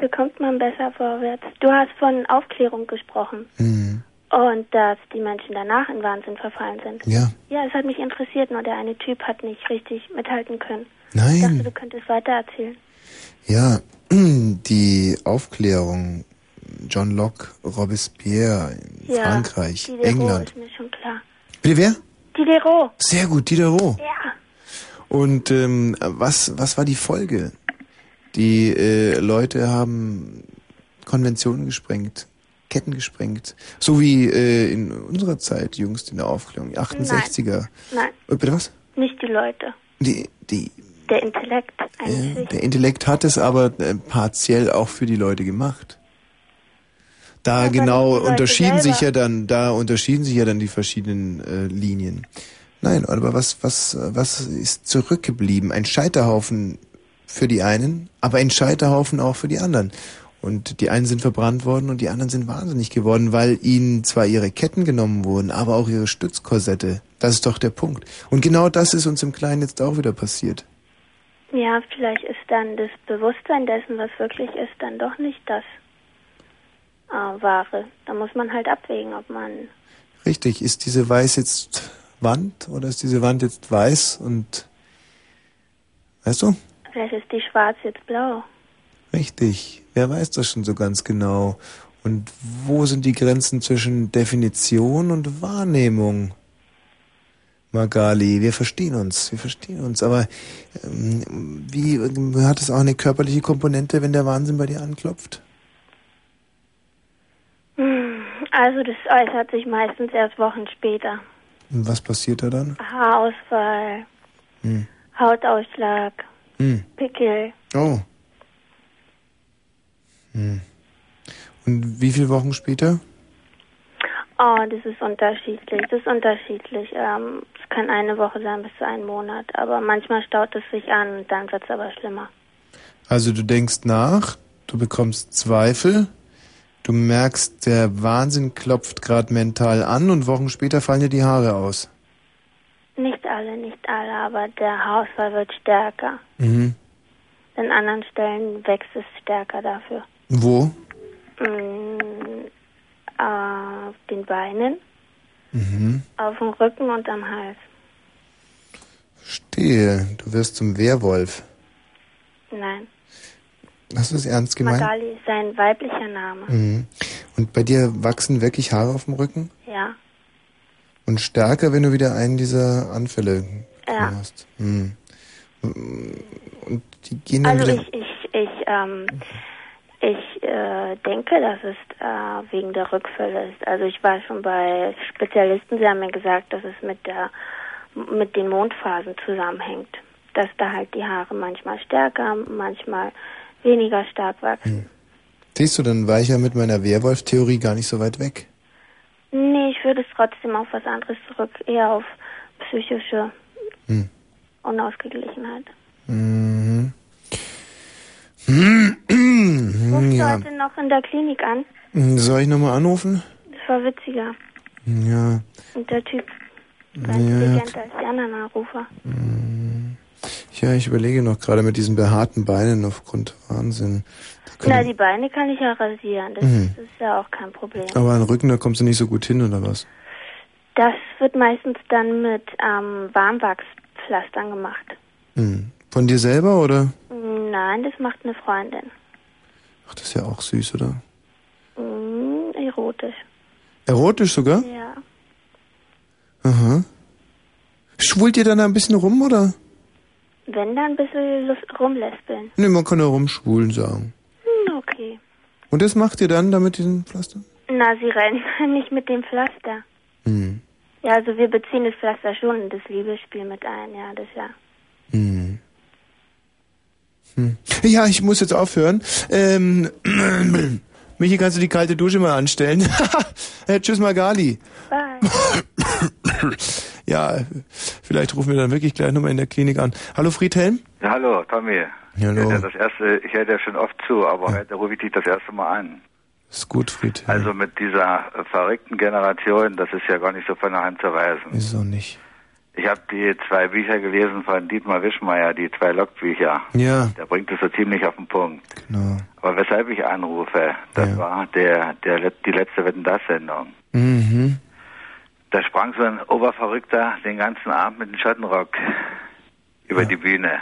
so kommt man besser vorwärts. Du hast von Aufklärung gesprochen Hm. Und dass die Menschen danach in Wahnsinn verfallen sind. Ja. Ja, es hat mich interessiert, nur der eine Typ hat nicht richtig mithalten können. Nein. Ich dachte, du könntest weitererzählen. Ja, die Aufklärung, John Locke, Robespierre, in Ja, Frankreich, Diderot England. ist mir schon klar. Bitte wer? Diderot. Sehr gut, Diderot. Ja. Und ähm, was, was war die Folge? Die äh, Leute haben Konventionen gesprengt, Ketten gesprengt. So wie äh, in unserer Zeit, jüngst in der Aufklärung, die 68er. Nein, Äh, bitte was? nicht die Leute. Die, die, Der Intellekt eigentlich. der Intellekt hat es aber äh, partiell auch für die Leute gemacht. Da Aber genau unterschieden sich selber. ja dann, da unterschieden sich ja dann die verschiedenen äh, Linien. Nein, aber was, was, was ist zurückgeblieben? Ein Scheiterhaufen für die einen, aber ein Scheiterhaufen auch für die anderen. Und die einen sind verbrannt worden und die anderen sind wahnsinnig geworden, weil ihnen zwar ihre Ketten genommen wurden, aber auch ihre Stützkorsette. Das ist doch der Punkt. Und genau das ist uns im Kleinen jetzt auch wieder passiert. Ja, vielleicht ist dann das Bewusstsein dessen, was wirklich ist, dann doch nicht das äh, Wahre. Da muss man halt abwägen, ob man. Richtig, ist diese Weiß jetzt Wand oder ist diese Wand jetzt weiß und weißt du? Vielleicht ist die Schwarz jetzt blau. Richtig, wer weiß das schon so ganz genau? Und wo sind die Grenzen zwischen Definition und Wahrnehmung? Magali, wir verstehen uns, wir verstehen uns, aber ähm, wie hat es auch eine körperliche Komponente, wenn der Wahnsinn bei dir anklopft? Also das äußert sich meistens erst Wochen später. Und was passiert da dann? Haarausfall, Hm. Hautausschlag, Hm. Pickel. Oh. Hm. Und wie viele Wochen später? Oh, das ist unterschiedlich. Das ist unterschiedlich. Ähm, es kann eine Woche sein bis zu einem Monat, aber manchmal staut es sich an und dann wird es aber schlimmer. Also du denkst nach, du bekommst Zweifel, du merkst, der Wahnsinn klopft gerade mental an und Wochen später fallen dir die Haare aus. Nicht alle, nicht alle, aber der Haarausfall wird stärker. Mhm. An anderen Stellen wächst es stärker dafür. Wo? Mm, auf den Beinen, Mhm. auf dem Rücken und am Hals. Stehe, du wirst zum Werwolf. Nein, Hast du es ernst gemeint? Magali ist sein weiblicher Name. Mhm. Und bei dir wachsen wirklich Haare auf dem Rücken? Ja, Und stärker, wenn du wieder einen dieser Anfälle ja. hast. Mhm. Und die gehen dann Also wieder... ich, ich, ich, ähm, ich äh, denke, dass es äh, wegen der Rückfälle ist. Also ich war schon bei Spezialisten, sie haben mir gesagt, dass es mit der mit den Mondphasen zusammenhängt. Dass da halt die Haare manchmal stärker, manchmal weniger stark wachsen. Siehst du, dann war ich ja mit meiner Werwolf-Theorie gar nicht so weit weg. Nee, ich würde es trotzdem auf was anderes zurück, eher auf psychische Hm. Unausgeglichenheit. Mhm. Rufst ja. du heute noch in der Klinik an? Soll ich nochmal anrufen? Das war witziger. Ja. Und der Typ war Ja, intelligenter als die anderen Anrufer. Ja, ich überlege noch gerade mit diesen behaarten Beinen aufgrund Wahnsinn. Na, die Beine kann ich ja rasieren. Das, Mhm. ist ja auch kein Problem. aber an Rücken, da kommst du nicht so gut hin, oder was? Das wird meistens dann mit ähm, Warmwachspflastern gemacht. Hm. Von dir selber, oder? Nein, das macht eine Freundin. Ach, das ist ja auch süß, oder? Mm, erotisch. Erotisch sogar? Ja. Aha. Schwult ihr dann ein bisschen rum, oder? Wenn dann ein bisschen Luft rumläspeln. Ne, man kann ja rumschwulen sagen. Hm, okay. Und das macht ihr dann da mit diesen Pflastern? Na, sie rennen nicht mit dem Pflaster. Hm. Ja, also wir beziehen das Pflaster schon in das Liebesspiel mit ein, ja, das ja. Hm. Hm. Ja, ich muss jetzt aufhören. Ähm, Michi, kannst du die kalte Dusche mal anstellen? äh, tschüss, Magali. Bye. ja, vielleicht rufen wir dann wirklich gleich nochmal in der Klinik an. Hallo, Friedhelm? Ja, hallo, Tommy. Hallo. Ich höre das erste, ich höre ja schon oft zu, aber heute rufe ich dich das erste Mal an. Ist gut, Friedhelm. Also mit dieser verrückten Generation, das ist ja gar nicht so von der Hand zu weisen. Auch nicht. Ich habe die zwei Bücher gelesen von Dietmar Wischmeier, die zwei Logbücher. Ja, Der bringt es so ziemlich auf den Punkt. genau. Aber weshalb ich anrufe, das war der, der, die letzte Wetten das Sendung. Mhm. Da sprang so ein Oberverrückter den ganzen Abend mit dem Schottenrock über die Bühne.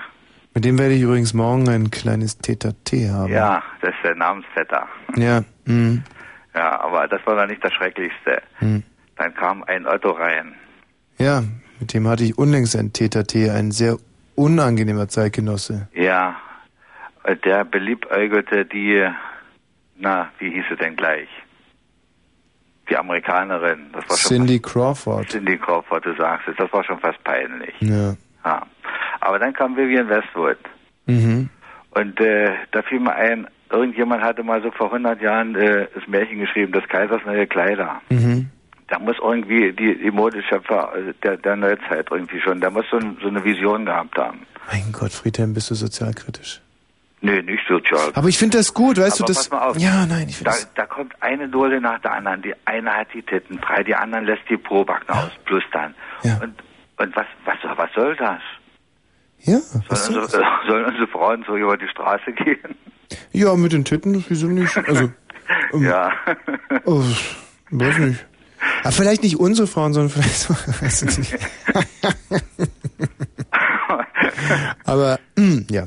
Mit dem werde ich übrigens morgen ein kleines Tete-T haben. Ja, das ist der Namensvetter. Ja, mhm. Ja, aber das war dann nicht das Schrecklichste. Mhm. Dann kam ein Otto rein. Ja, mit dem hatte ich unlängst ein Tete-T, ein sehr unangenehmer Zeitgenosse. Ja, und der beliebäugelte die, na, wie hieß sie denn gleich? Die Amerikanerin. Das war schon Cindy Crawford. fast, Cindy Crawford, du sagst es. Das war schon fast peinlich. Ja. Ja. Aber dann kam Vivian Westwood. Mhm. Und äh, da fiel mir ein, irgendjemand hatte mal so vor 100 Jahren äh, das Märchen geschrieben, des Kaisers neue Kleider. Mhm. Da muss irgendwie die, die Modeschöpfer äh, der, der Neuzeit irgendwie schon, da muss so, ein, so eine Vision gehabt haben. Mein Gott, Friedhelm, bist du sozialkritisch. Nö, nicht sozial. Aber ich finde das gut, weißt Aber du, das. pass mal auf. Ja, nein, ich finde Da, das. da kommt eine Dole nach der anderen. Die eine hat die Titten frei, die anderen lässt die Probacken aus, plus dann. Und, und was, was, was soll das? Ja, Sollen unsere, äh, sollen unsere Frauen so über die Straße gehen? Ja, mit den Titten, wieso nicht? Also, ähm, ja. oh, weiß nicht. Aber vielleicht nicht unsere Frauen, sondern vielleicht so. Aber, mm, ja.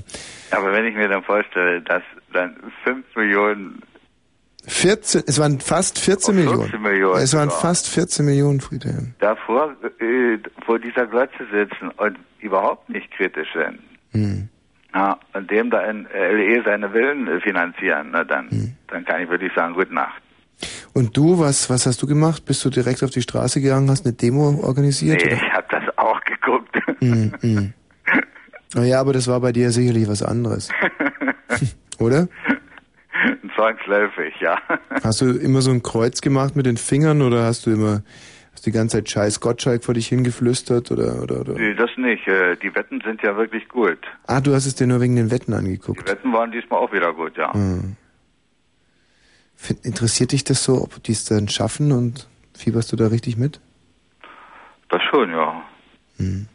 Aber wenn ich mir dann vorstelle, dass dann 5 Millionen 14, es waren fast 14 Oh, 14 Millionen. Millionen Es waren sogar. fast 14 Millionen, Friedhelm. davor äh, vor dieser Glotze sitzen und überhaupt nicht kritisch sind, Hm. ja, und dem da in LE seine Villen äh, finanzieren, na dann, Hm. dann kann ich wirklich sagen, gute Nacht. Und du, was, was hast du gemacht? Bist du direkt auf die Straße gegangen, hast eine Demo organisiert? Nee, ich habe das auch geguckt. Mm, mm. Naja, aber das war bei dir sicherlich was anderes. Oder? Zwangsläufig, ja. Hast du immer so ein Kreuz gemacht mit den Fingern oder hast du immer hast die ganze Zeit Scheiß Gottschalk vor dich hingeflüstert oder, oder, oder? Nee, das nicht. Äh, Die Wetten sind ja wirklich gut. Ah, du hast es dir nur wegen den Wetten Die angeguckt. Wetten waren diesmal auch wieder gut, ja. Hm. Find, interessiert dich das so, ob die es dann schaffen und fieberst du da richtig mit? Das schon, ja. Hm.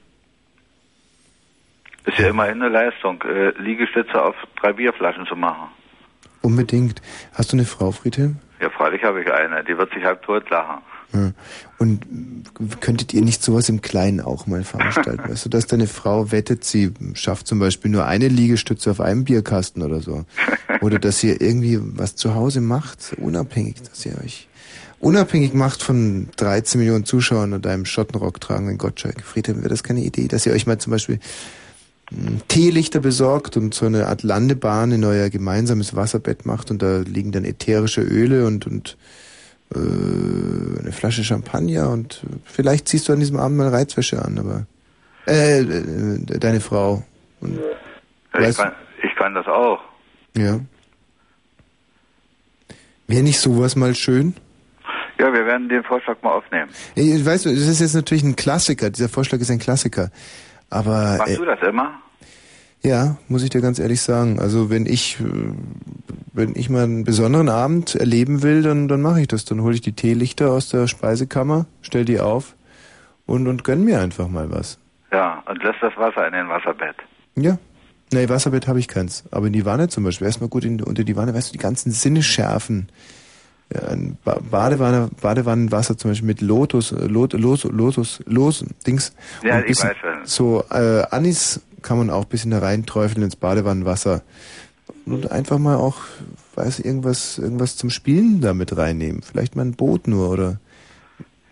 Ist ja immerhin eine Leistung, äh, Liegestütze auf drei Bierflaschen zu machen. Unbedingt. Hast du eine Frau, Friedhelm? Ja, freilich habe ich eine. Die wird sich halb tot lachen. Ja. Und könntet ihr nicht sowas im Kleinen auch mal veranstalten? weißt du, dass deine Frau wettet, sie schafft zum Beispiel nur eine Liegestütze auf einem Bierkasten oder so. Oder dass ihr irgendwie was zu Hause macht, unabhängig, dass ihr euch unabhängig macht von 13 Millionen Zuschauern und einem Schottenrock tragenden Gottschalk. Friedhelm, wäre das keine Idee, dass ihr euch mal zum Beispiel mh, Teelichter besorgt und so eine Art Landebahn in euer gemeinsames Wasserbett macht und da liegen dann ätherische Öle und, und äh, eine Flasche Champagner und vielleicht ziehst du an diesem Abend mal Reizwäsche an, aber äh, äh deine Frau. Und, ich, weißt, kann, ich kann das auch. ja. Wäre nicht sowas mal schön? Ja, wir werden den Vorschlag mal aufnehmen. Ich weißt du, das ist jetzt natürlich ein Klassiker. Dieser Vorschlag ist ein Klassiker. Aber Machst äh, du das immer? Ja, muss ich dir ganz ehrlich sagen. Also wenn ich äh, wenn ich mal einen besonderen Abend erleben will, dann dann mache ich das. Dann hole ich die Teelichter aus der Speisekammer, stell die auf und und gönn mir einfach mal was. Ja, und lässt das Wasser in den Wasserbett. Ja. Nee, Wasserbett habe ich keins. Aber in die Wanne zum Beispiel, erstmal gut in, unter die Wanne, weißt du, die ganzen Sinne schärfen. Ja, ein ba Badewanne, Badewannenwasser zum Beispiel mit Lotus, äh, Lot, Los, Lotus, Los, Dings. Ja, ich weiß schon. So, äh, Anis kann man auch ein bisschen da reinträufeln ins Badewannenwasser. Und einfach mal auch, weiß irgendwas, irgendwas zum Spielen da mit reinnehmen. Vielleicht mal ein Boot nur oder,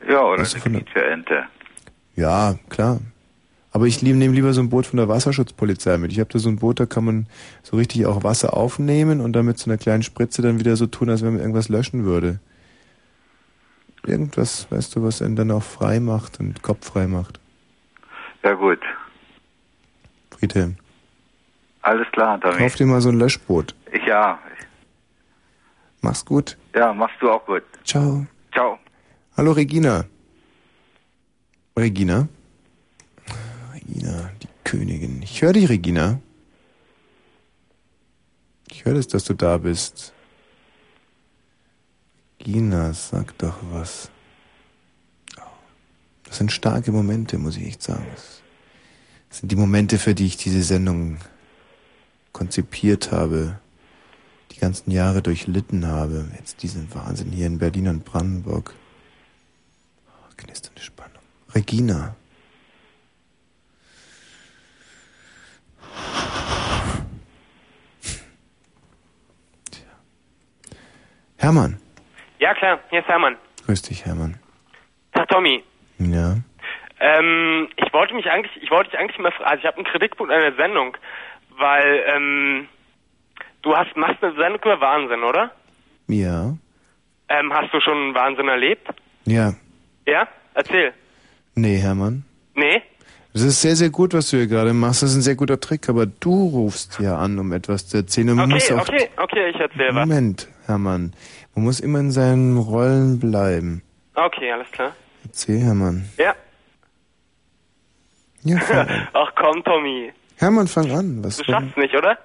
Ja, oder eine Quietscheente. ja, klar. Aber ich nehme lieber so ein Boot von der Wasserschutzpolizei mit. Ich habe da so ein Boot, da kann man so richtig auch Wasser aufnehmen und dann mit so einer kleinen Spritze dann wieder so tun, als wenn man irgendwas löschen würde. Irgendwas, weißt du, was einen dann auch frei macht und Kopf frei macht. Ja, gut. Friedhelm, Alles klar, Tommy. kauf dir mal so ein Löschboot. Ich ja. Mach's gut. Ja, machst du auch gut. Ciao. Ciao. Hallo Regina. Regina? Regina, die Königin. Ich höre dich, Regina. Ich höre es, dass du da bist. Regina, sag doch was. Oh, Das sind starke Momente, muss ich echt sagen. Das sind die Momente, für die ich diese Sendung konzipiert habe, die ganzen Jahre durchlitten habe. Jetzt diesen Wahnsinn hier in Berlin und Brandenburg. Oh, knisternde Spannung. Regina. Tja. Hermann. Ja klar, hier ist Hermann. Grüß dich, Hermann. Herr Tommy. Ja. Ähm, ich wollte mich eigentlich, ich wollte dich eigentlich mal fragen, also ich habe einen Kritikpunkt an der Sendung, weil, ähm, du hast, machst eine Sendung über Wahnsinn, oder? Ja. Ähm, hast du schon Wahnsinn erlebt? Ja. Ja? Erzähl. Nee, Hermann. Nee? Das ist sehr, sehr gut, was du hier gerade machst. Das ist ein sehr guter Trick, aber du rufst ja an, um etwas zu erzählen. Man muss Okay, auch okay, okay, ich erzähl was. Moment, Hermann. Man muss immer in seinen Rollen bleiben. Okay, alles klar. Erzähl, Hermann. Ja. Ja. Ach komm, Tommy. Hermann, fang an. Was Du schaffst nicht, oder?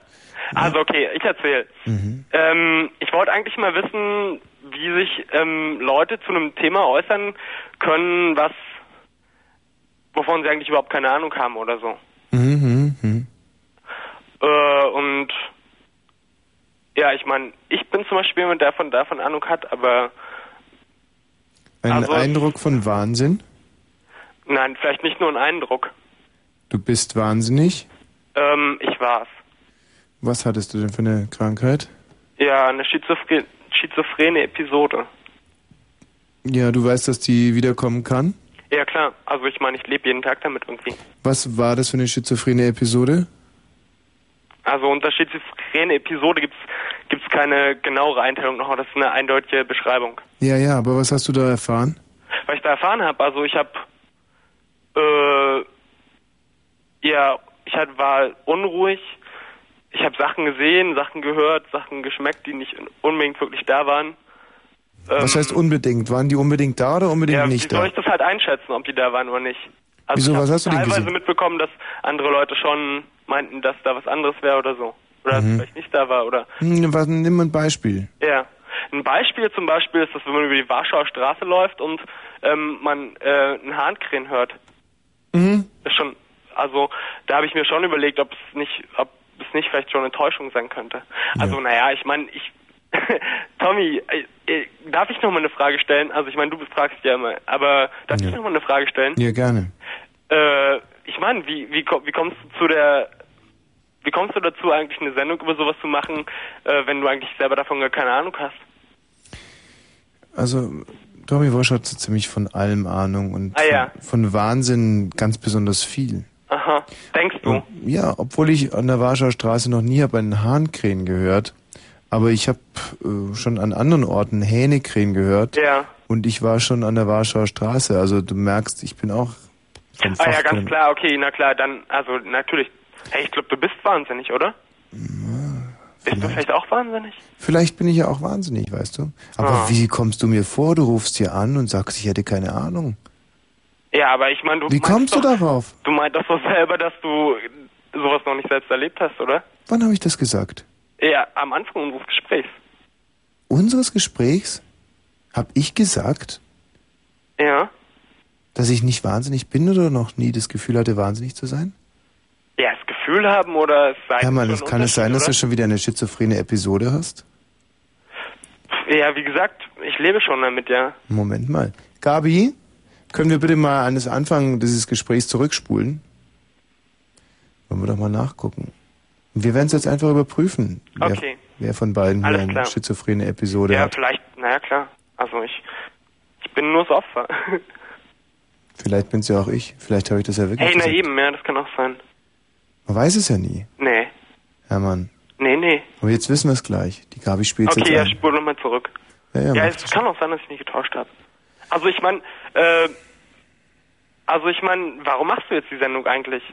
Also okay, ich erzähl. Mhm. Ähm, ich wollte eigentlich mal wissen, wie sich ähm, Leute zu einem Thema äußern können, was wovon sie eigentlich überhaupt keine Ahnung haben oder so. Mhm, mhm. Äh, und ja, ich meine, ich bin zum Beispiel jemand, der von davon Ahnung hat, aber Ein Also- Eindruck von Wahnsinn? nein, vielleicht nicht nur ein Eindruck. Du bist wahnsinnig? Ähm, ich war's. Was hattest du denn für eine Krankheit? Ja, eine Schizophren schizophrene Episode. Ja, du weißt, dass die wiederkommen kann? Ja klar, also ich meine, ich lebe jeden Tag damit irgendwie. Was war das für eine schizophrene Episode? Also unter schizophrene Episode gibt's gibt's keine genauere Einteilung noch, das ist eine eindeutige Beschreibung. Ja, ja, aber was hast du da erfahren? Was ich da erfahren habe, also ich habe äh, ja, ich halt war unruhig. Ich habe Sachen gesehen, Sachen gehört, Sachen geschmeckt, die nicht unbedingt wirklich da waren. was heißt unbedingt? Waren die unbedingt da oder unbedingt Ähm, ja, nicht wie soll da? ich das halt einschätzen, ob die da waren oder nicht? Also Wieso, was hast du denn teilweise gesehen? mitbekommen, dass andere Leute schon meinten, dass da was anderes wäre oder so. Oder dass es Mhm. vielleicht nicht da war oder Hm, was, nimm ein Beispiel. ja. Ein Beispiel zum Beispiel ist, dass wenn man über die Warschauer Straße läuft und ähm, man äh, einen Hahnkrähen hört. Mhm. Das ist schon, also da habe ich mir schon überlegt, ob es nicht, ob es nicht vielleicht schon eine Täuschung sein könnte. Also naja, ich meine, ich Tommy, äh, äh, darf ich noch mal eine Frage stellen? Also ich meine, du fragst ja immer, aber darf ich noch mal eine Frage stellen? Ja, gerne. Äh, ich meine, wie, wie, wie kommst du zu der, wie kommst du dazu, eigentlich eine Sendung über sowas zu machen, äh, wenn du eigentlich selber davon gar keine Ahnung hast? Also, Tommy Walsh hat so ziemlich von allem Ahnung und Ah, ja. von Wahnsinn ganz besonders viel. Aha, denkst du? Ja, obwohl ich an der Warschauer Straße noch nie habe einen Hahnkrähen gehört, aber ich habe äh, schon an anderen Orten Hähnekrähen gehört. Ja. Und ich war schon an der Warschauer Straße, also du merkst, ich bin auch vom Ah ja, ganz klar, okay, na klar, dann, also natürlich. Hey, ich glaube, du bist wahnsinnig, oder? Bist du vielleicht auch wahnsinnig? Vielleicht bin ich ja auch wahnsinnig, weißt du. Aber Ah. wie kommst du mir vor? Du rufst hier an und sagst, ich hätte keine Ahnung. Ja, aber ich meine, du Wie kommst du doch, darauf? Du meinst doch selber, dass du sowas noch nicht selbst erlebt hast, oder? Wann habe ich das gesagt? Ja, am Anfang unseres Gesprächs. Unseres Gesprächs habe ich gesagt, Ja. dass ich nicht wahnsinnig bin oder noch nie das Gefühl hatte, wahnsinnig zu sein? Ja, das Gefühl haben oder es sei Hermann, schon es ein kann es sein, dass du schon wieder eine schizophrene Episode hast? oder? Ja, wie gesagt, ich lebe schon damit, ja. Moment mal. Gabi, können wir bitte mal an das Anfang dieses Gesprächs zurückspulen? Wollen wir doch mal nachgucken. Wir werden es jetzt einfach überprüfen, wer, Okay. wer von beiden hier Alles eine klar. schizophrene Episode Ja, hat. vielleicht, naja, klar. Also ich, ich bin nur das Opfer. Vielleicht bin es ja auch ich. Vielleicht habe ich das ja wirklich hey, na eben, ja, das kann auch sein. Man weiß es ja nie, Nee, Hermann. nee, nee. Aber jetzt wissen wir es gleich. Die Gabi spielt Okay, jetzt ja, spur nochmal zurück. Ja, ja, Ja, es kann auch sein, dass ich mich getauscht habe. Also ich meine, äh, also ich meine, warum machst du jetzt die Sendung eigentlich?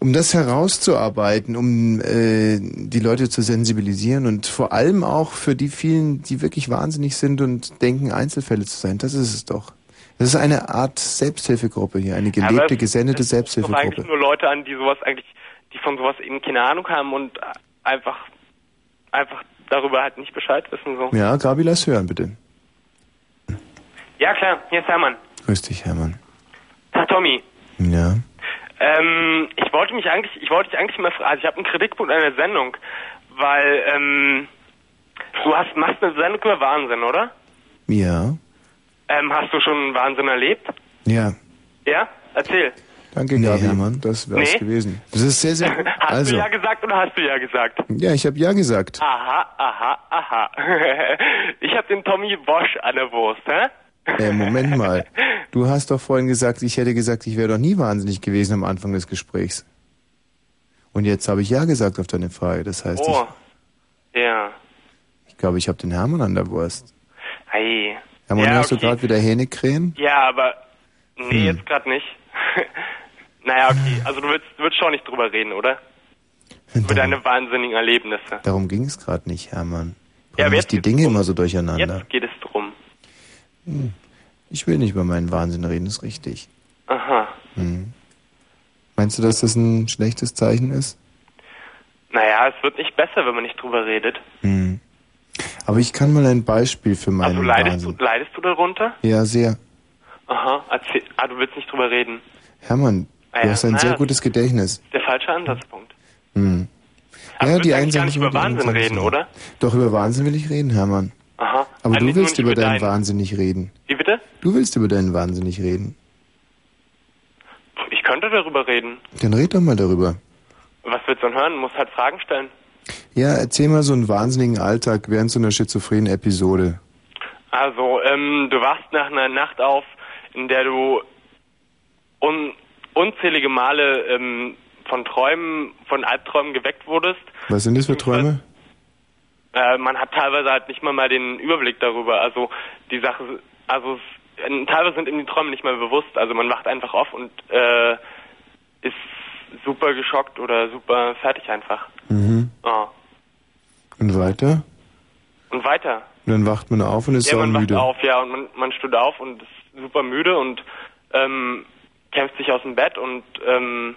Um das herauszuarbeiten, um äh, die Leute zu sensibilisieren und vor allem auch für die vielen, die wirklich wahnsinnig sind und denken, Einzelfälle zu sein. Das ist es doch. Das ist eine Art Selbsthilfegruppe hier, eine aber gelebte, es- gesendete Doch eigentlich Selbsthilfegruppe. nur Leute an, die sowas eigentlich, die von sowas eben keine Ahnung haben und einfach, einfach darüber halt nicht Bescheid wissen so. Ja, Gabi, lass hören, bitte. Ja klar, hier ist Hermann. Grüß dich, Hermann. Tag Tommy. Ja. Ähm, ich wollte mich eigentlich, ich wollte dich eigentlich mal fragen, also ich habe einen Kritikpunkt an der Sendung, weil ähm, du hast machst eine Sendung über Wahnsinn, oder? Ja. Ähm, hast du schon Wahnsinn erlebt? Ja. Ja? Erzähl. Danke, Nee, Gabi. Hermann. Das wäre es Nee. gewesen. Das ist sehr, sehr gut. Hast Also, du ja gesagt oder hast du ja gesagt? ja, ich habe ja gesagt. Aha, aha, aha. ich hab den Tommy Bosch an der Wurst, hä? Äh, Moment mal. Du hast doch vorhin gesagt, ich hätte gesagt, ich wäre doch nie wahnsinnig gewesen am Anfang des Gesprächs. Und jetzt habe ich ja gesagt auf deine Frage. Das heißt, Oh. Ja. ich, ich glaube, ich habe den Hermann an der Wurst. Hey. Hermann, ja, hast du okay. gerade wieder Hähnecreme? Ja, aber nee, Hm. jetzt gerade nicht. naja, okay. Also du willst, du willst schon nicht drüber reden, oder? Über deine wahnsinnigen Erlebnisse. Darum ging es gerade nicht, Hermann. Ja, Bring jetzt nicht die Dinge immer so durcheinander. Jetzt geht es drum. Hm. Ich will nicht über meinen Wahnsinn reden, ist richtig. Aha. Hm. Meinst du, dass das ein schlechtes Zeichen ist? Naja, es wird nicht besser, wenn man nicht drüber redet. Hm. Aber ich kann mal ein Beispiel für meinen Also leidest Wahnsinn. du, leidest du darunter? Ja, sehr. Aha. Erzähl, ah, du willst nicht drüber reden. Hermann, Ah du hast ein na sehr gutes Gedächtnis. Der falsche Ansatzpunkt. Hm. Aber ja, du die einen sagen nicht über Wahnsinn reden, oder? Doch, über Wahnsinn will ich reden, Hermann. Aha. Aber Ah, du willst über über deinen. Wahnsinn nicht reden. Wie bitte? Du willst über deinen Wahnsinn nicht reden. Ich könnte darüber reden. Dann red doch mal darüber. Was willst du denn hören? Du musst halt Fragen stellen. Ja, erzähl mal so einen wahnsinnigen Alltag während so einer schizophrenen Episode. Also, ähm, du wachst nach einer Nacht auf, in der du un unzählige Male ähm, von Träumen, von Albträumen geweckt wurdest. Was sind das für Träume? Äh, man hat teilweise halt nicht mal mal den Überblick darüber. Also die Sache, also teilweise sind ihm die Träume nicht mehr bewusst. Also man wacht einfach auf und äh, ist super geschockt oder super fertig einfach. Mhm. Ah. Und weiter? Und weiter. Und dann wacht man auf und ist ja, man wacht saumüde. auf, ja, und man, man steht auf und ist super müde und ähm, kämpft sich aus dem Bett und ähm,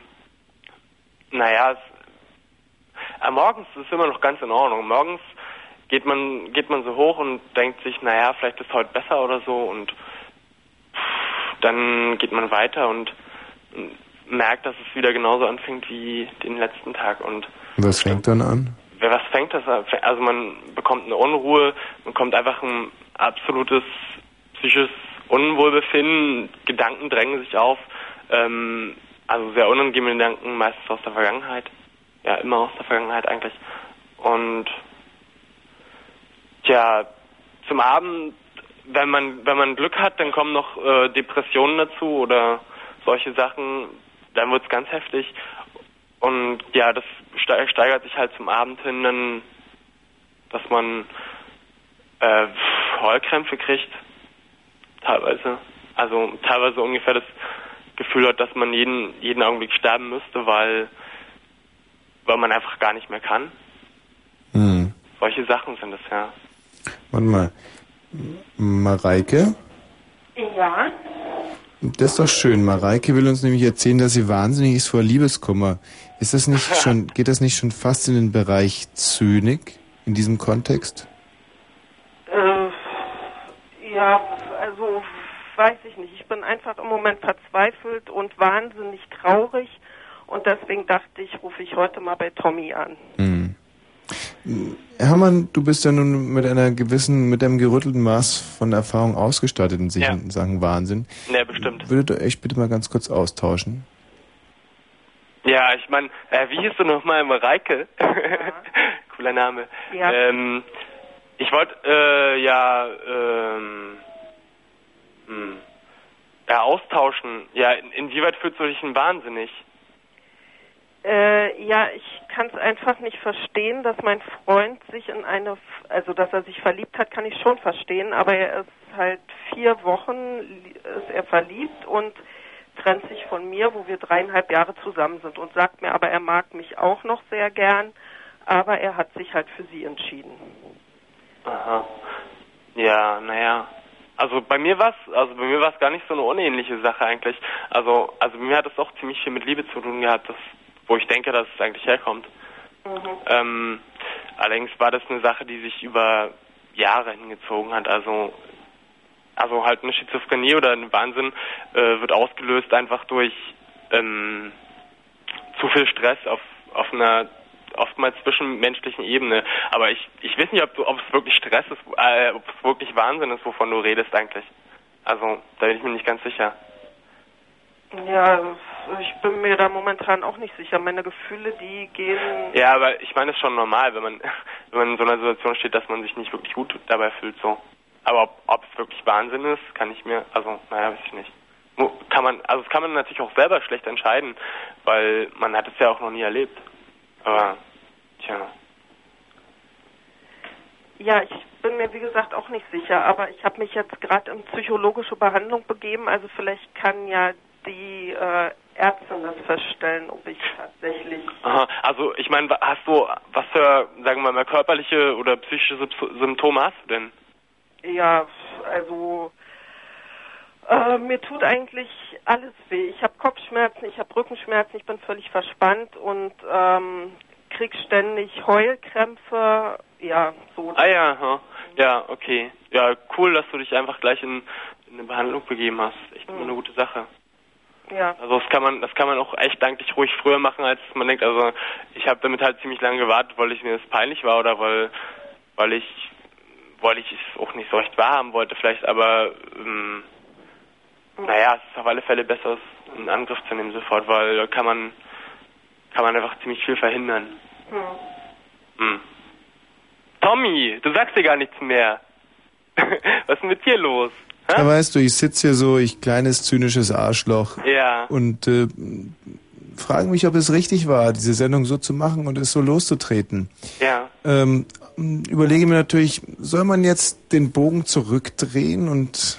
naja, es, äh, morgens ist es immer noch ganz in Ordnung. Morgens geht man geht man so hoch und denkt sich, naja, vielleicht ist heute besser oder so und dann geht man weiter und merkt, dass es wieder genauso anfängt wie den letzten Tag und Was fängt dann an? Was fängt das an? Also man bekommt eine Unruhe, man bekommt einfach ein absolutes psychisches Unwohlbefinden, Gedanken drängen sich auf, ähm, also sehr unangenehme Gedanken, meistens aus der Vergangenheit. Ja, immer aus der Vergangenheit eigentlich. Und tja, zum Abend, wenn man wenn man Glück hat, dann kommen noch äh, Depressionen dazu oder solche Sachen, dann wird's ganz heftig. Und ja, das ste- steigert sich halt zum Abend hin, dann, dass man äh, Heulkrämpfe kriegt, teilweise. Also teilweise ungefähr das Gefühl hat, dass man jeden jeden Augenblick sterben müsste, weil weil man einfach gar nicht mehr kann. Hm. Solche Sachen sind es ja. Warte mal. Mareike? Ja. Das ist doch schön. Mareike will uns nämlich erzählen, dass sie wahnsinnig ist vor Liebeskummer. Ist das nicht schon, geht das nicht schon fast in den Bereich Zynik in diesem Kontext? Äh, ja, also weiß ich nicht. Ich bin einfach im Moment verzweifelt und wahnsinnig traurig und deswegen dachte ich, rufe ich heute mal bei Tommy an. Hm. Hermann, du bist ja nun mit einer gewissen, mit einem gerüttelten Maß von Erfahrung ausgestattet in sich Ja. in Sachen Wahnsinn. Ja, bestimmt. Würdet ihr euch bitte mal ganz kurz austauschen? Ja, ich meine, äh, wie hieß du nochmal, Mareike? Cooler Name. Ja. Ähm, ich wollte, äh, ja, ähm, hm, ja, austauschen. Ja, in, inwieweit fühlst du dich denn wahnsinnig? Äh, ja, ich kann es einfach nicht verstehen, dass mein Freund sich in eine, also dass er sich verliebt hat, kann ich schon verstehen, aber er ist halt vier Wochen ist er verliebt und trennt sich von mir, wo wir dreieinhalb Jahre zusammen sind und sagt mir, aber er mag mich auch noch sehr gern, aber er hat sich halt für sie entschieden. Aha. Ja, naja. Also bei mir war's, also bei mir war's gar nicht so eine unähnliche Sache eigentlich. Also, also bei mir hat es auch ziemlich viel mit Liebe zu tun gehabt, das, wo ich denke, dass es eigentlich herkommt. Ähm, allerdings war das eine Sache, die sich über Jahre hingezogen hat. Also, also halt eine Schizophrenie oder ein Wahnsinn äh, wird ausgelöst einfach durch ähm, zu viel Stress auf auf einer oftmals zwischenmenschlichen Ebene. Aber ich ich weiß nicht, ob du ob es wirklich Stress ist, äh, ob es wirklich Wahnsinn ist, wovon du redest eigentlich. Also da bin ich mir nicht ganz sicher. Ja, ich bin mir da momentan auch nicht sicher. Meine Gefühle, die gehen. Ja, aber ich meine, es ist schon normal, wenn man, wenn man in so einer Situation steht, dass man sich nicht wirklich gut dabei fühlt, so. Aber ob, es wirklich Wahnsinn ist, kann ich mir, also, naja, weiß ich nicht. Kann man, also das kann man natürlich auch selber schlecht entscheiden, weil man hat es ja auch noch nie erlebt. Aber, tja. Ja, ich bin mir wie gesagt auch nicht sicher, aber ich habe mich jetzt gerade in psychologische Behandlung begeben, also vielleicht kann ja die äh, Ärztin das feststellen, ob ich tatsächlich. Aha, also ich meine, hast du, was für, sagen wir mal, körperliche oder psychische Symp- Symptome hast du denn? Ja, also äh, mir tut eigentlich alles weh. Ich habe Kopfschmerzen, ich habe Rückenschmerzen, ich bin völlig verspannt und ähm, krieg ständig Heulkrämpfe. Ja, so. Ah ja, aha. ja, okay. Ja, cool, dass du dich einfach gleich in, in eine Behandlung begeben hast. Echt immer eine gute Sache. Ja. Also das kann man, das kann man auch echt eigentlich ruhig früher machen, als man denkt. Also ich habe damit halt ziemlich lange gewartet, weil ich mir das peinlich war oder weil, weil ich, weil ich es auch nicht so recht wahrhaben wollte vielleicht. Aber ähm, naja, es ist auf alle Fälle besser, es in Angriff zu nehmen sofort, weil da kann man, kann man einfach ziemlich viel verhindern. Hm. Tommy, du sagst dir gar nichts mehr. Was ist denn mit dir los? Ja, weißt du, ich sitze hier so, ich kleines zynisches Arschloch. Ja. Und äh, frage mich, ob es richtig war, diese Sendung so zu machen und es so loszutreten. Ja. Ähm, überlege mir natürlich, soll man jetzt den Bogen zurückdrehen und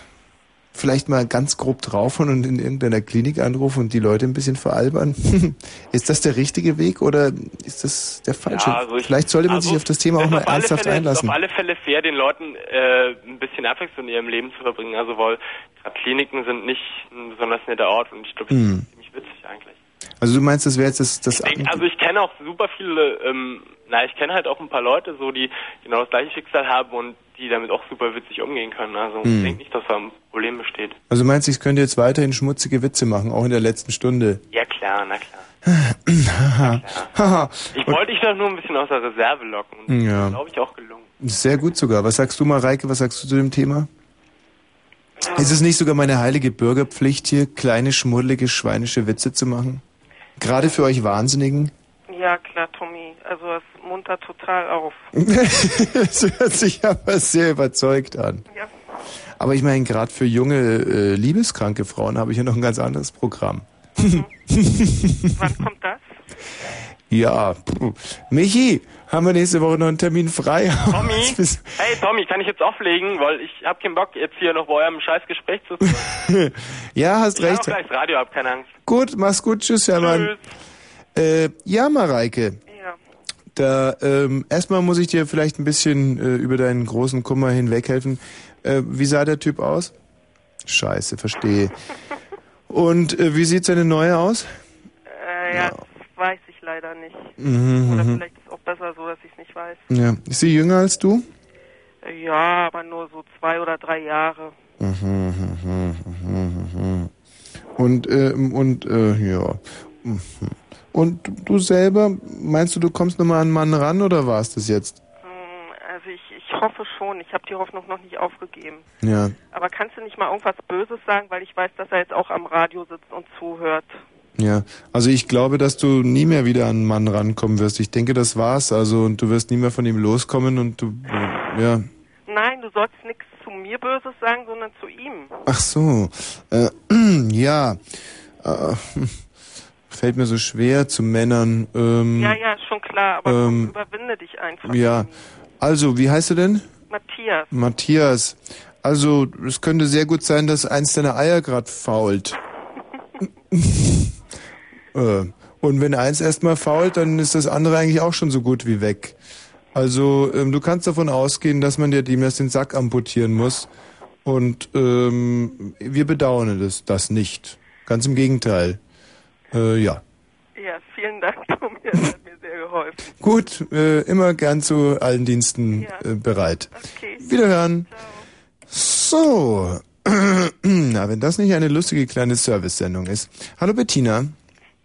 vielleicht mal ganz grob draufhauen und in irgendeiner Klinik anrufen und die Leute ein bisschen veralbern? ist das der richtige Weg oder ist das der falsche? Ja, also ich- vielleicht sollte man also sich auf das Thema auch mal ernsthaft Fälle, es einlassen. Ist auf alle Fälle fair, den Leuten äh, ein bisschen Abwechslung in ihrem Leben zu verbringen. Also weil Kliniken sind nicht ein besonders netter Ort und ich glaube, das Hm. ist ziemlich witzig eigentlich. Also du meinst, das wäre jetzt das, das Ich also ich kenne auch super viele, ähm, na ich kenne halt auch ein paar Leute, so die genau das gleiche Schicksal haben und die damit auch super witzig umgehen können. Also Hm. ich denke nicht, dass da ein Problem besteht. Also meinst du, ich könnte jetzt weiterhin schmutzige Witze machen, auch in der letzten Stunde? Ja klar, na klar. Haha. Ich wollte dich doch nur ein bisschen aus der Reserve locken. Und Ja. das ist, glaube ich, auch gelungen. Sehr gut sogar. Was sagst du, Mareike? Was sagst du zu dem Thema? Ist es nicht sogar meine heilige Bürgerpflicht hier, kleine, schmuddelige, schweinische Witze zu machen? Gerade für euch Wahnsinnigen? Ja, klar, Tommy. Also es muntert total auf. das hört sich aber sehr überzeugt an. Ja. Aber ich meine, gerade für junge, äh, liebeskranke Frauen habe ich ja noch ein ganz anderes Programm. Wann kommt das? Ja. Michi, haben wir nächste Woche noch einen Termin frei? Tommy? Hey Tommy, kann ich jetzt auflegen, weil ich habe keinen Bock jetzt hier noch bei eurem scheiß Gespräch zu sein. ja, hast Ich recht. gleich das Radio ab, keine Angst. Gut, mach's gut, tschüss, Hermann. Äh, ja, Mareike. Ja. Da, ähm, erstmal muss ich dir vielleicht ein bisschen äh, über deinen großen Kummer hinweghelfen. Äh, wie sah der Typ aus? Scheiße, verstehe. Und äh, wie sieht seine neue aus? Äh, ja, das weiß ich leider nicht. Mhm, Oder mhm. vielleicht ist es auch besser so, dass ich es nicht weiß. Ja. Ist sie jünger als du? Äh, Ja, aber nur so zwei oder drei Jahre. Mhm, mhm. Und, ähm, und, äh, ja. Und du selber, meinst du, du kommst nochmal an einen Mann ran oder war es das jetzt? Also ich, ich hoffe schon. Ich habe die Hoffnung noch nicht aufgegeben. Ja. Aber kannst du nicht mal irgendwas Böses sagen, weil ich weiß, dass er jetzt auch am Radio sitzt und zuhört. Ja, also ich glaube, dass du nie mehr wieder an einen Mann rankommen wirst. Ich denke, das war's. Also und du wirst nie mehr von ihm loskommen und du, ja. Nein, du sollst nichts zu mir Böses sagen, sondern zu ihm. Ach so, äh, ja, äh, fällt mir so schwer zu Männern. Ähm, ja, ja, schon klar, aber ähm, überwinde dich einfach. Ja, also wie heißt du denn? Matthias. Matthias. Also es könnte sehr gut sein, dass eins deiner Eier gerade fault. äh, und wenn eins erstmal fault, dann ist das andere eigentlich auch schon so gut wie weg. Also ähm, du kannst davon ausgehen, dass man dir demnächst den Sack amputieren muss. Und ähm, wir bedauern das, das nicht. Ganz im Gegenteil. Äh, ja. Ja, vielen Dank, Tommy. Das hat mir sehr geholfen. Gut, äh, immer gern zu allen Diensten äh, bereit. Okay. Wiederhören. So. Na, wenn das nicht eine lustige kleine Service-Sendung ist. Hallo Bettina.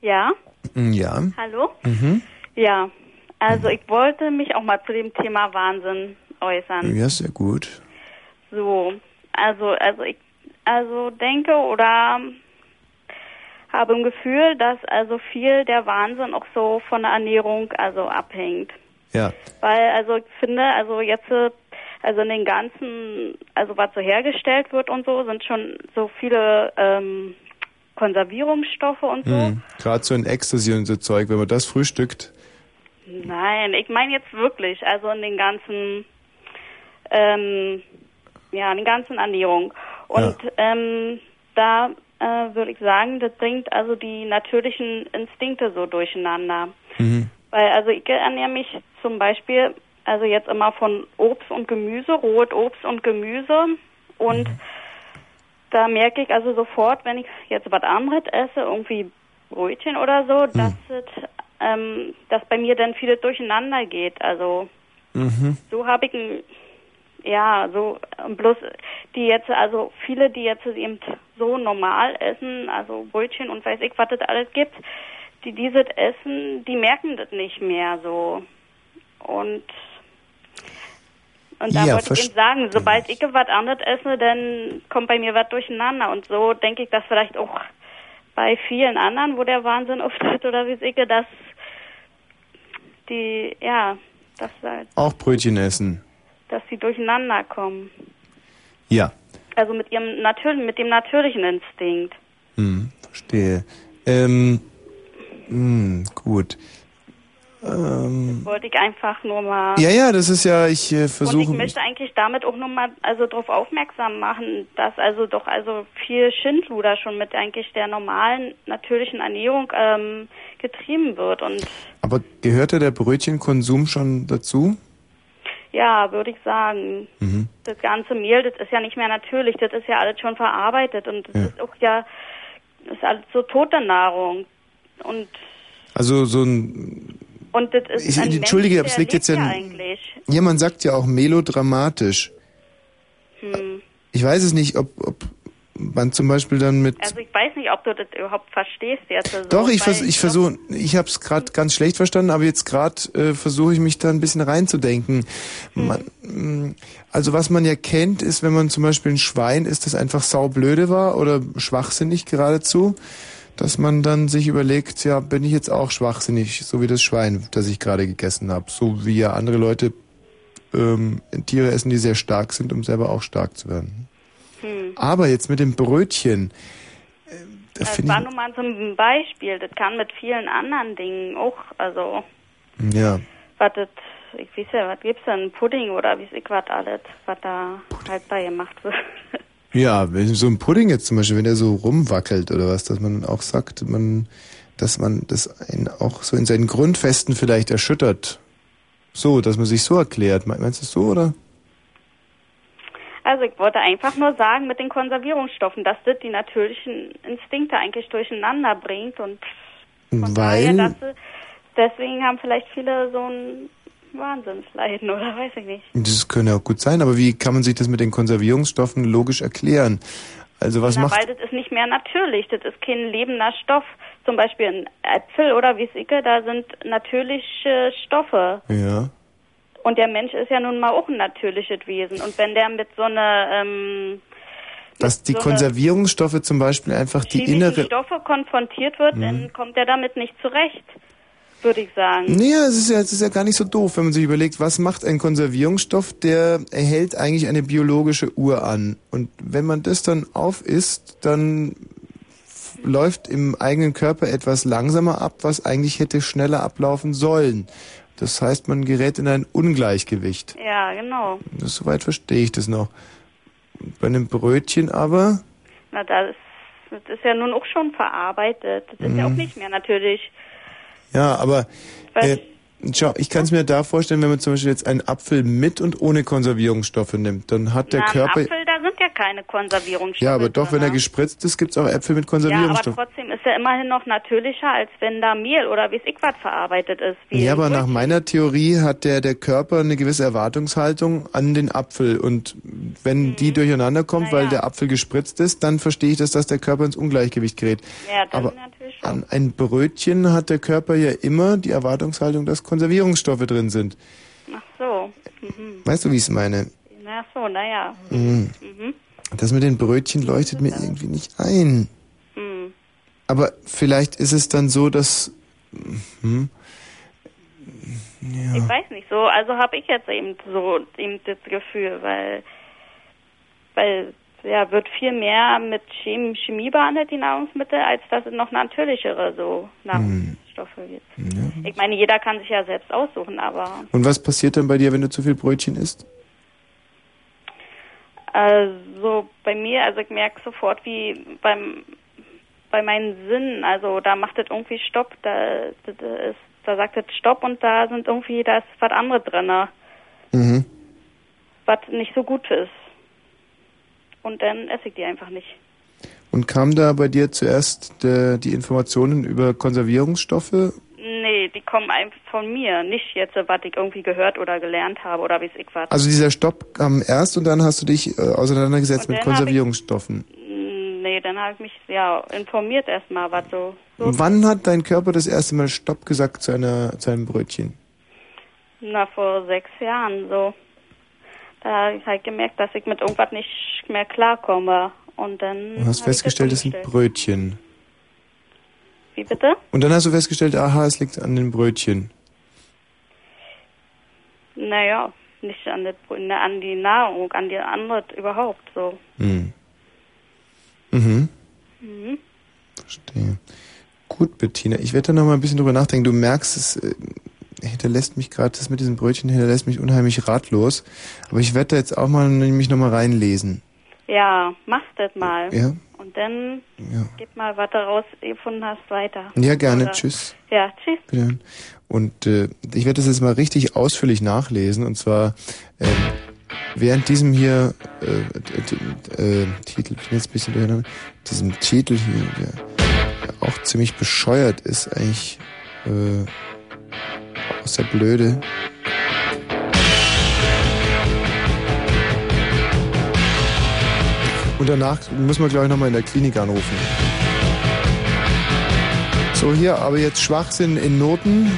Ja, Mm, Ja. hallo? Mhm. Ja, also ich wollte mich auch mal zu dem Thema Wahnsinn äußern. Ja, sehr gut. So, also, also ich, also denke oder habe im Gefühl, dass also viel der Wahnsinn auch so von der Ernährung also abhängt. Ja. Weil, also ich finde, also jetzt, also in den ganzen, also was so hergestellt wird und so, sind schon so viele ähm, Konservierungsstoffe und so. Mhm. Gerade so in Ecstasy und so Zeug, wenn man das frühstückt. Nein, ich meine jetzt wirklich, also in den ganzen, ähm, ja, in den ganzen Ernährung. Und ähm, da äh, würde ich sagen, das bringt also die natürlichen Instinkte so durcheinander. Mhm. Weil also ich ernähre mich zum Beispiel also jetzt immer von Obst und Gemüse, rohes Obst und Gemüse und da merke ich also sofort, wenn ich jetzt was anderes esse, irgendwie Brötchen oder so, dass es, ähm, dass bei mir dann vieles durcheinander geht. Also Mhm. so habe ich ein, ja, so bloß die jetzt, also viele, die jetzt eben so normal essen, also Brötchen und weiß ich, was es alles gibt, die dieses essen, die merken das nicht mehr so. Und und da Ja, wollte ich eben sagen, sobald ich was anderes esse, dann kommt bei mir was durcheinander. Und so denke ich, dass vielleicht auch bei vielen anderen, wo der Wahnsinn auftritt oder wie ich, dass die, ja, dass, halt- Auch Brötchen essen. dass sie durcheinander kommen. Ja. Also mit ihrem natürlichen, mit dem natürlichen Instinkt. Hm, verstehe. Ähm, hm, gut. Ähm, Wollte ich einfach nur mal. ja, ja, das ist ja, ich äh, Und ich versuche möchte eigentlich damit auch nur mal also darauf aufmerksam machen, dass also doch also viel Schindluder schon mit eigentlich der normalen natürlichen Ernährung ähm, getrieben wird und Aber gehörte der Brötchenkonsum schon dazu? ja, würde ich sagen, Mhm. das ganze Mehl, das ist ja nicht mehr natürlich, das ist ja alles schon verarbeitet und das Ja. ist auch ja, das ist alles so tote Nahrung und Also so ein, und das ist Ich- ein entschuldige, Mensch, aber es liegt jetzt ja ja in- eigentlich. ja, man sagt ja auch melodramatisch. Hm. Ich weiß es nicht, ob, ob man zum Beispiel dann mit Also ich weiß nicht, ob du das überhaupt verstehst jetzt. So, Doch, ich, vers ich versuche, ich habe es gerade ganz schlecht verstanden, aber jetzt gerade äh, versuche ich mich da ein bisschen reinzudenken. Man, mh, also was man ja kennt, ist, wenn man zum Beispiel ein Schwein ist, das einfach saublöde war oder schwachsinnig geradezu, dass man dann sich überlegt, ja, bin ich jetzt auch schwachsinnig, so wie das Schwein, das ich gerade gegessen habe, so wie ja andere Leute ähm, Tiere essen, die sehr stark sind, um selber auch stark zu werden. Hm. Aber jetzt mit dem Brötchen, äh, da Das war nur mal so ein Beispiel. Das kann mit vielen anderen Dingen auch. Also, ja. was das, ich weiß ja, was gibt's denn? Pudding oder wie ich was alles, was da halt bei gemacht wird. Ja, wenn so ein Pudding jetzt zum Beispiel, wenn der so rumwackelt oder was, dass man auch sagt, man, dass man das einen auch so in seinen Grundfesten vielleicht erschüttert. So, dass man sich so erklärt. Me- Meinst du es so, oder? Also, ich wollte einfach nur sagen, mit den Konservierungsstoffen, dass das die natürlichen Instinkte eigentlich durcheinander bringt und daher, Weil, dass sie, deswegen haben vielleicht viele so ein Wahnsinnsleiden oder weiß ich nicht. das könnte auch gut sein, aber wie kann man sich das mit den Konservierungsstoffen logisch erklären? Also was Na, macht, weil das ist nicht mehr natürlich, das ist kein lebender Stoff. Zum Beispiel ein Äpfel oder wie es icke, da sind natürliche Stoffe. ja, Und der Mensch ist ja nun mal auch ein natürliches Wesen. Und wenn der mit so einer ähm, dass die so Konservierungsstoffe zum Beispiel einfach die innere, Stoffe konfrontiert wird, Mhm. dann kommt er damit nicht zurecht, würde ich sagen. Naja, es ist ja, es ist ja gar nicht so doof, wenn man sich überlegt, was macht ein Konservierungsstoff, der erhält eigentlich eine biologische Uhr an. Und wenn man das dann aufisst, dann läuft im eigenen Körper etwas langsamer ab, was eigentlich hätte schneller ablaufen sollen. Das heißt, man gerät in ein Ungleichgewicht. Ja, genau. Das, soweit verstehe ich das noch. Bei einem Brötchen aber, Na, das, das ist ja nun auch schon verarbeitet. Das ist ja auch Mhm. nicht mehr natürlich. Ja, aber äh, schau, ich kann es mir da vorstellen, wenn man zum Beispiel jetzt einen Apfel mit und ohne Konservierungsstoffe nimmt, dann hat der Na, Körper... Apfel, da sind ja keine Konservierungsstoffe. Ja, aber doch, wenn er drin. gespritzt ist, gibt's auch Äpfel mit Ja, aber Konservierungsstoffen. trotzdem ist er immerhin noch natürlicher, als wenn da Mehl oder wie ich was verarbeitet ist. Ja, aber nach meiner Theorie hat der, der Körper eine gewisse Erwartungshaltung an den Apfel. Und wenn Mhm. die durcheinander kommt, weil der Apfel gespritzt ist, dann verstehe ich das, dass der Körper ins Ungleichgewicht gerät. Ja, dann aber natürlich schon. An ein Brötchen hat der Körper ja immer die Erwartungshaltung, dass Konservierungsstoffe drin sind. Ach so. Mhm. Weißt du, wie ich es meine? Na so, naja. Mhm. Mhm. Das mit den Brötchen leuchtet mir irgendwie nicht ein. Mhm. Aber vielleicht ist es dann so, dass... Hm, ja. Ich weiß nicht, so, also habe ich jetzt eben so eben das Gefühl, weil, weil ja, wird viel mehr mit Chem Chemie behandelt, die Nahrungsmittel, als dass es noch natürlichere so Nahrungsstoffe gibt. Ich meine, jeder kann sich ja selbst aussuchen, aber Und was passiert dann bei dir, wenn du zu viel Brötchen isst? also bei mir, also ich merke sofort, wie beim bei meinen Sinnen, also da macht es irgendwie Stopp, da, da, da ist, da sagt es Stopp und da sind irgendwie, da ist was anderes drin, Mhm. was nicht so gut ist. Und dann esse ich die einfach nicht. Und kam da bei dir zuerst äh, die Informationen über Konservierungsstoffe? Nee, die kommen einfach von mir, nicht jetzt, was ich irgendwie gehört oder gelernt habe oder wie ich was. Also dieser Stopp kam erst und dann hast du dich äh, auseinandergesetzt mit hab ich- Konservierungsstoffen. Nee, dann habe ich mich ja informiert erstmal, was so. so Wann hat dein Körper das erste Mal Stopp gesagt zu, einer, zu einem Brötchen? Na, vor sechs Jahren so. Da habe ich halt gemerkt, dass ich mit irgendwas nicht mehr klarkomme. Und dann. Du hast festgestellt, es sind. Brötchen. Wie bitte? Und dann hast du festgestellt, aha, es liegt an den Brötchen. Naja, nicht an, das, na, an die Nahrung, an die andere überhaupt so. Hm. Mhm. Mhm. Verstehe. Gut, Bettina, ich werde da noch mal ein bisschen drüber nachdenken. Du merkst, es äh, hinterlässt mich gerade, das mit diesen Brötchen hinterlässt mich unheimlich ratlos. Aber ich werde da jetzt auch mal mich noch mal reinlesen. Ja, mach das mal. Ja? Und dann Ja. gib mal, was du rausgefunden hast, weiter. Ja, gerne. Oder- Tschüss. Ja, tschüss. Bitte. Und äh, ich werde das jetzt mal richtig ausführlich nachlesen. Und zwar ähm, während diesem hier äh, äh, Titel, ich bin jetzt ein bisschen durcheinander, diesem Titel hier, der, der auch ziemlich bescheuert ist, eigentlich äh, aus der Blöde. Und danach müssen wir, glaube ich, nochmal in der Klinik anrufen. So, hier aber jetzt Schwachsinn in Noten.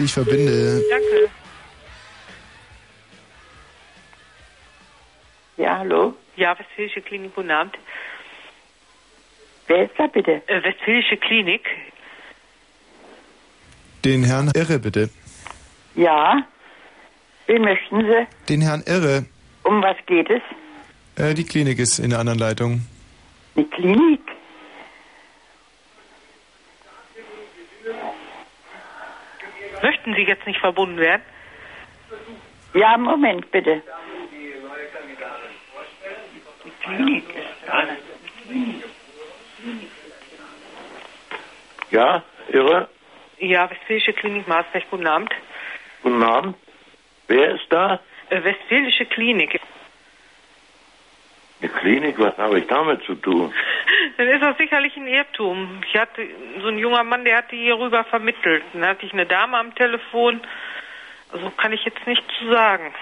Moment, ich verbinde. Danke. Ja, hallo? Ja, Westfälische Klinik, guten Abend. Wer ist da bitte? Äh, Westfälische Klinik. Den Herrn Irre, bitte. Ja. Wen möchten Sie? Den Herrn Irre. Um was geht es? Äh, die Klinik ist in der anderen Leitung. Die Klinik? Möchten Sie verbunden werden? Ja, Moment bitte. Die Klinik ist da. Ja, irre. Ja, Westfälische Klinik Marsberg, guten Abend. Guten Abend. Wer ist da? Äh, Westfälische Klinik. Die Klinik, was habe ich damit zu tun? Dann ist das sicherlich ein Irrtum. Ich hatte so ein junger Mann, der hatte hier rüber vermittelt. Dann hatte ich eine Dame am Telefon. Also kann ich jetzt nicht zu sagen.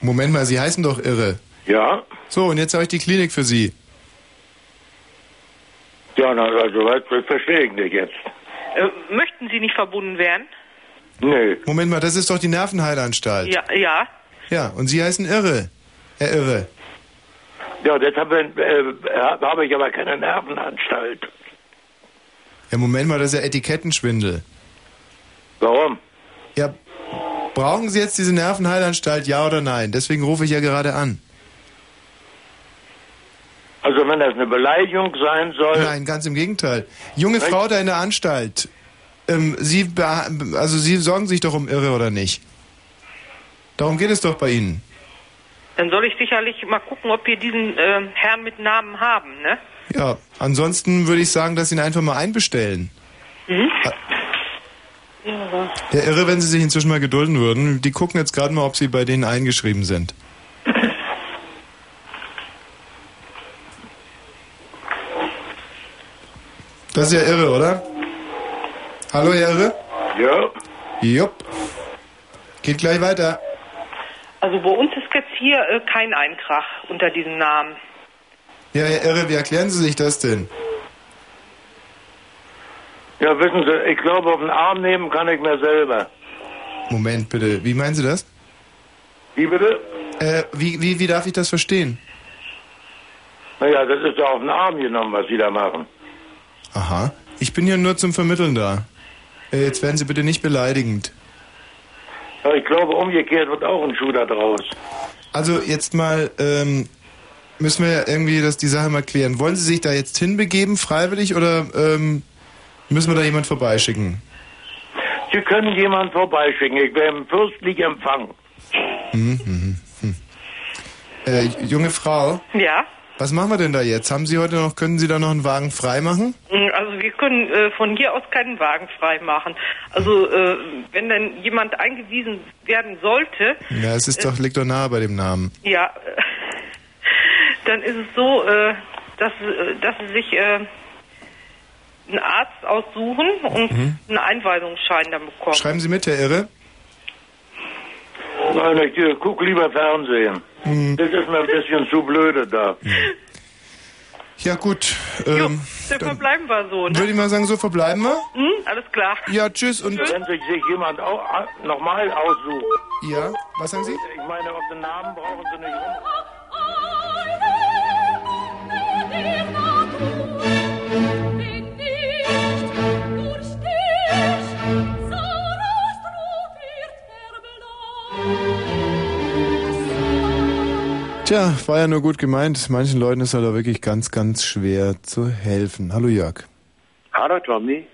Moment mal, Sie heißen doch Irre. Ja. So, und jetzt habe ich die Klinik für Sie. Ja, na, also was verstehe ich nicht jetzt. Äh, möchten Sie nicht verbunden werden? Nee. Moment mal, das ist doch die Nervenheilanstalt. Ja, ja. Ja, und Sie heißen Irre. Herr Irre. Ja, deshalb äh, habe ich aber keine Nervenanstalt. Ja, Moment mal, das ist ja Etikettenschwindel. Warum? Ja, brauchen Sie jetzt diese Nervenheilanstalt, ja oder nein? Deswegen rufe ich ja gerade an. Also wenn das eine Beleidigung sein soll. Nein, ganz im Gegenteil. Junge? Frau da in der Anstalt. Ähm, Sie, also Sie sorgen sich doch um Irre oder nicht? Darum geht es doch bei Ihnen. Dann soll ich sicherlich mal gucken, ob wir diesen ähm, Herrn mit Namen haben, ne? Ja, ansonsten würde ich sagen, dass Sie ihn einfach mal einbestellen. Mhm. Ja. Herr Irre, wenn Sie sich inzwischen mal gedulden würden, die gucken jetzt gerade mal, ob Sie bei denen eingeschrieben sind. Das ist ja irre, oder? Hallo, Herr Irre? Ja. Jupp. Geht gleich weiter. Also bei uns ist jetzt hier äh, kein Einkrach unter diesem Namen. Ja, Herr Irre, wie erklären Sie sich das denn? Ja, wissen Sie, ich glaube, auf den Arm nehmen kann ich mir selber. Moment bitte, wie meinen Sie das? Wie bitte? Äh, wie, wie, wie darf ich das verstehen? Naja, das ist ja auf den Arm genommen, was Sie da machen. Aha. Ich bin ja nur zum Vermitteln da. Äh, jetzt werden Sie bitte nicht beleidigend. Ja, ich glaube, umgekehrt wird auch ein Schuh da draus. Also jetzt mal, ähm, müssen wir ja irgendwie das, die Sache mal klären. Wollen Sie sich da jetzt hinbegeben, freiwillig, oder ähm, müssen wir da jemand vorbeischicken? Sie können jemanden vorbeischicken. Ich werde im fürstlich empfangen. Mhm, mhm, hm. Äh, junge Frau, Ja. was machen wir denn da jetzt? Haben Sie heute noch, können Sie da noch einen Wagen freimachen? Mm, Also wir können äh, von hier aus keinen Wagen freimachen. Also äh, wenn dann jemand eingewiesen werden sollte, Ja, es ist doch, liegt doch nahe bei dem Namen. ja, äh, dann ist es so, äh, dass, äh, dass sie sich äh, einen Arzt aussuchen und Mhm. einen Einweisungsschein dann bekommen. Schreiben Sie mit, Herr Irre. Nein, ich äh, guck lieber Fernsehen. Mhm. Das ist mir ein bisschen zu blöde da. Ja gut, ähm, Dann verbleiben wir so, ne? würde ich mal sagen, so verbleiben wir. Hm, alles klar. Ja, tschüss und... Wenn sich jemand auch äh, nochmal aussucht. Ja, was sagen Sie? Ich meine, auf den Namen brauchen Sie nicht rum. Tja, war ja nur gut gemeint. Manchen Leuten ist halt auch wirklich ganz, ganz schwer zu helfen. Hallo Jörg. Hallo Tommy.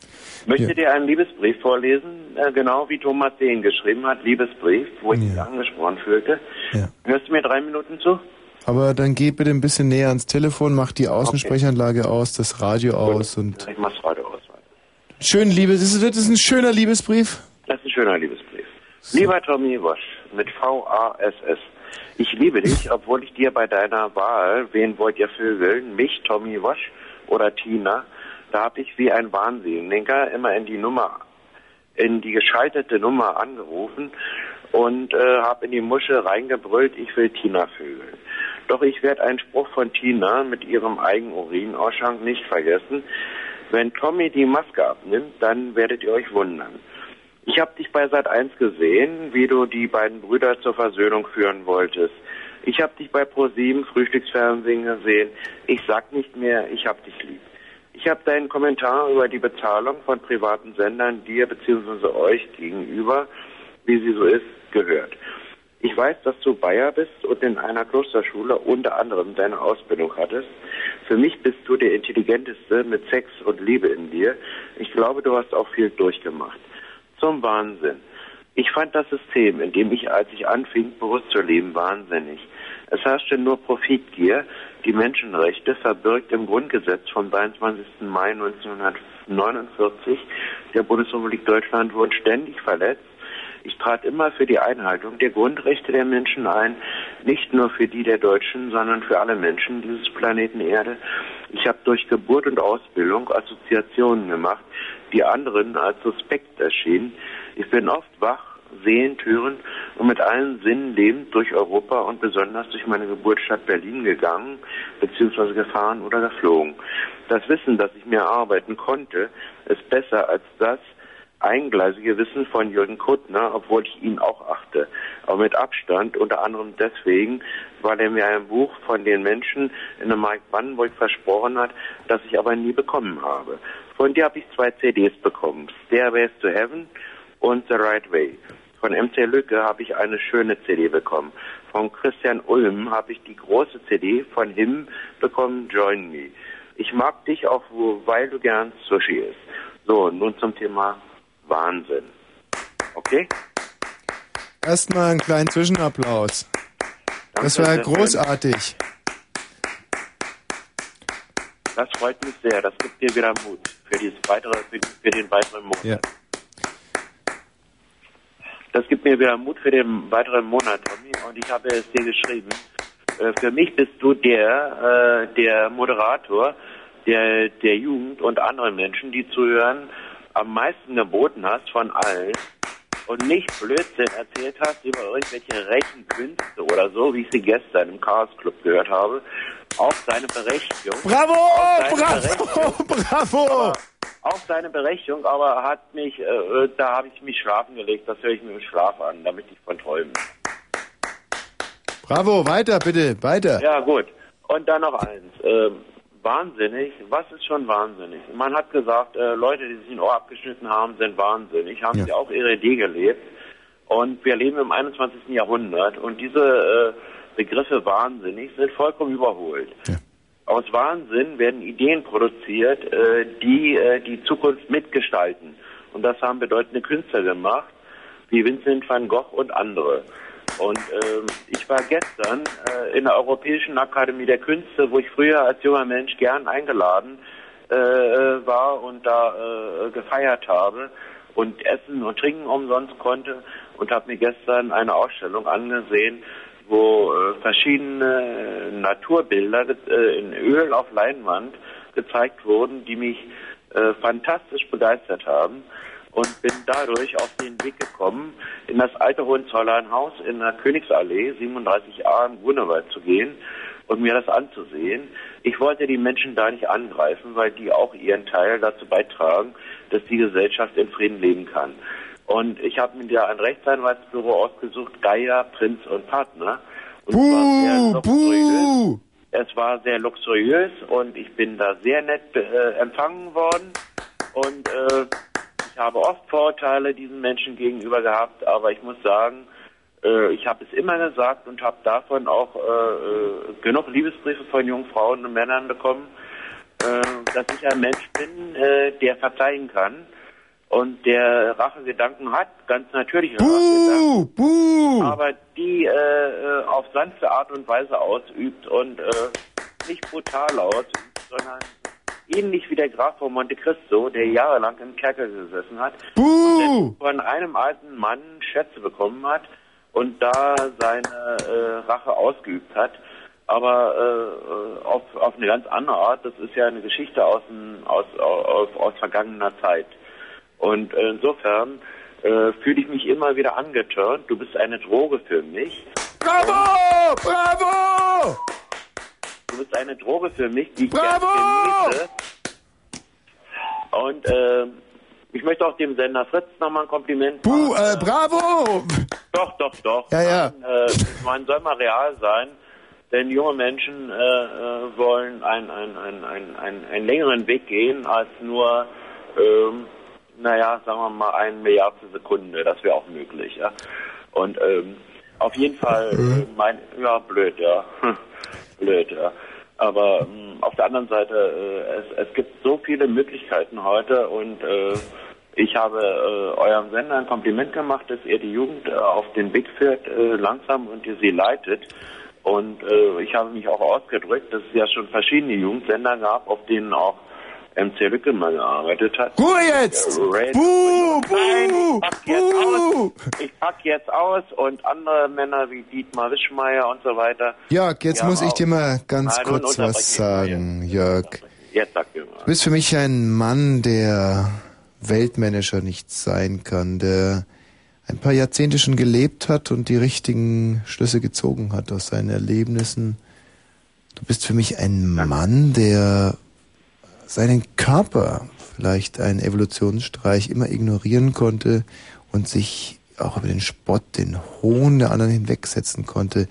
Möchte Ja. dir einen Liebesbrief vorlesen, äh, genau wie Thomas den geschrieben hat, Liebesbrief, wo ich mich angesprochen fühlte. Ja. Hörst du mir drei Minuten zu? Aber dann geh bitte ein bisschen näher ans Telefon, mach die Außensprechanlage aus, das Radio aus und Ich mach's heute aus. schön Liebes. Ist, das ist ein schöner Liebesbrief. Das ist ein schöner Liebesbrief. Lieber Tommy Wosch, mit V-A-S-S. Ich liebe dich, obwohl ich dir bei deiner Wahl, wen wollt ihr vögeln, mich, Tommy Wosch oder Tina, da hab ich wie ein Wahnsinniger immer in die Nummer, in die geschaltete Nummer angerufen und äh, hab in die Musche reingebrüllt, ich will Tina vögeln. Doch ich werde einen Spruch von Tina mit ihrem Eigenurinausschank nicht vergessen. Wenn Tommy die Maske abnimmt, dann werdet ihr euch wundern. Ich habe dich bei Sat 1 gesehen, wie du die beiden Brüder zur Versöhnung führen wolltest. Ich habe dich bei Pro7 Frühstücksfernsehen gesehen. Ich sag nicht mehr, ich hab dich lieb. Ich habe deinen Kommentar über die Bezahlung von privaten Sendern dir bzw. euch gegenüber, wie sie so ist, gehört. Ich weiß, dass du Bayer bist und in einer Klosterschule unter anderem deine Ausbildung hattest. Für mich bist du der Intelligenteste mit Sex und Liebe in dir. Ich glaube, du hast auch viel durchgemacht. Zum Wahnsinn. Ich fand das System, in dem ich, als ich anfing, bewusst zu leben, wahnsinnig. Es herrschte nur Profitgier. Die Menschenrechte, verbirgt im Grundgesetz vom 23. Mai 1949 der Bundesrepublik Deutschland, wurden ständig verletzt. Ich trat immer für die Einhaltung der Grundrechte der Menschen ein, nicht nur für die der Deutschen, sondern für alle Menschen dieses Planeten Erde. Ich habe durch Geburt und Ausbildung Assoziationen gemacht, die anderen als suspekt erschienen. Ich bin oft wach, sehend, hörend und mit allen Sinnen lebend durch Europa und besonders durch meine Geburtsstadt Berlin gegangen, beziehungsweise gefahren oder geflogen. Das Wissen, das ich mir erarbeiten konnte, ist besser als das eingleisige Wissen von Jürgen Kuttner, obwohl ich ihn auch achte. Aber mit Abstand, unter anderem deswegen, weil er mir ein Buch von den Menschen in der Mike Brandenburg versprochen hat, das ich aber nie bekommen habe. Von dir habe ich zwei CDs bekommen. Stairways to Heaven und The Right Way. Von MC Lücke habe ich eine schöne CD bekommen. Von Christian Ulm habe ich die große CD von Him bekommen, Join Me. Ich mag dich auch, weil du gern Sushi isst. So, nun zum Thema Wahnsinn. Okay? Erstmal einen kleinen Zwischenapplaus. Das war großartig. Das freut mich sehr. Das gibt dir wieder Mut für, dieses weitere, für, den weiteren Monat. Ja. Das gibt mir wieder Mut für den weiteren Monat, Tommy. Und ich habe es dir geschrieben. Äh, für mich bist du der, äh, der Moderator, der der Jugend und anderen Menschen, die zuhören, am meisten geboten hast von allen und nicht Blödsinn erzählt hast über irgendwelche Rechenkünste oder so, wie ich sie gestern im Chaos Club gehört habe. Auch seine Berechtigung. Bravo, seine bravo, bravo. Aber auch seine Berechtigung, aber hat mich, äh, da habe ich mich schlafen gelegt. Das höre ich mir im Schlaf an, damit ich von träume. Bravo, weiter bitte, weiter. Ja, gut. Und dann noch eins. Ähm, wahnsinnig. Was ist schon wahnsinnig? Man hat gesagt, äh, Leute, die sich ein Ohr abgeschnitten haben, sind wahnsinnig. Haben Ja. sie auch ihre Idee gelebt. Und wir leben im 21. Jahrhundert. Und diese äh, Begriffe wahnsinnig sind vollkommen überholt. Aus Wahnsinn werden Ideen produziert, äh, die äh, die Zukunft mitgestalten. Und das haben bedeutende Künstler gemacht, wie Vincent van Gogh und andere. Und ähm, ich war gestern äh, in der Europäischen Akademie der Künste, wo ich früher als junger Mensch gern eingeladen äh, war und da äh, gefeiert habe und Essen und Trinken umsonst konnte und habe mir gestern eine Ausstellung angesehen, wo äh, verschiedene Naturbilder äh, in Öl auf Leinwand gezeigt wurden, die mich äh, fantastisch begeistert haben und bin dadurch auf den Weg gekommen, in das alte Hohenzollernhaus in der Königsallee 37a im Grunewald zu gehen und mir das anzusehen. Ich wollte die Menschen da nicht angreifen, weil die auch ihren Teil dazu beitragen, dass die Gesellschaft in Frieden leben kann. Und ich habe mir da ein Rechtsanwaltsbüro ausgesucht, Geier, Prinz und Partner. Und es war sehr luxuriös. Es war sehr luxuriös und ich bin da sehr nett äh, empfangen worden. Und äh, ich habe oft Vorurteile diesen Menschen gegenüber gehabt, aber ich muss sagen, Äh, ich habe es immer gesagt und habe davon auch äh, äh, genug Liebesbriefe von jungen Frauen und Männern bekommen, äh, dass ich ein Mensch bin, der verzeihen kann und der Rachegedanken hat, ganz natürliche Buh, buh. aber die äh, äh, auf sanfte Art und Weise ausübt und äh, nicht brutal ausübt, sondern ähnlich wie der Graf von Monte Cristo, der jahrelang im Kerker gesessen hat und von einem alten Mann Schätze bekommen hat und da seine äh, Rache ausgeübt hat. Aber äh, auf, auf eine ganz andere Art. Das ist ja eine Geschichte aus, aus, aus, aus vergangener Zeit. Und äh, insofern äh, fühle ich mich immer wieder angetörnt. Du bist eine Droge für mich. Bravo! Bravo! Du bist eine Droge für mich, die ich Bravo! genieße. Und äh, ich möchte auch dem Sender Fritz nochmal ein Kompliment Buh, äh, bravo! Doch, doch, doch. Ja, ja. Man, äh, man soll mal real sein, denn junge Menschen äh, äh, wollen einen ein, ein, ein, ein, einen längeren Weg gehen als nur, ähm, naja, sagen wir mal, ein Milliardstel Sekunde. Das wäre auch möglich, ja. Und ähm, auf jeden Fall, äh, mein, ja, blöd, ja. blöd, ja. Aber ähm, auf der anderen Seite, äh, es, es gibt so viele Möglichkeiten heute und äh, ich habe äh, eurem Sender ein Kompliment gemacht, dass ihr die Jugend äh, auf den Weg führt, äh, langsam und ihr sie leitet. Und äh, ich habe mich auch ausgedrückt, dass es ja schon verschiedene Jugendsender gab, auf denen auch MC Lücke mal gearbeitet hat. Ruhe jetzt! Red- Buh, Nein, ich pack jetzt aus. Ich pack jetzt aus und andere Männer wie Dietmar Wischmeier und so weiter. Jörg, jetzt muss ich dir mal ganz Nein, kurz was sagen, Jörg. Jetzt sag mir mal. Du bist für mich ein Mann, der Weltmanager nicht sein kann, der ein paar Jahrzehnte schon gelebt hat und die richtigen Schlüsse gezogen hat aus seinen Erlebnissen. Du bist für mich ein Mann, der seinen Körper, vielleicht einen Evolutionsstreich, immer ignorieren konnte und sich auch über den Spott, den Hohn der anderen hinwegsetzen konnte,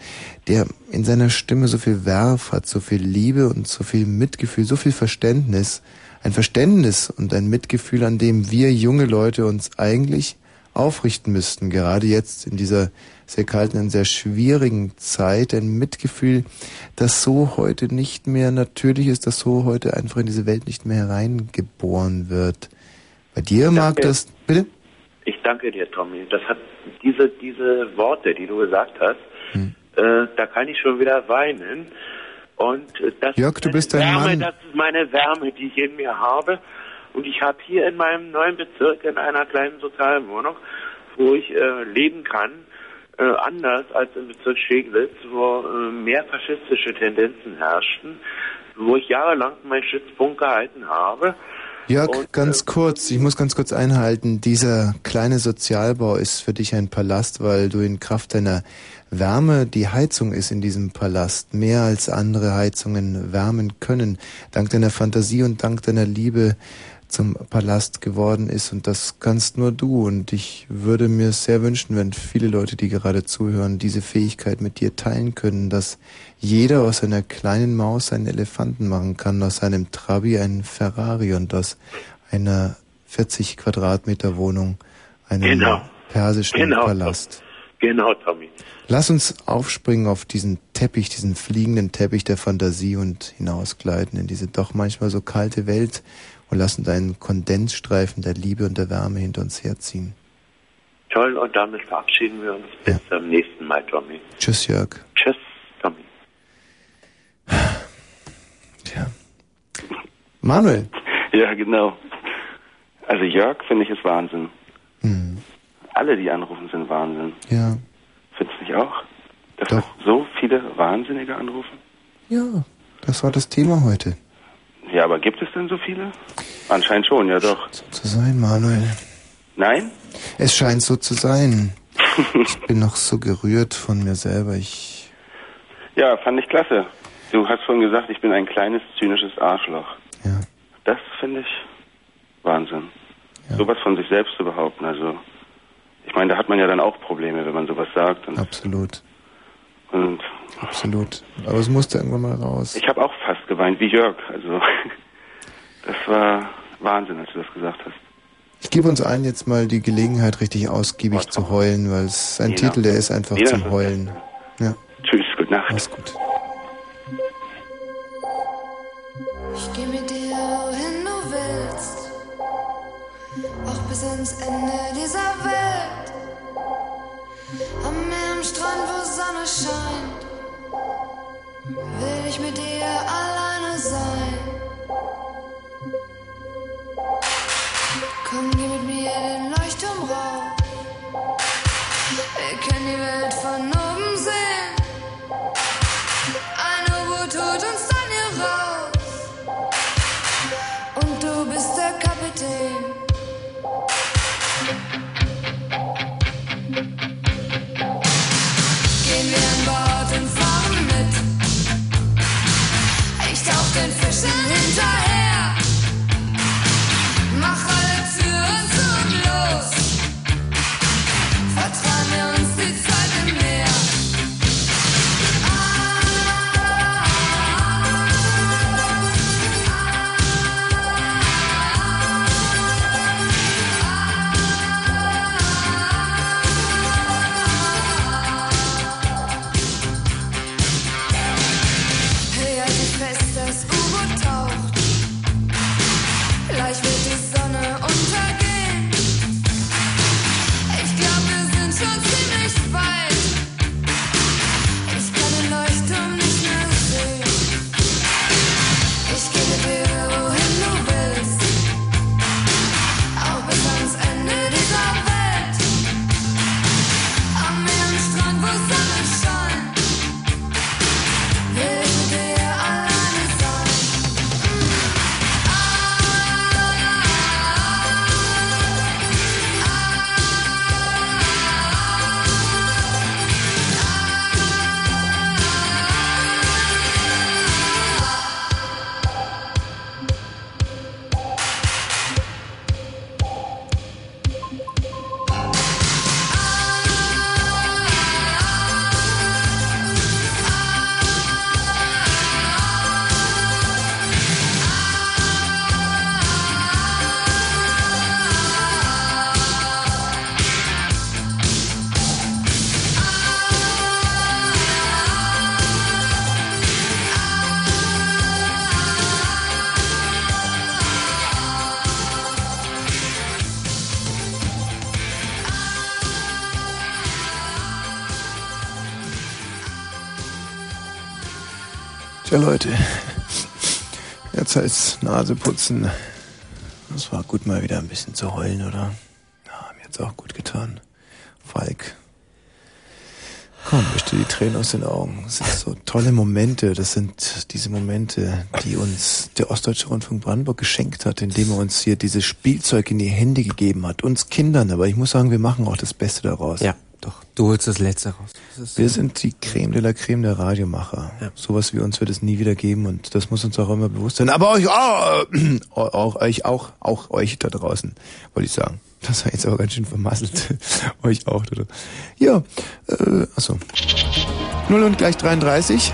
der in seiner Stimme so viel Werf hat, so viel Liebe und so viel Mitgefühl, so viel Verständnis, ein Verständnis und ein Mitgefühl, an dem wir junge Leute uns eigentlich aufrichten müssten, gerade jetzt in dieser sehr kalten und sehr schwierigen Zeit, ein Mitgefühl, das so heute nicht mehr natürlich ist, das so heute einfach in diese Welt nicht mehr hereingeboren wird. Bei dir mag Danke. das, bitte? Ich danke dir, Tommy. Das hat diese, diese Worte, die du gesagt hast, Hm. äh, da kann ich schon wieder weinen. Und äh, das Jörg, ist du bist meine ein Wärme, Mann. das ist meine Wärme, die ich in mir habe. Und ich habe hier in meinem neuen Bezirk in einer kleinen Sozialwohnung, wo ich äh, leben kann, äh, anders als im Bezirk Steglitz, wo äh, mehr faschistische Tendenzen herrschten, wo ich jahrelang meinen Stützpunkt gehalten habe. Jörg, Und, ganz kurz, ich muss ganz kurz einhalten, dieser kleine Sozialbau ist für dich ein Palast, weil du in Kraft deiner Wärme, die Heizung ist in diesem Palast, mehr als andere Heizungen wärmen können, dank deiner Fantasie und dank deiner Liebe zum Palast geworden ist und das kannst nur du und ich würde mir sehr wünschen, wenn viele Leute, die gerade zuhören, diese Fähigkeit mit dir teilen können, dass jeder aus einer kleinen Maus einen Elefanten machen kann, aus einem Trabi einen Ferrari und aus einer 40 Quadratmeter Wohnung einen Genau. persischen Genau. Palast. Genau, Tommy. Lass uns aufspringen auf diesen Teppich, diesen fliegenden Teppich der Fantasie und hinausgleiten in diese doch manchmal so kalte Welt und lassen deinen Kondensstreifen der Liebe und der Wärme hinter uns herziehen. Toll, und damit verabschieden wir uns. Bis zum nächsten Mal, Tommy. Tschüss, Jörg. Tschüss, Tommy. Manuel. Ja, genau. Also Jörg finde ich ist Wahnsinn. Hm. Alle, die anrufen, sind Wahnsinn. Ja. Findest du nicht auch? Dass so viele Wahnsinnige anrufen? Ja, das war das Thema heute. Ja, aber gibt es denn so viele? Anscheinend schon, ja doch. Zu sein, Manuel. Nein? Es scheint so zu sein. Ich bin noch so gerührt von mir selber. Ich, Ja, fand ich klasse. Du hast vorhin gesagt, ich bin ein kleines, zynisches Arschloch. Ja. Das finde ich Wahnsinn. Sowas von sich selbst zu behaupten, also ich meine, da hat man ja dann auch Probleme, wenn man sowas sagt. Und, absolut, und absolut. Aber es musste irgendwann mal raus. ich habe auch fast geweint, wie Jörg. Also das war Wahnsinn, als du das gesagt hast. Ich gebe uns allen jetzt mal die Gelegenheit, richtig ausgiebig zu heulen, weil es ist ein Genau. Titel, der ist einfach Jeder zum ist Heulen. Ja. Tschüss, gute Nacht. Alles gut. Ich geh mit dir, wohin du willst, auch bis ans Ende dieser Welt. Am Meer, am Strand, wo Sonne scheint, will ich mit dir alleine sein. Komm, geh mit mir den Leuchtturm rauf. Wir können die Welt Leute. Jetzt heißt Nase putzen. Das war gut, mal wieder ein bisschen zu heulen, oder? Ja, mir hat's auch gut getan. Falk. Komm, wisch dir die Tränen aus den Augen. Das sind so tolle Momente. Das sind diese Momente, die uns der Ostdeutsche Rundfunk Brandenburg geschenkt hat, indem er uns hier dieses Spielzeug in die Hände gegeben hat. Uns Kindern. Aber ich muss sagen, wir machen auch das Beste daraus. Ja, doch. Du holst das Letzte raus. Das Wir sind die Creme de la Creme der Radiomacher. Sowas wie uns wird es nie wieder geben und das muss uns auch immer bewusst sein. Aber euch auch, äh, auch euch auch, auch euch da draußen, wollte ich sagen. Das war jetzt aber ganz schön vermasselt. euch auch. Da. Ja, äh, achso. 0 und gleich 33.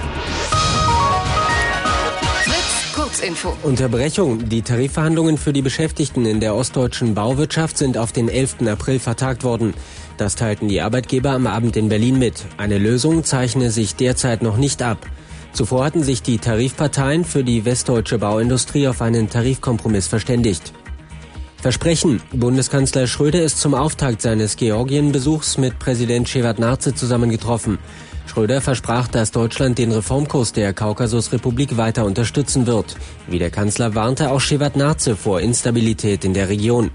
Fritz, Kurzinfo. Unterbrechung. Die Tarifverhandlungen für die Beschäftigten in der ostdeutschen Bauwirtschaft sind auf den 11. April vertagt worden. Das teilten die Arbeitgeber am Abend in Berlin mit. Eine Lösung zeichne sich derzeit noch nicht ab. Zuvor hatten sich die Tarifparteien für die westdeutsche Bauindustrie auf einen Tarifkompromiss verständigt. Versprechen. Bundeskanzler Schröder ist zum Auftakt seines Georgienbesuchs mit Präsident Shevardnadze zusammengetroffen. Schröder versprach, dass Deutschland den Reformkurs der Kaukasusrepublik weiter unterstützen wird. Wie der Kanzler warnte auch Shevardnadze vor Instabilität in der Region.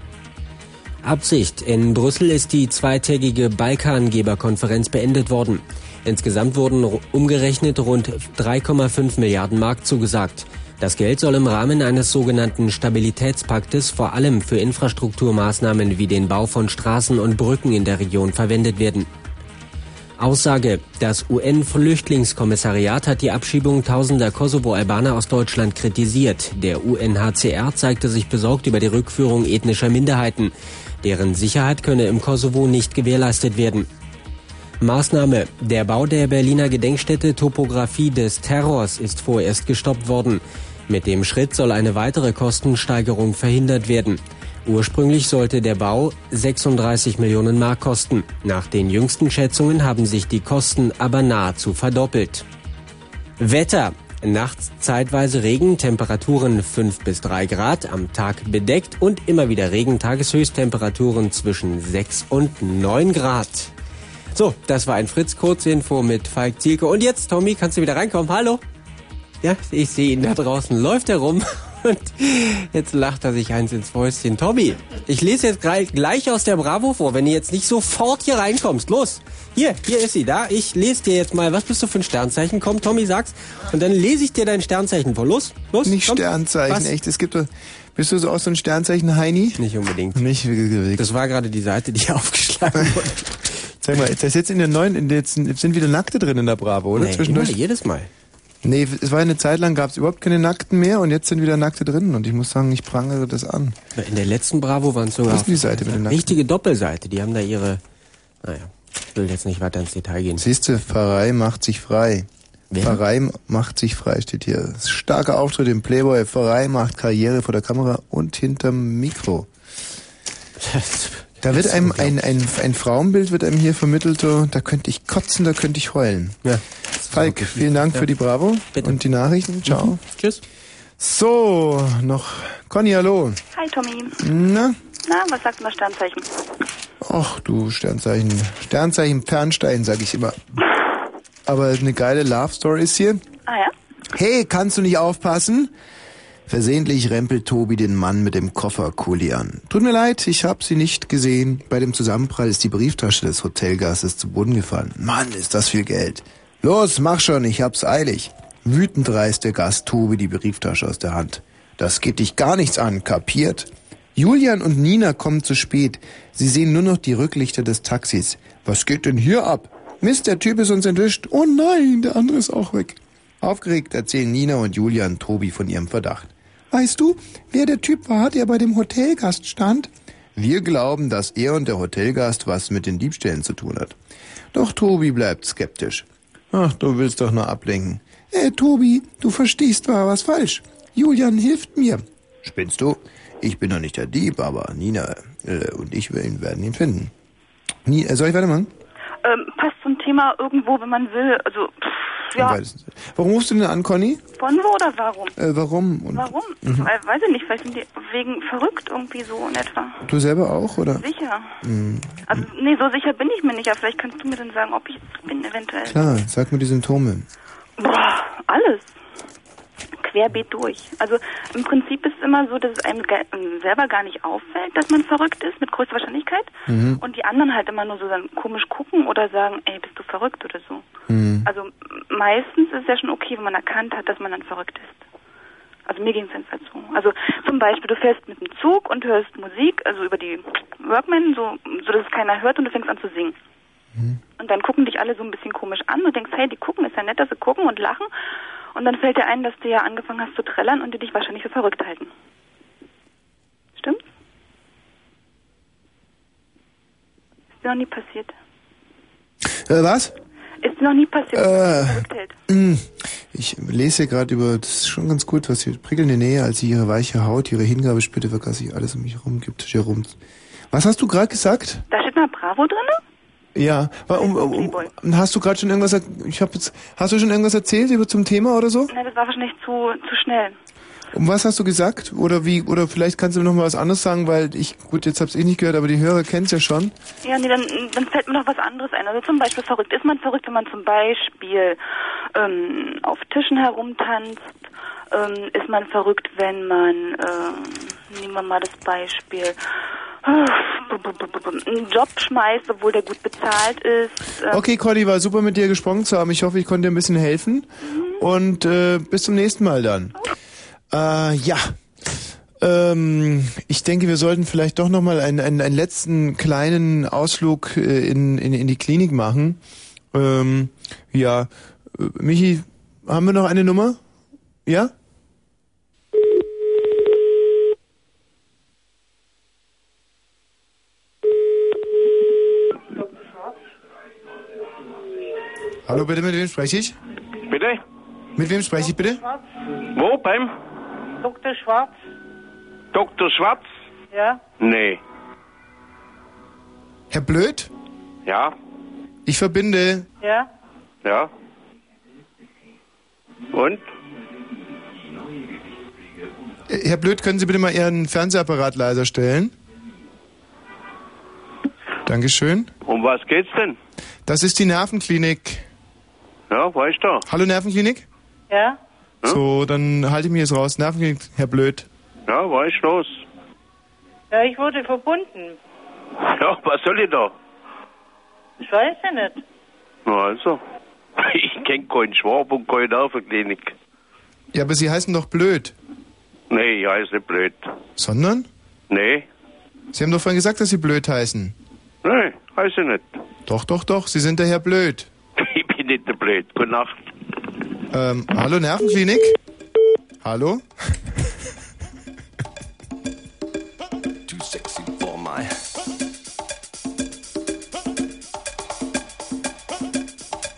Absicht. In Brüssel ist die zweitägige Balkangeberkonferenz beendet worden. Insgesamt wurden umgerechnet rund 3,5 Milliarden Mark zugesagt. Das Geld soll im Rahmen eines sogenannten Stabilitätspaktes vor allem für Infrastrukturmaßnahmen wie den Bau von Straßen und Brücken in der Region verwendet werden. Aussage. Das UN-Flüchtlingskommissariat hat die Abschiebung tausender Kosovo-Albaner aus Deutschland kritisiert. Der UNHCR zeigte sich besorgt über die Rückführung ethnischer Minderheiten. Deren Sicherheit könne im Kosovo nicht gewährleistet werden. Maßnahme. Der Bau der Berliner Gedenkstätte Topographie des Terrors ist vorerst gestoppt worden. Mit dem Schritt soll eine weitere Kostensteigerung verhindert werden. Ursprünglich sollte der Bau 36 Millionen Mark kosten. Nach den jüngsten Schätzungen haben sich die Kosten aber nahezu verdoppelt. Wetter. Nachts zeitweise Regen, Temperaturen 5 bis 3 Grad, am Tag bedeckt und immer wieder Regen, Tageshöchsttemperaturen zwischen 6 und 9 Grad. So, das war ein Fritz-Kurzinfo mit Falk Zielke. Und jetzt, Tommy, kannst du wieder reinkommen? Hallo? Ja, ich sehe ihn da draußen. Läuft er rum? Und jetzt lacht er sich eins ins Fäustchen. Tommy, ich lese jetzt gleich, gleich aus der Bravo vor, wenn du jetzt nicht sofort hier reinkommst. Los, hier, hier ist sie, da. Ich lese dir jetzt mal, was bist du für ein Sternzeichen? Komm, Tommy, sag's. Und dann lese ich dir dein Sternzeichen vor. Los, los. Nicht komm. Sternzeichen, Was? echt. Es gibt. Bist du so auch so ein Sternzeichen Heini? Nicht unbedingt. Nicht wirklich. Das war gerade die Seite, die aufgeschlagen wurde. Sag mal, das ist jetzt in der neuen, in der, jetzt sind wieder Nackte drin in der Bravo, oder? Nee, Zwischendurch. immer, jedes Mal. Nee, es war eine Zeit lang, gab es überhaupt keine Nackten mehr und jetzt sind wieder Nackte drin und ich muss sagen, ich prangere das an. In der letzten Bravo waren es sogar ist die Seite mit den Nackten? richtige Doppelseite. Die haben da ihre, naja, ich will jetzt nicht weiter ins Detail gehen. Siehste, Pfarrei macht sich frei. Pfarrei macht sich frei, steht hier. Starker Auftritt im Playboy. Pfarrei macht Karriere vor der Kamera und hinterm Mikro. Da wird einem ein, ein, ein Frauenbild wird einem hier vermittelt, so, da könnte ich kotzen, da könnte ich heulen. Ja. Falk, vielen Dank Ja. für die Bravo und die Nachrichten. Ciao. Mhm. Tschüss. So, noch Conny, hallo. Hi Tommy. Na? Na, was sagt denn das Sternzeichen? Ach du Sternzeichen. Sternzeichen Pernstein, sag ich immer. Aber eine geile Love Story ist hier. Ah ja? Hey, kannst du nicht aufpassen? Versehentlich rempelt Tobi den Mann mit dem Kofferkuli an. Tut mir leid, ich hab sie nicht gesehen. Bei dem Zusammenprall ist die Brieftasche des Hotelgastes zu Boden gefallen. Mann, ist das viel Geld. Los, mach schon, ich hab's eilig. Wütend reißt der Gast Tobi die Brieftasche aus der Hand. Das geht dich gar nichts an, kapiert? Julian und Nina kommen zu spät. Sie sehen nur noch die Rücklichter des Taxis. Was geht denn hier ab? Mist, der Typ ist uns entwischt. Oh nein, der andere ist auch weg. Aufgeregt erzählen Nina und Julian Tobi von ihrem Verdacht. Weißt du, wer der Typ war, der bei dem Hotelgast stand? Wir glauben, dass er und der Hotelgast was mit den Diebstählen zu tun hat. Doch Tobi bleibt skeptisch. Ach, du willst doch nur ablenken. Äh, Tobi, du verstehst war was falsch. Julian hilft mir. Spinnst du? Ich bin doch nicht der Dieb, aber Nina äh, und ich werden werden ihn finden. Nie, äh, soll ich weitermachen? Ähm, passt zum Thema irgendwo, wenn man will. Also, pff, ja. Warum rufst du denn an, Conny? von wo oder warum? Äh, warum? Und Warum? Mhm. Weil, weiß ich nicht, vielleicht sind die wegen verrückt irgendwie so in etwa. Du selber auch, oder? Sicher. Mhm. Also, nee, so sicher bin ich mir nicht, aber vielleicht kannst du mir dann sagen, ob ich es bin eventuell. Klar, sag mir die Symptome. Boah, alles. Querbeet durch. Also im Prinzip ist es immer so, dass es einem ähm, selber gar nicht auffällt, dass man verrückt ist, mit größter Wahrscheinlichkeit. Mhm. Und die anderen halt immer nur so dann komisch gucken oder sagen, ey, bist du verrückt oder so. Mhm. Also meistens ist es ja schon okay, wenn man erkannt hat, dass man dann verrückt ist. Also mir ging es jedenfalls so. Also zum Beispiel, du fährst mit dem Zug und hörst Musik, also über die Workman, so, so dass es keiner hört und du fängst an zu singen. Und dann gucken dich alle so ein bisschen komisch an und denkst, hey, die gucken, ist ja nett, dass sie gucken und lachen. Und dann fällt dir ein, dass du ja angefangen hast zu trällern und die dich wahrscheinlich für verrückt halten. Stimmt? Ist dir noch nie passiert? Äh, was? Ist dir noch nie passiert, dass Äh. hält? Mm, Ich lese gerade über, das ist schon ganz gut, was hier prickelnde Nähe, als sie ihre weiche Haut, ihre Hingabespütte vergaß sich alles um mich herum, gibt rum. Was hast du gerade gesagt? Da steht mal Bravo drin? Ja, wa- um, um, um, hast du gerade schon irgendwas, ich habe jetzt, hast du schon irgendwas erzählt über zum Thema oder so? Nein, das war wahrscheinlich zu, zu schnell. Um was hast du gesagt? Oder wie, oder vielleicht kannst du noch mal was anderes sagen, weil ich, gut, jetzt hab's ich nicht gehört, aber die Hörer kennen's ja schon. Ja, nee, dann, dann fällt mir noch was anderes ein. Also zum Beispiel verrückt. Ist man verrückt, wenn man zum Beispiel ähm, auf Tischen herumtanzt? Ähm, ist man verrückt, wenn man, ähm, nehmen wir mal das Beispiel, einen Job schmeißt, obwohl der gut bezahlt ist? Ähm, Okay, Conny, war super mit dir gesprochen zu haben. Ich hoffe, ich konnte dir ein bisschen helfen. Und äh, bis zum nächsten Mal dann. Äh, ja. Ähm, ich denke, wir sollten vielleicht doch nochmal einen, einen, einen letzten kleinen Ausflug äh, in, in, in die Klinik machen. Ähm, ja. Äh, Michi, haben wir noch eine Nummer? Ja? Hallo, bitte, mit wem spreche ich? Bitte? Mit wem spreche ich bitte? Wo? Beim Dr. Schwarz? Dr. Schwarz? Ja? Nee. Herr Blöd? Ja? Ich verbinde. Ja? Ja? Und? Herr Blöd, können Sie bitte mal Ihren Fernsehapparat leiser stellen? Dankeschön. Um was geht's denn? Das ist die Nervenklinik. Ja, weißt du? Hallo Nervenklinik? Ja? So, dann halte ich mich jetzt raus. Nervenklinik, Herr Blöd. Ja, was ist los? Ja, ich wurde verbunden. Ja, was soll ich da? Ich weiß ja nicht. Na also. Ich kenn keinen Schwab und keine Nervenklinik. Ja, aber Sie heißen doch Blöd. Nee, ich heiße nicht blöd. Sondern? Nee, Sie haben doch vorhin gesagt, dass Sie blöd heißen. nee, heiße nicht. Doch, doch, doch. Sie sind der Herr Blöd. Nicht der blöd. Gute Nacht. Ähm, hallo Nervenklinik? Hallo? Too sexy for my.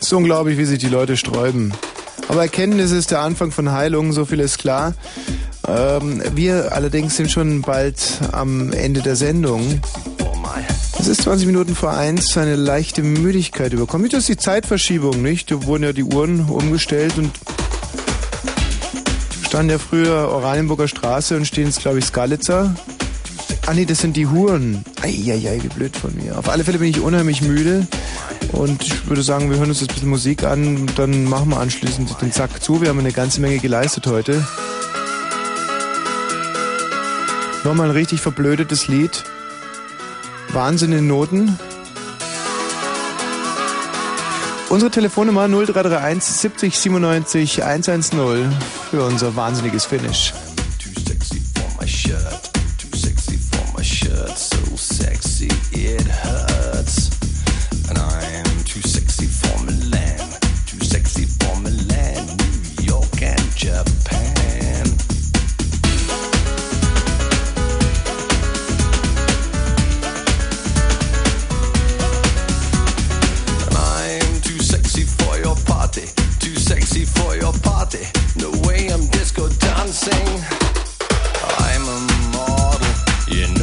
Es ist unglaublich, wie sich die Leute sträuben. Aber Erkenntnis ist der Anfang von Heilung, so viel ist klar. Ähm, wir allerdings sind schon bald am Ende der Sendung. Es ist 20 Minuten vor eins, eine leichte Müdigkeit überkommen. Das ist die Zeitverschiebung, nicht? Da wurden ja die Uhren umgestellt und standen ja früher Oranienburger Straße und stehen jetzt, glaube ich, Skalitzer. Ah nee, das sind die Huren. Eieiei, wie blöd von mir. Auf alle Fälle bin ich unheimlich müde. Und ich würde sagen, wir hören uns jetzt ein bisschen Musik an und dann machen wir anschließend den Sack zu. Wir haben eine ganze Menge geleistet heute. Nochmal ein richtig verblödetes Lied. Wahnsinn in Noten. Unsere Telefonnummer 0331 70 97 110 für unser wahnsinniges Finish. for party for your party. no way I'm disco dancing, I'm a model, you know.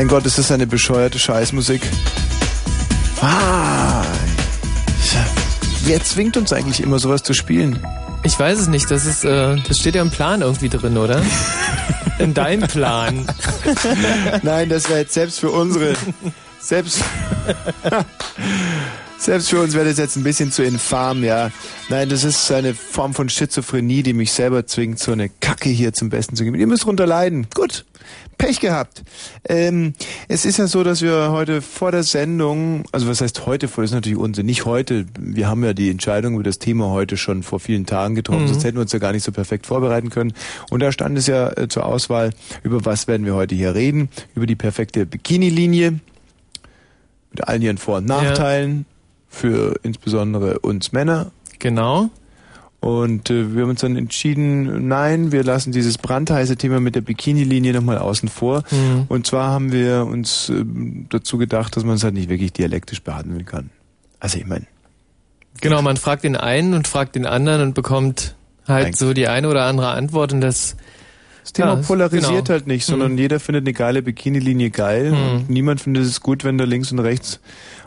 Mein Gott, ist das eine bescheuerte Scheißmusik. Ah, wer zwingt uns eigentlich immer sowas zu spielen? Ich weiß es nicht, das ist, äh, das steht ja im Plan irgendwie drin, oder? In deinem Plan. Nein, das wäre jetzt selbst für unsere, selbst, selbst für uns wäre das jetzt ein bisschen zu infam, ja. Nein, das ist eine Form von Schizophrenie, die mich selber zwingt, so eine Kacke hier zum Besten zu geben. Ihr müsst drunter leiden. Gut. Pech gehabt. Ähm, es ist ja so, dass wir heute vor der Sendung, also was heißt heute vor, das ist natürlich Unsinn, nicht heute, wir haben ja die Entscheidung über das Thema heute schon vor vielen Tagen getroffen, Mhm. sonst hätten wir uns ja gar nicht so perfekt vorbereiten können. Und da stand es ja äh, zur Auswahl, über was werden wir heute hier reden, über die perfekte Bikini-Linie, mit allen ihren Vor- und Nachteilen, für insbesondere uns Männer. Genau. Und äh, wir haben uns dann entschieden, nein, wir lassen dieses brandheiße Thema mit der Bikini-Linie nochmal außen vor. Mhm. Und zwar haben wir uns ähm, dazu gedacht, dass man es halt nicht wirklich dialektisch behandeln kann. Also ich meine, Genau, man fragt den einen und fragt den anderen und bekommt halt so die eine oder andere Antwort und das das Thema ja, polarisiert genau. halt nicht, sondern Mhm. jeder findet eine geile Bikini-Linie geil. Mhm. Und niemand findet es gut, wenn da links und rechts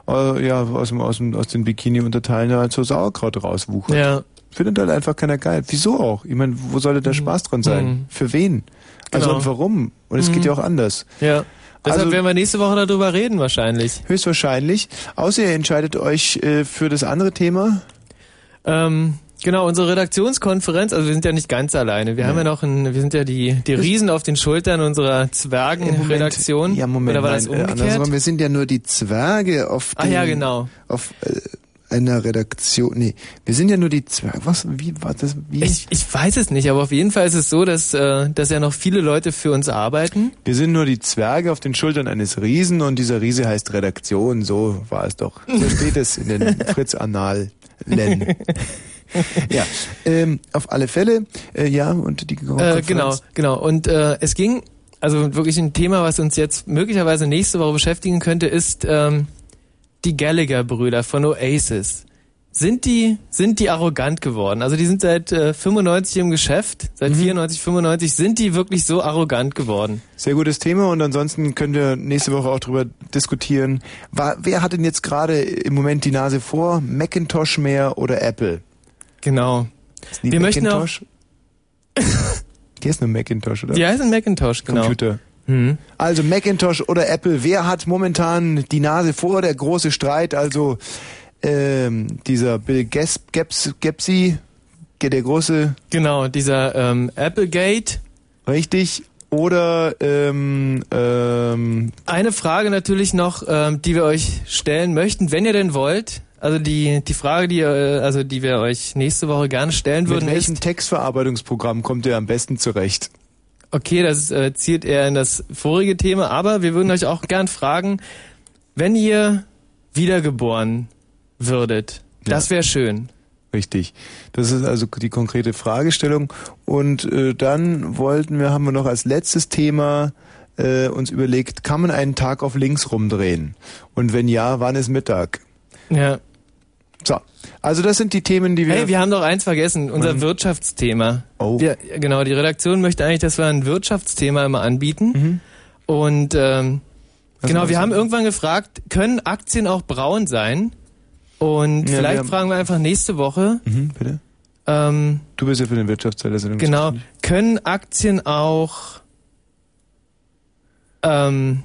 äh, ja aus, dem, aus, dem, aus den Bikini-Unterteilen halt so Sauerkraut rauswuchert. Ja. Findet halt einfach keiner geil. Wieso auch? Ich meine, wo sollte der Spaß dran sein? Mhm. Für wen? Also Genau. und warum? Und es Mhm. geht ja auch anders. Ja. Deshalb Also- werden wir nächste Woche darüber reden wahrscheinlich. Höchstwahrscheinlich. Außer ihr entscheidet euch äh, für das andere Thema. Ähm, genau, unsere Redaktionskonferenz, also wir sind ja nicht ganz alleine. Wir haben ja noch ein, wir sind ja die, die Riesen auf den Schultern unserer Zwergenredaktion. Ja, Moment. Oder war das nein, äh, umgekehrt? andersrum. wir sind ja nur die Zwerge auf Ah, dem, ja, genau. auf äh, einer Redaktion. Nee, wir sind ja nur die Zwerge. Was? Wie war das? Wie? Ich, ich weiß es nicht, aber auf jeden Fall ist es so, dass, äh, dass ja noch viele Leute für uns arbeiten. Wir sind nur die Zwerge auf den Schultern eines Riesen und dieser Riese heißt Redaktion. So war es doch. So steht es in den Fritz-Annalen. ja, ähm, auf alle Fälle, äh, ja, und die Äh, genau, genau. Und äh, es ging, also wirklich ein Thema, was uns jetzt möglicherweise nächste Woche beschäftigen könnte, ist ähm, die Gallagher-Brüder von Oasis. Sind die, sind die arrogant geworden? Also die sind seit äh, 95 im Geschäft, seit Mhm. 94, 95. Sind die wirklich so arrogant geworden? Sehr gutes Thema und ansonsten können wir nächste Woche auch darüber diskutieren. War, wer hat denn jetzt gerade im Moment die Nase vor? Macintosh mehr oder Apple? Genau. Wir möchten auch- Macintosh? Die ist nur Macintosh, oder? Die heißen Macintosh, genau. Computer. Mhm. Also Macintosh oder Apple, wer hat momentan die Nase vor? Der große Streit, also ähm, dieser Bill Ges- Gaps, Gepsi, der große... Genau, dieser ähm, Applegate. Richtig. Oder ähm, ähm, Eine Frage natürlich noch, ähm, die wir euch stellen möchten, wenn ihr denn wollt. Also die die Frage, die äh, also die wir euch nächste Woche gerne stellen mit würden, welchem ist Textverarbeitungsprogramm kommt ihr am besten zurecht? Okay, das äh, zielt eher in das vorige Thema, aber wir würden euch auch gern fragen, wenn ihr wiedergeboren würdet, das wäre schön. Richtig. Das ist also die konkrete Fragestellung. Und äh, dann wollten wir, haben wir noch als letztes Thema äh, uns überlegt, kann man einen Tag auf links rumdrehen? Und wenn ja, wann ist Mittag? Ja. So, also das sind die Themen, die wir... Hey, wir haben doch eins vergessen, unser Mhm. Wirtschaftsthema. Oh. Wir, genau, die Redaktion möchte eigentlich, dass wir ein Wirtschaftsthema immer anbieten. Mhm. Und ähm, genau, wir haben irgendwann gefragt, können Aktien auch braun sein? Und Ja, wir vielleicht haben- fragen wir einfach nächste Woche. Mhm, bitte? Ähm, Du bist ja für den Wirtschaftsteil der Sendung. genau, können Aktien auch ähm,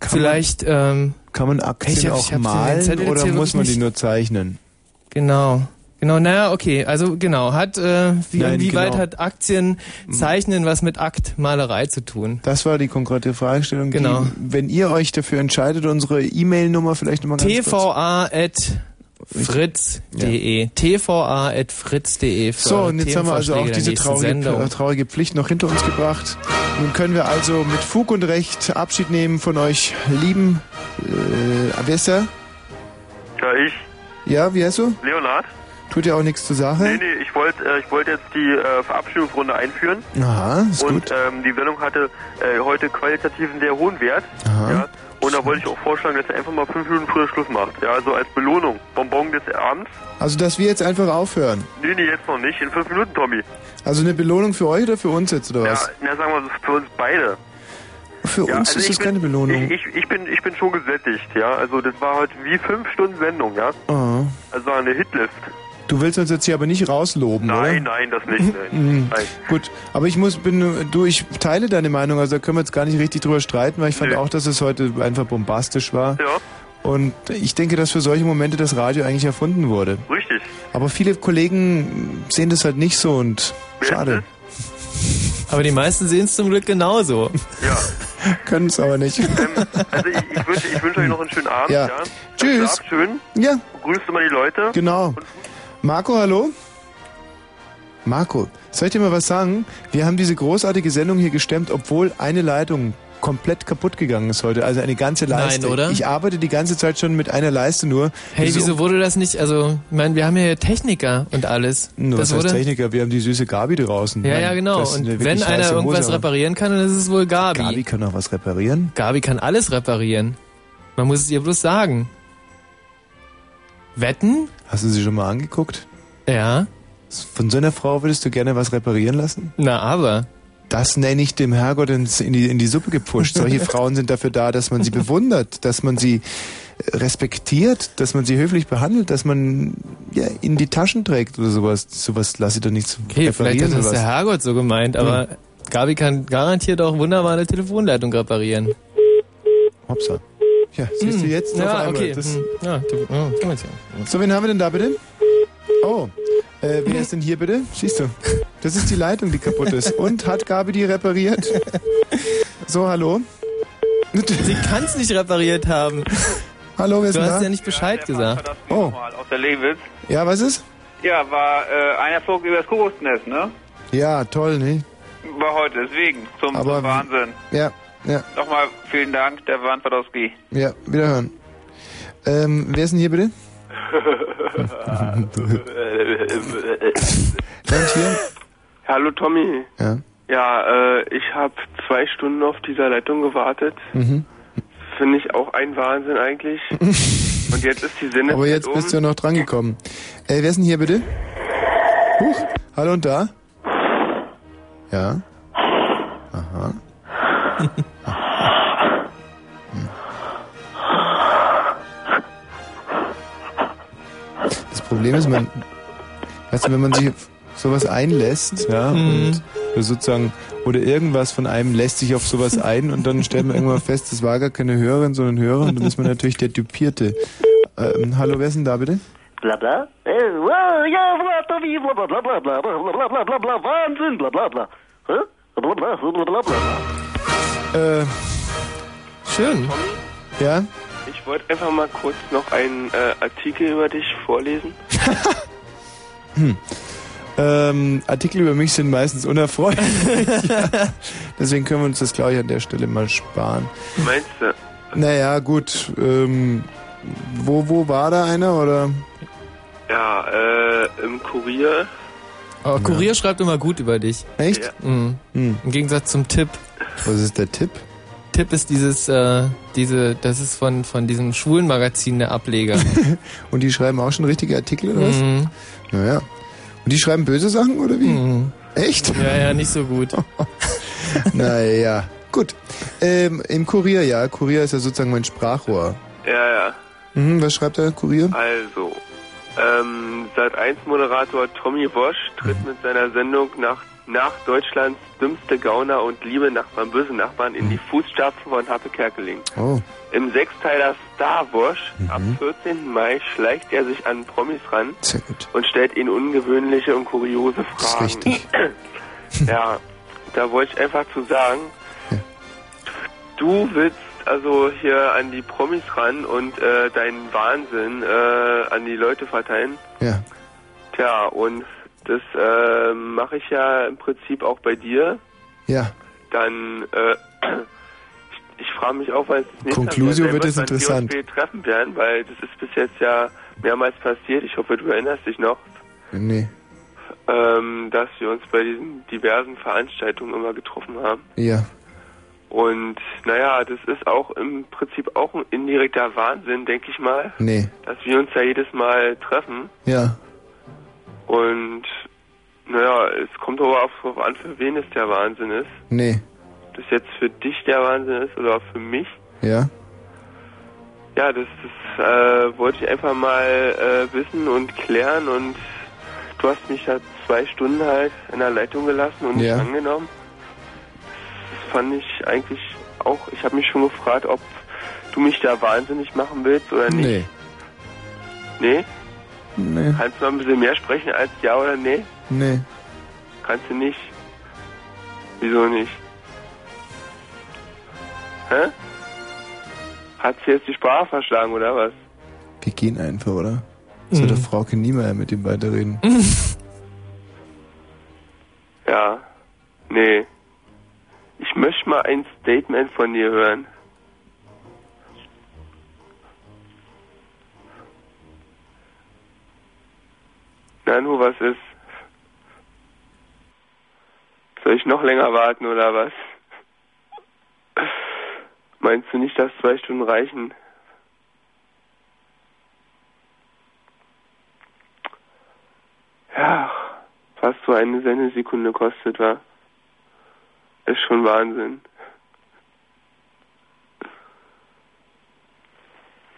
Kann vielleicht ähm, Kann man Aktien Ich hab- auch ich malen oder muss man die nur zeichnen? Genau. Genau, naja, okay. Also genau, hat äh, wie, Nein, inwieweit genau. hat Aktien zeichnen was mit Aktmalerei zu tun? Das war die konkrete Fragestellung. Genau. Die, wenn ihr euch dafür entscheidet, unsere E-Mail-Nummer vielleicht nochmal ganz kurz. tva.fritz.de tva.fritz.de für So, und jetzt haben wir also auch diese traurige, traurige Pflicht noch hinter uns gebracht. Nun können wir also mit Fug und Recht Abschied nehmen von euch lieben. Äh, wer ist der? Ja, ich. Ja, wie heißt du? Leonhard? Tut ja auch nichts zur Sache. Nee, nee, ich wollte äh, ich wollte jetzt die äh, Verabschiedungsrunde einführen. Aha, ist und gut. ähm, die Sendung hatte äh, heute qualitativ einen sehr hohen Wert. Aha. Ja, und da wollte ich auch vorschlagen, dass er einfach mal fünf Minuten früher Schluss macht. Ja, also als Belohnung. Bonbon des Abends. Also, dass wir jetzt einfach aufhören. Nee, nee, jetzt noch nicht. In fünf Minuten, Tommy. Also eine Belohnung für euch oder für uns jetzt, oder was? Ja, na, sagen wir so, für uns beide. Für Ja, uns also ist das keine Belohnung. Ich, ich, bin, ich bin schon gesättigt, ja. Also das war heute wie fünf Stunden Sendung, ja. Ah. Also eine Hitlist. Du willst uns jetzt hier aber nicht rausloben, oder? Nein, nein, das nicht. Nein. Mhm. nein. Gut, aber ich muss, bin, du, ich teile deine Meinung, also da können wir jetzt gar nicht richtig drüber streiten, weil ich fand auch, dass es heute einfach bombastisch war. Ja. Und ich denke, dass für solche Momente das Radio eigentlich erfunden wurde. Richtig. Aber viele Kollegen sehen das halt nicht so und schade. Aber die meisten sehen es zum Glück genauso. Ja. Können es aber nicht. Also ich, ich wünsche ich wünsche euch noch einen schönen Abend, Ja. ja. Tschüss. Schlaft schön. Ja. Grüßt immer die Leute. Genau. Marco, hallo? Marco, soll ich dir mal was sagen? Wir haben diese großartige Sendung hier gestemmt, obwohl eine Leitung komplett kaputt gegangen ist heute. Also eine ganze Nein, Leiste. oder? Ich arbeite die ganze Zeit schon mit einer Leiste nur. Hey, wieso wurde das nicht, also, ich meine, wir haben ja Techniker und alles. Nur das was heißt Techniker? Wir haben die süße Gabi draußen. Ja, Nein, ja, genau. Und wenn einer irgendwas Hose, reparieren kann, dann ist es wohl Gabi. Gabi kann auch was reparieren. Gabi kann alles reparieren. Man muss es ihr bloß sagen. Wetten? Hast du sie schon mal angeguckt? Ja. Von so einer Frau würdest du gerne was reparieren lassen? Na, aber. Das nenne ich dem Herrgott ins, in, die, in die Suppe gepusht. Solche Frauen sind dafür da, dass man sie bewundert, dass man sie äh, respektiert, dass man sie höflich behandelt, dass man ja, in die Taschen trägt oder sowas. Sowas lasse ich doch nicht Okay, vielleicht reparieren. hat das der. Herrgott so gemeint, aber Gabi kann garantiert auch wunderbar eine Telefonleitung reparieren. Hopsa. Ja, siehst du Hm. jetzt Ja, auf einmal. okay. Das, Hm. Ja, du, oh. So, wen haben wir denn da bitte? Oh, äh, wer ist denn hier bitte? Siehst du, das ist die Leitung, die kaputt ist. Und hat Gabi die repariert? So, hallo? Sie kann es nicht repariert haben. Hallo, wer ist Du denn hast da? ja nicht Bescheid gesagt. Oh, Aus der Lewitz. ja, was ist? Ja, war äh, einer flog über das Kuckucksnest, ne? Ja, toll, ne? War heute, deswegen. Zum, Aber- zum Wahnsinn. Ja, ja, Nochmal vielen Dank, der Bernd Wadowski. ja, wiederhören. Ähm, wer ist denn hier bitte? Und hier? Hallo Tommy. Ja. Ja, äh, ich habe zwei Stunden auf dieser Leitung gewartet. Mhm. Finde ich auch ein Wahnsinn eigentlich. Und jetzt ist die Sendezeit Aber jetzt um. bist du ja noch drangekommen. Äh, wer ist denn hier bitte? Huch, hallo und da? Ja. Aha. Das Problem ist, man, weißt du, wenn man sich auf sowas einlässt, ja, Mhm. und sozusagen, oder irgendwas von einem lässt sich auf sowas ein und dann stellt man irgendwann fest, das war gar keine Hörerin, sondern Hörer und dann ist man natürlich der Dupierte. Ähm, hallo, wer ist denn da bitte? Bla. Äh, ja, bla, Tommy, bla bla bla bla bla bla bla bla bla bla Wahnsinn, bla bla bla. Hä? Bla bla bla bla bla. Äh, schön. Ja? Ich wollte einfach mal kurz noch einen äh, Artikel über dich vorlesen. Hm. Ähm, Artikel über mich sind meistens unerfreulich. ja. Deswegen können wir uns das, glaube ich, an der Stelle mal sparen. Meinst du? Naja, gut. Ähm, wo, wo war da einer, oder? Ja, äh, im Kurier. Aber Kurier schreibt immer gut über dich. Echt? Ja. Mhm. Hm. Im Gegensatz zum Tipp. Was ist der Tipp? Tipp ist dieses, äh, diese, das ist von, von diesem schwulen Magazin der Ableger. Und die schreiben auch schon richtige Artikel, oder was? Mhm. Naja. Und die schreiben böse Sachen, oder wie? Mhm. Echt? Ja, ja, nicht so gut. naja, gut. Ähm, Im Kurier, ja. Kurier ist ja sozusagen mein Sprachrohr. Ja, ja. Mhm, was schreibt der Kurier? Also, ähm, Sat 1 Moderator Tommy Bosch tritt Mhm. mit seiner Sendung nach, nach Deutschlands dümmste Gauner und liebe Nachbarn, böse Nachbarn in die Fußstapfen von Happe Kerkeling. Oh. Im Sechsteiler Star Wars ab 14. Mai schleicht er sich an Promis ran Mhm. Und stellt ihnen ungewöhnliche und kuriose Das ist Fragen. richtig. ja, da wollte ich einfach zu sagen, du willst also hier an die Promis ran und äh, deinen Wahnsinn äh, an die Leute verteilen. Ja. Tja, und das äh, mache ich ja im Prinzip auch bei dir. Ja. Dann, äh, ich, ich frage mich auch, weil es Conclusio wird es wir interessant. viel treffen werden, weil das ist bis jetzt ja mehrmals passiert. Ich hoffe, du erinnerst dich noch, Nee. ähm, dass wir uns bei diesen diversen Veranstaltungen immer getroffen haben. Ja. Und naja, das ist auch im Prinzip auch ein indirekter Wahnsinn, denke ich mal, Nee. dass wir uns ja jedes Mal treffen. Ja. Und naja, es kommt aber auch darauf an, für wen es der Wahnsinn ist. Nee. ob das jetzt für dich der Wahnsinn ist oder für mich. Ja? Ja, das, das äh, wollte ich einfach mal äh, wissen und klären und du hast mich da zwei Stunden halt in der Leitung gelassen und Ja. nicht angenommen. Das fand ich eigentlich auch, ich habe mich schon gefragt, ob du mich da wahnsinnig machen willst oder nicht. Nee. Nee? Nee. Kannst du noch ein bisschen mehr sprechen als ja oder nee? Nee. Kannst du nicht. Wieso nicht? Hä? Hat sie jetzt die Sprache verschlagen oder was? Wir gehen einfach, oder? Soll der Frauke Niemeyer mit ihm weiterreden? Ja. Nee. Ich möchte mal ein Statement von dir hören. Na, nur was ist? Soll ich noch länger warten oder was? Meinst du nicht, dass zwei Stunden reichen? Ja, fast so eine Sendesekunde kostet, war. Ist schon Wahnsinn.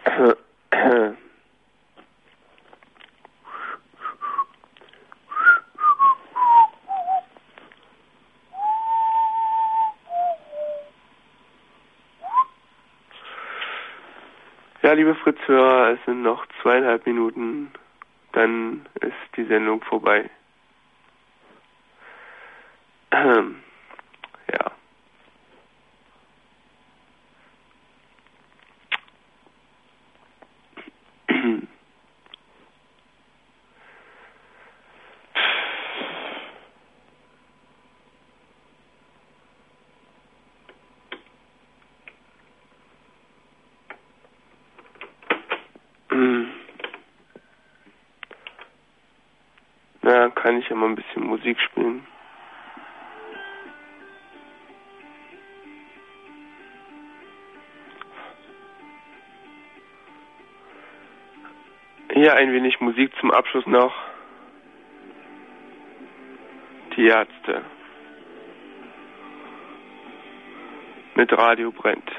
Ja, liebe Fritz-Hörer, es sind noch zweieinhalb Minuten, dann ist die Sendung vorbei. Ähm, ja. Na, kann ich ja mal ein bisschen Musik spielen. Hier ein wenig Musik zum Abschluss noch. Die Ärzte. Mit Radio brennt.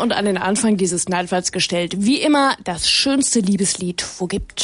Und an den Anfang dieses Nightflights gestellt, wie immer das schönste Liebeslied, wo gibt.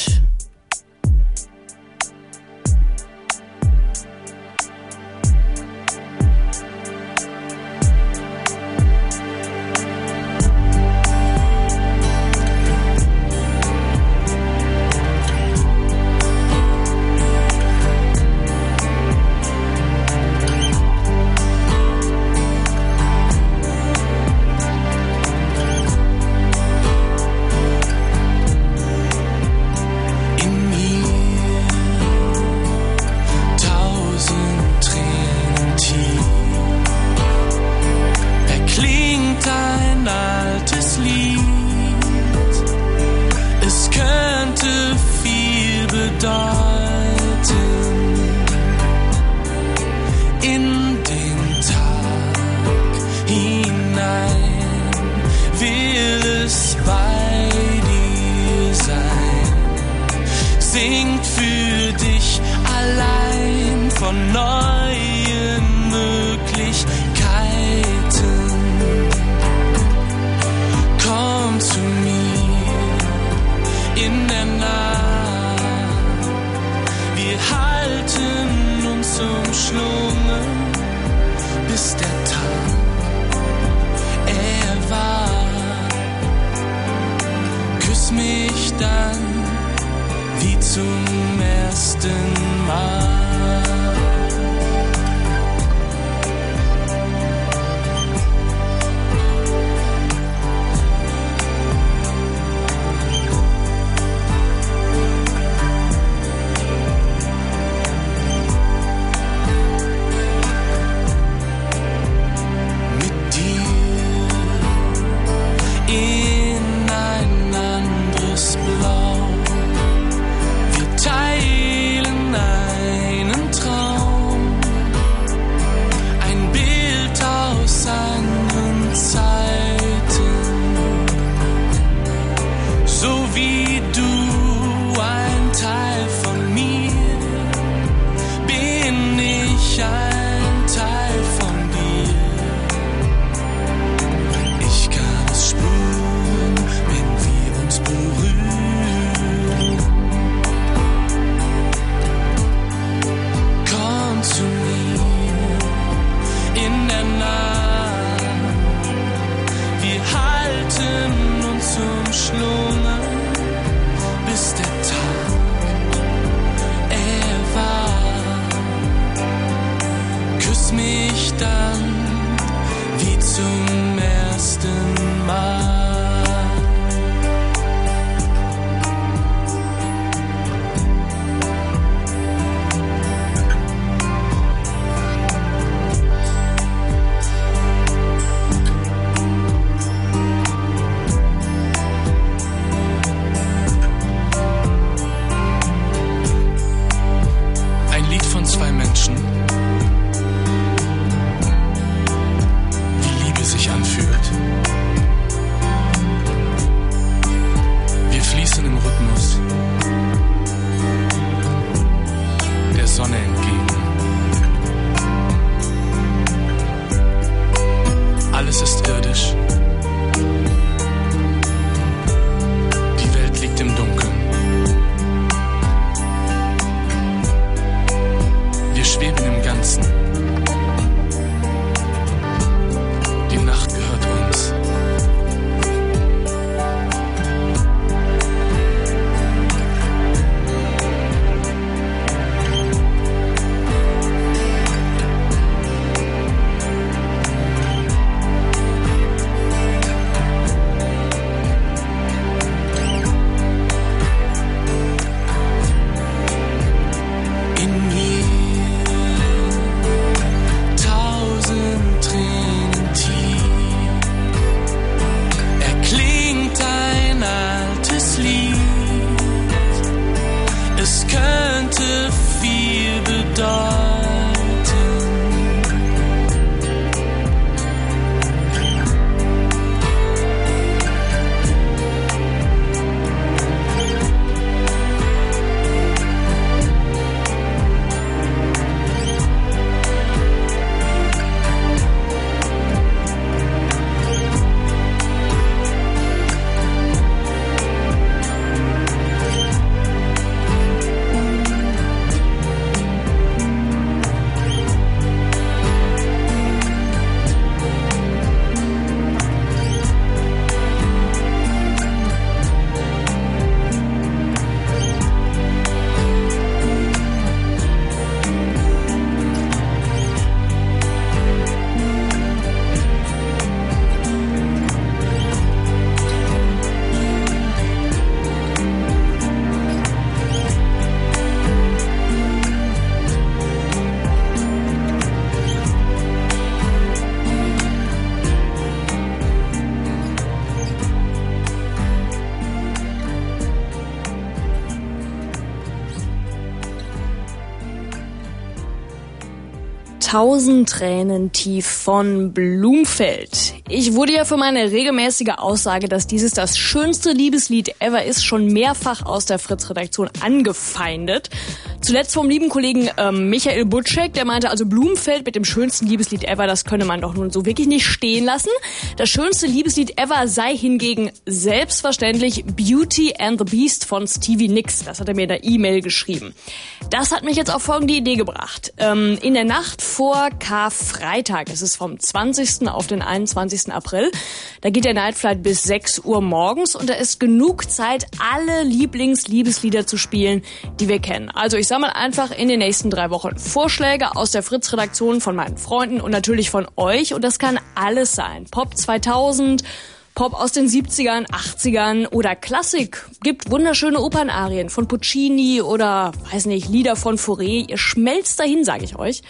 Tausend Tränen tief von Blumfeld. Ich wurde ja für meine regelmäßige Aussage, dass dieses das schönste Liebeslied ever ist, schon mehrfach aus der Fritz-Redaktion angefeindet. Zuletzt vom lieben Kollegen ähm, Michael Butschek, der meinte also Blumenfeld mit dem schönsten Liebeslied ever, das könne man doch nun so wirklich nicht stehen lassen. Das schönste Liebeslied ever sei hingegen selbstverständlich Beauty and the Beast von Stevie Nicks. Das hat er mir in der E-Mail geschrieben. Das hat mich jetzt auf folgende Idee gebracht. Ähm, in der Nacht vor Karfreitag, es ist vom 20. auf den 21. April, da geht der Nightflight bis 6 Uhr morgens und da ist genug Zeit, alle Lieblings-Liebeslieder zu spielen, die wir kennen. Also ich sammle einfach in den nächsten drei Wochen Vorschläge aus der Fritz-Redaktion von meinen Freunden und natürlich von euch und das kann alles sein. Pop 2000, Pop aus den 70ern, 80ern oder Klassik. Gibt wunderschöne Opernarien von Puccini oder, weiß nicht, Lieder von Fauré. Ihr schmelzt dahin, sage ich euch.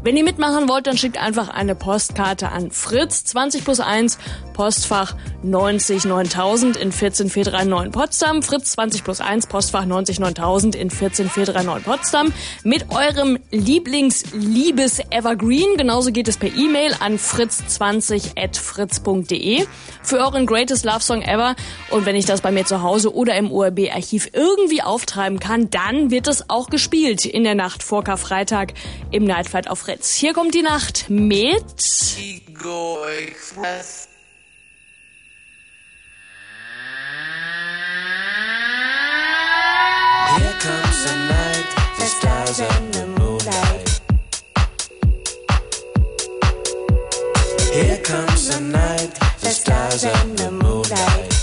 Wenn ihr mitmachen wollt, dann schickt einfach eine Postkarte an Fritz 20 plus 1, Postfach 90 9000 in 14439 Potsdam. Fritz 20 plus 1, Postfach 90 9000 in 14439 Potsdam. Mit eurem Lieblings-Liebes-Evergreen. Genauso geht es per E-Mail an fritz20 at fritz.de für euren Greatest Love Song Ever. Und wenn ich das bei mir zu Hause oder im ORB-Archiv irgendwie auftreiben kann, dann wird es auch gespielt in der Nacht vor Karfreitag im Nightflight auf Fritz. Hier kommt die Nacht mit Ego Express. Here comes the night, the stars and the moonlight. Here comes the night, the stars and the moonlight.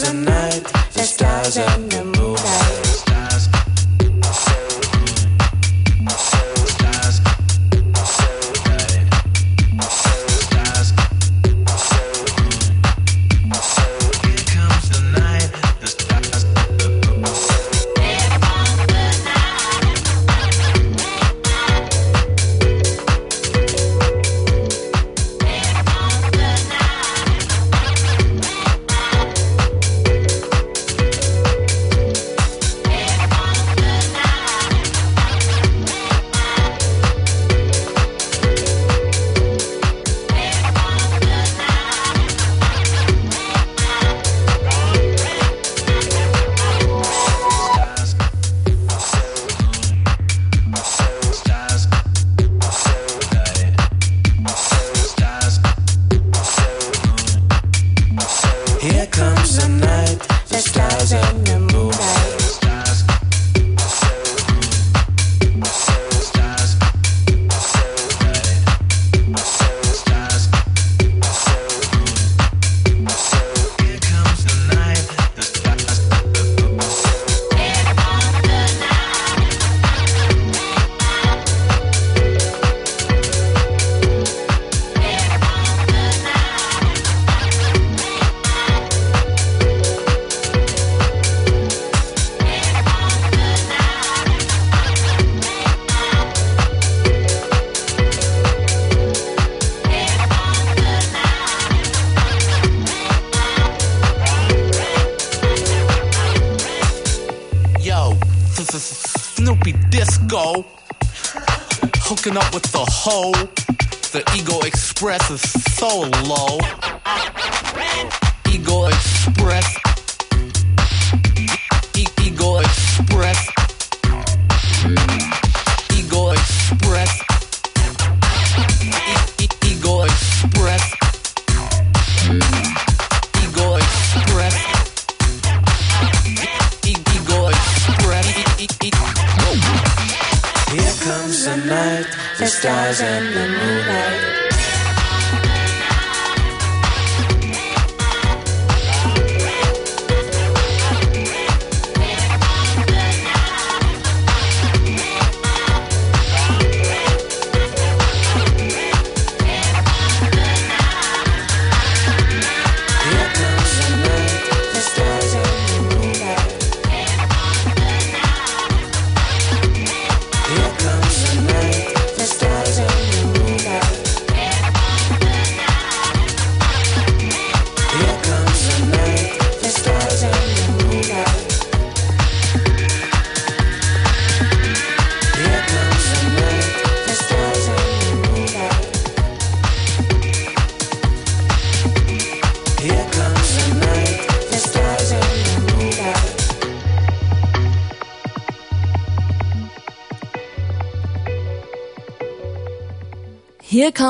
Here comes the night, the stars and the moonlight.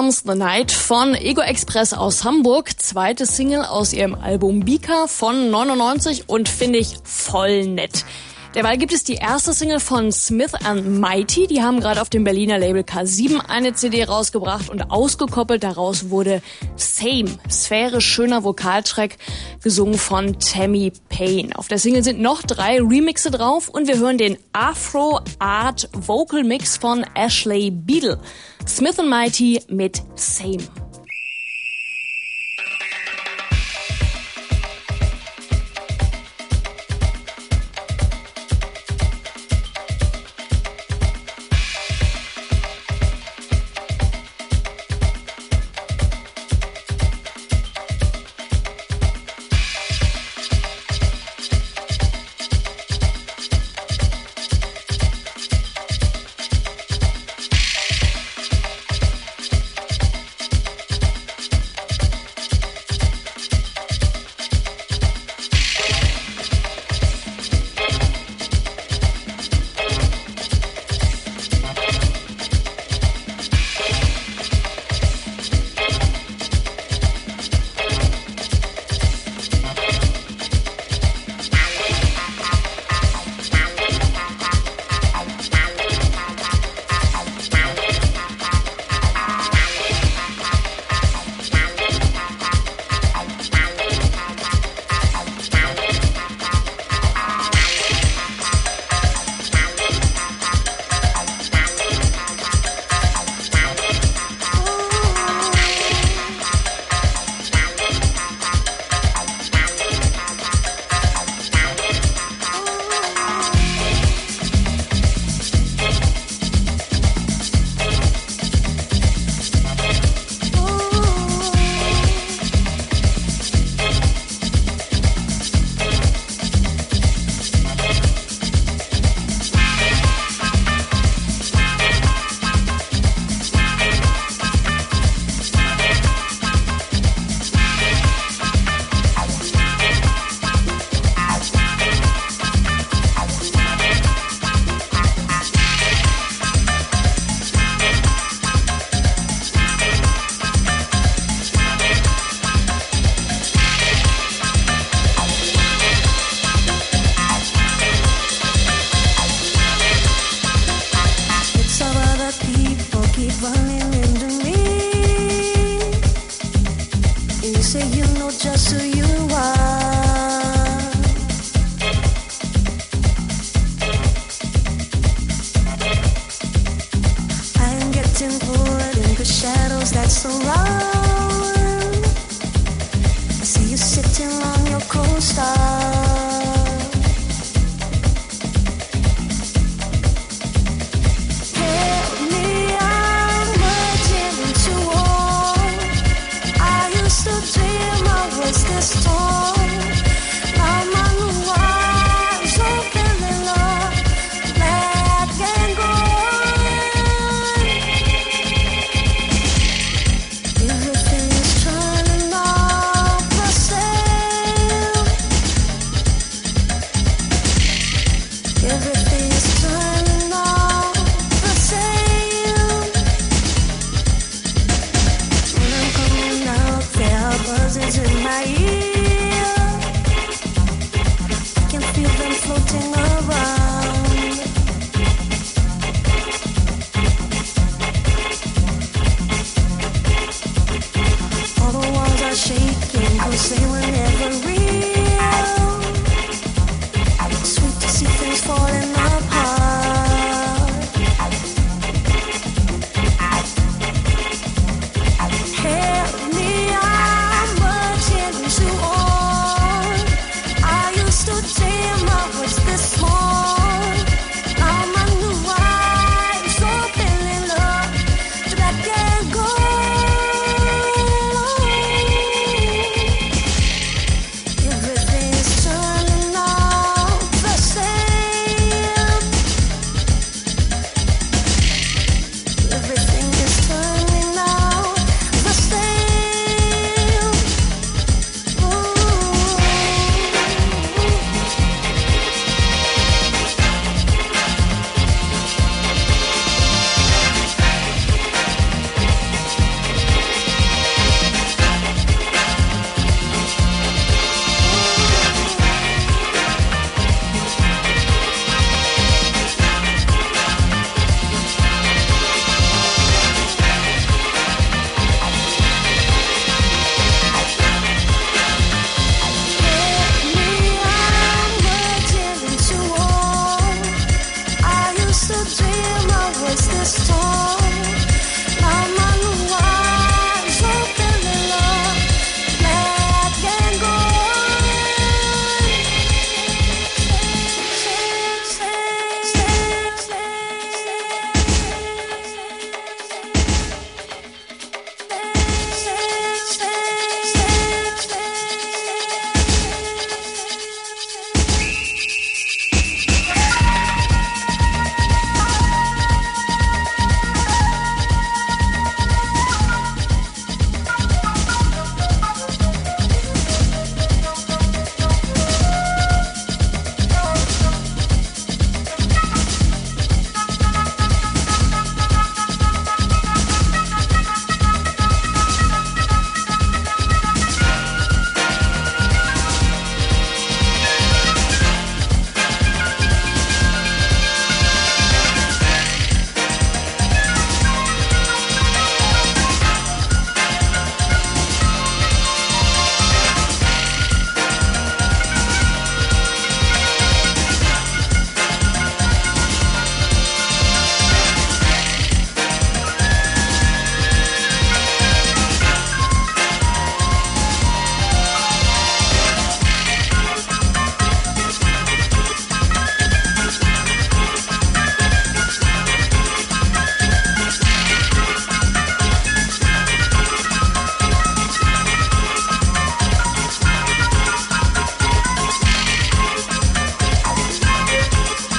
Comes the Night von Ego Express aus Hamburg, zweite Single aus ihrem Album Bika von 99 und finde ich voll nett. Derweil gibt es die erste Single von Smith and Mighty. Die haben gerade auf dem Berliner Label K7 eine CD rausgebracht und ausgekoppelt daraus wurde Same, sphärisch schöner Vokaltrack, gesungen von Tammy Payne. Auf der Single sind noch drei Remixe drauf und wir hören den Afro Art Vocal Mix von Ashley Beadle. Smith Mighty mit Same.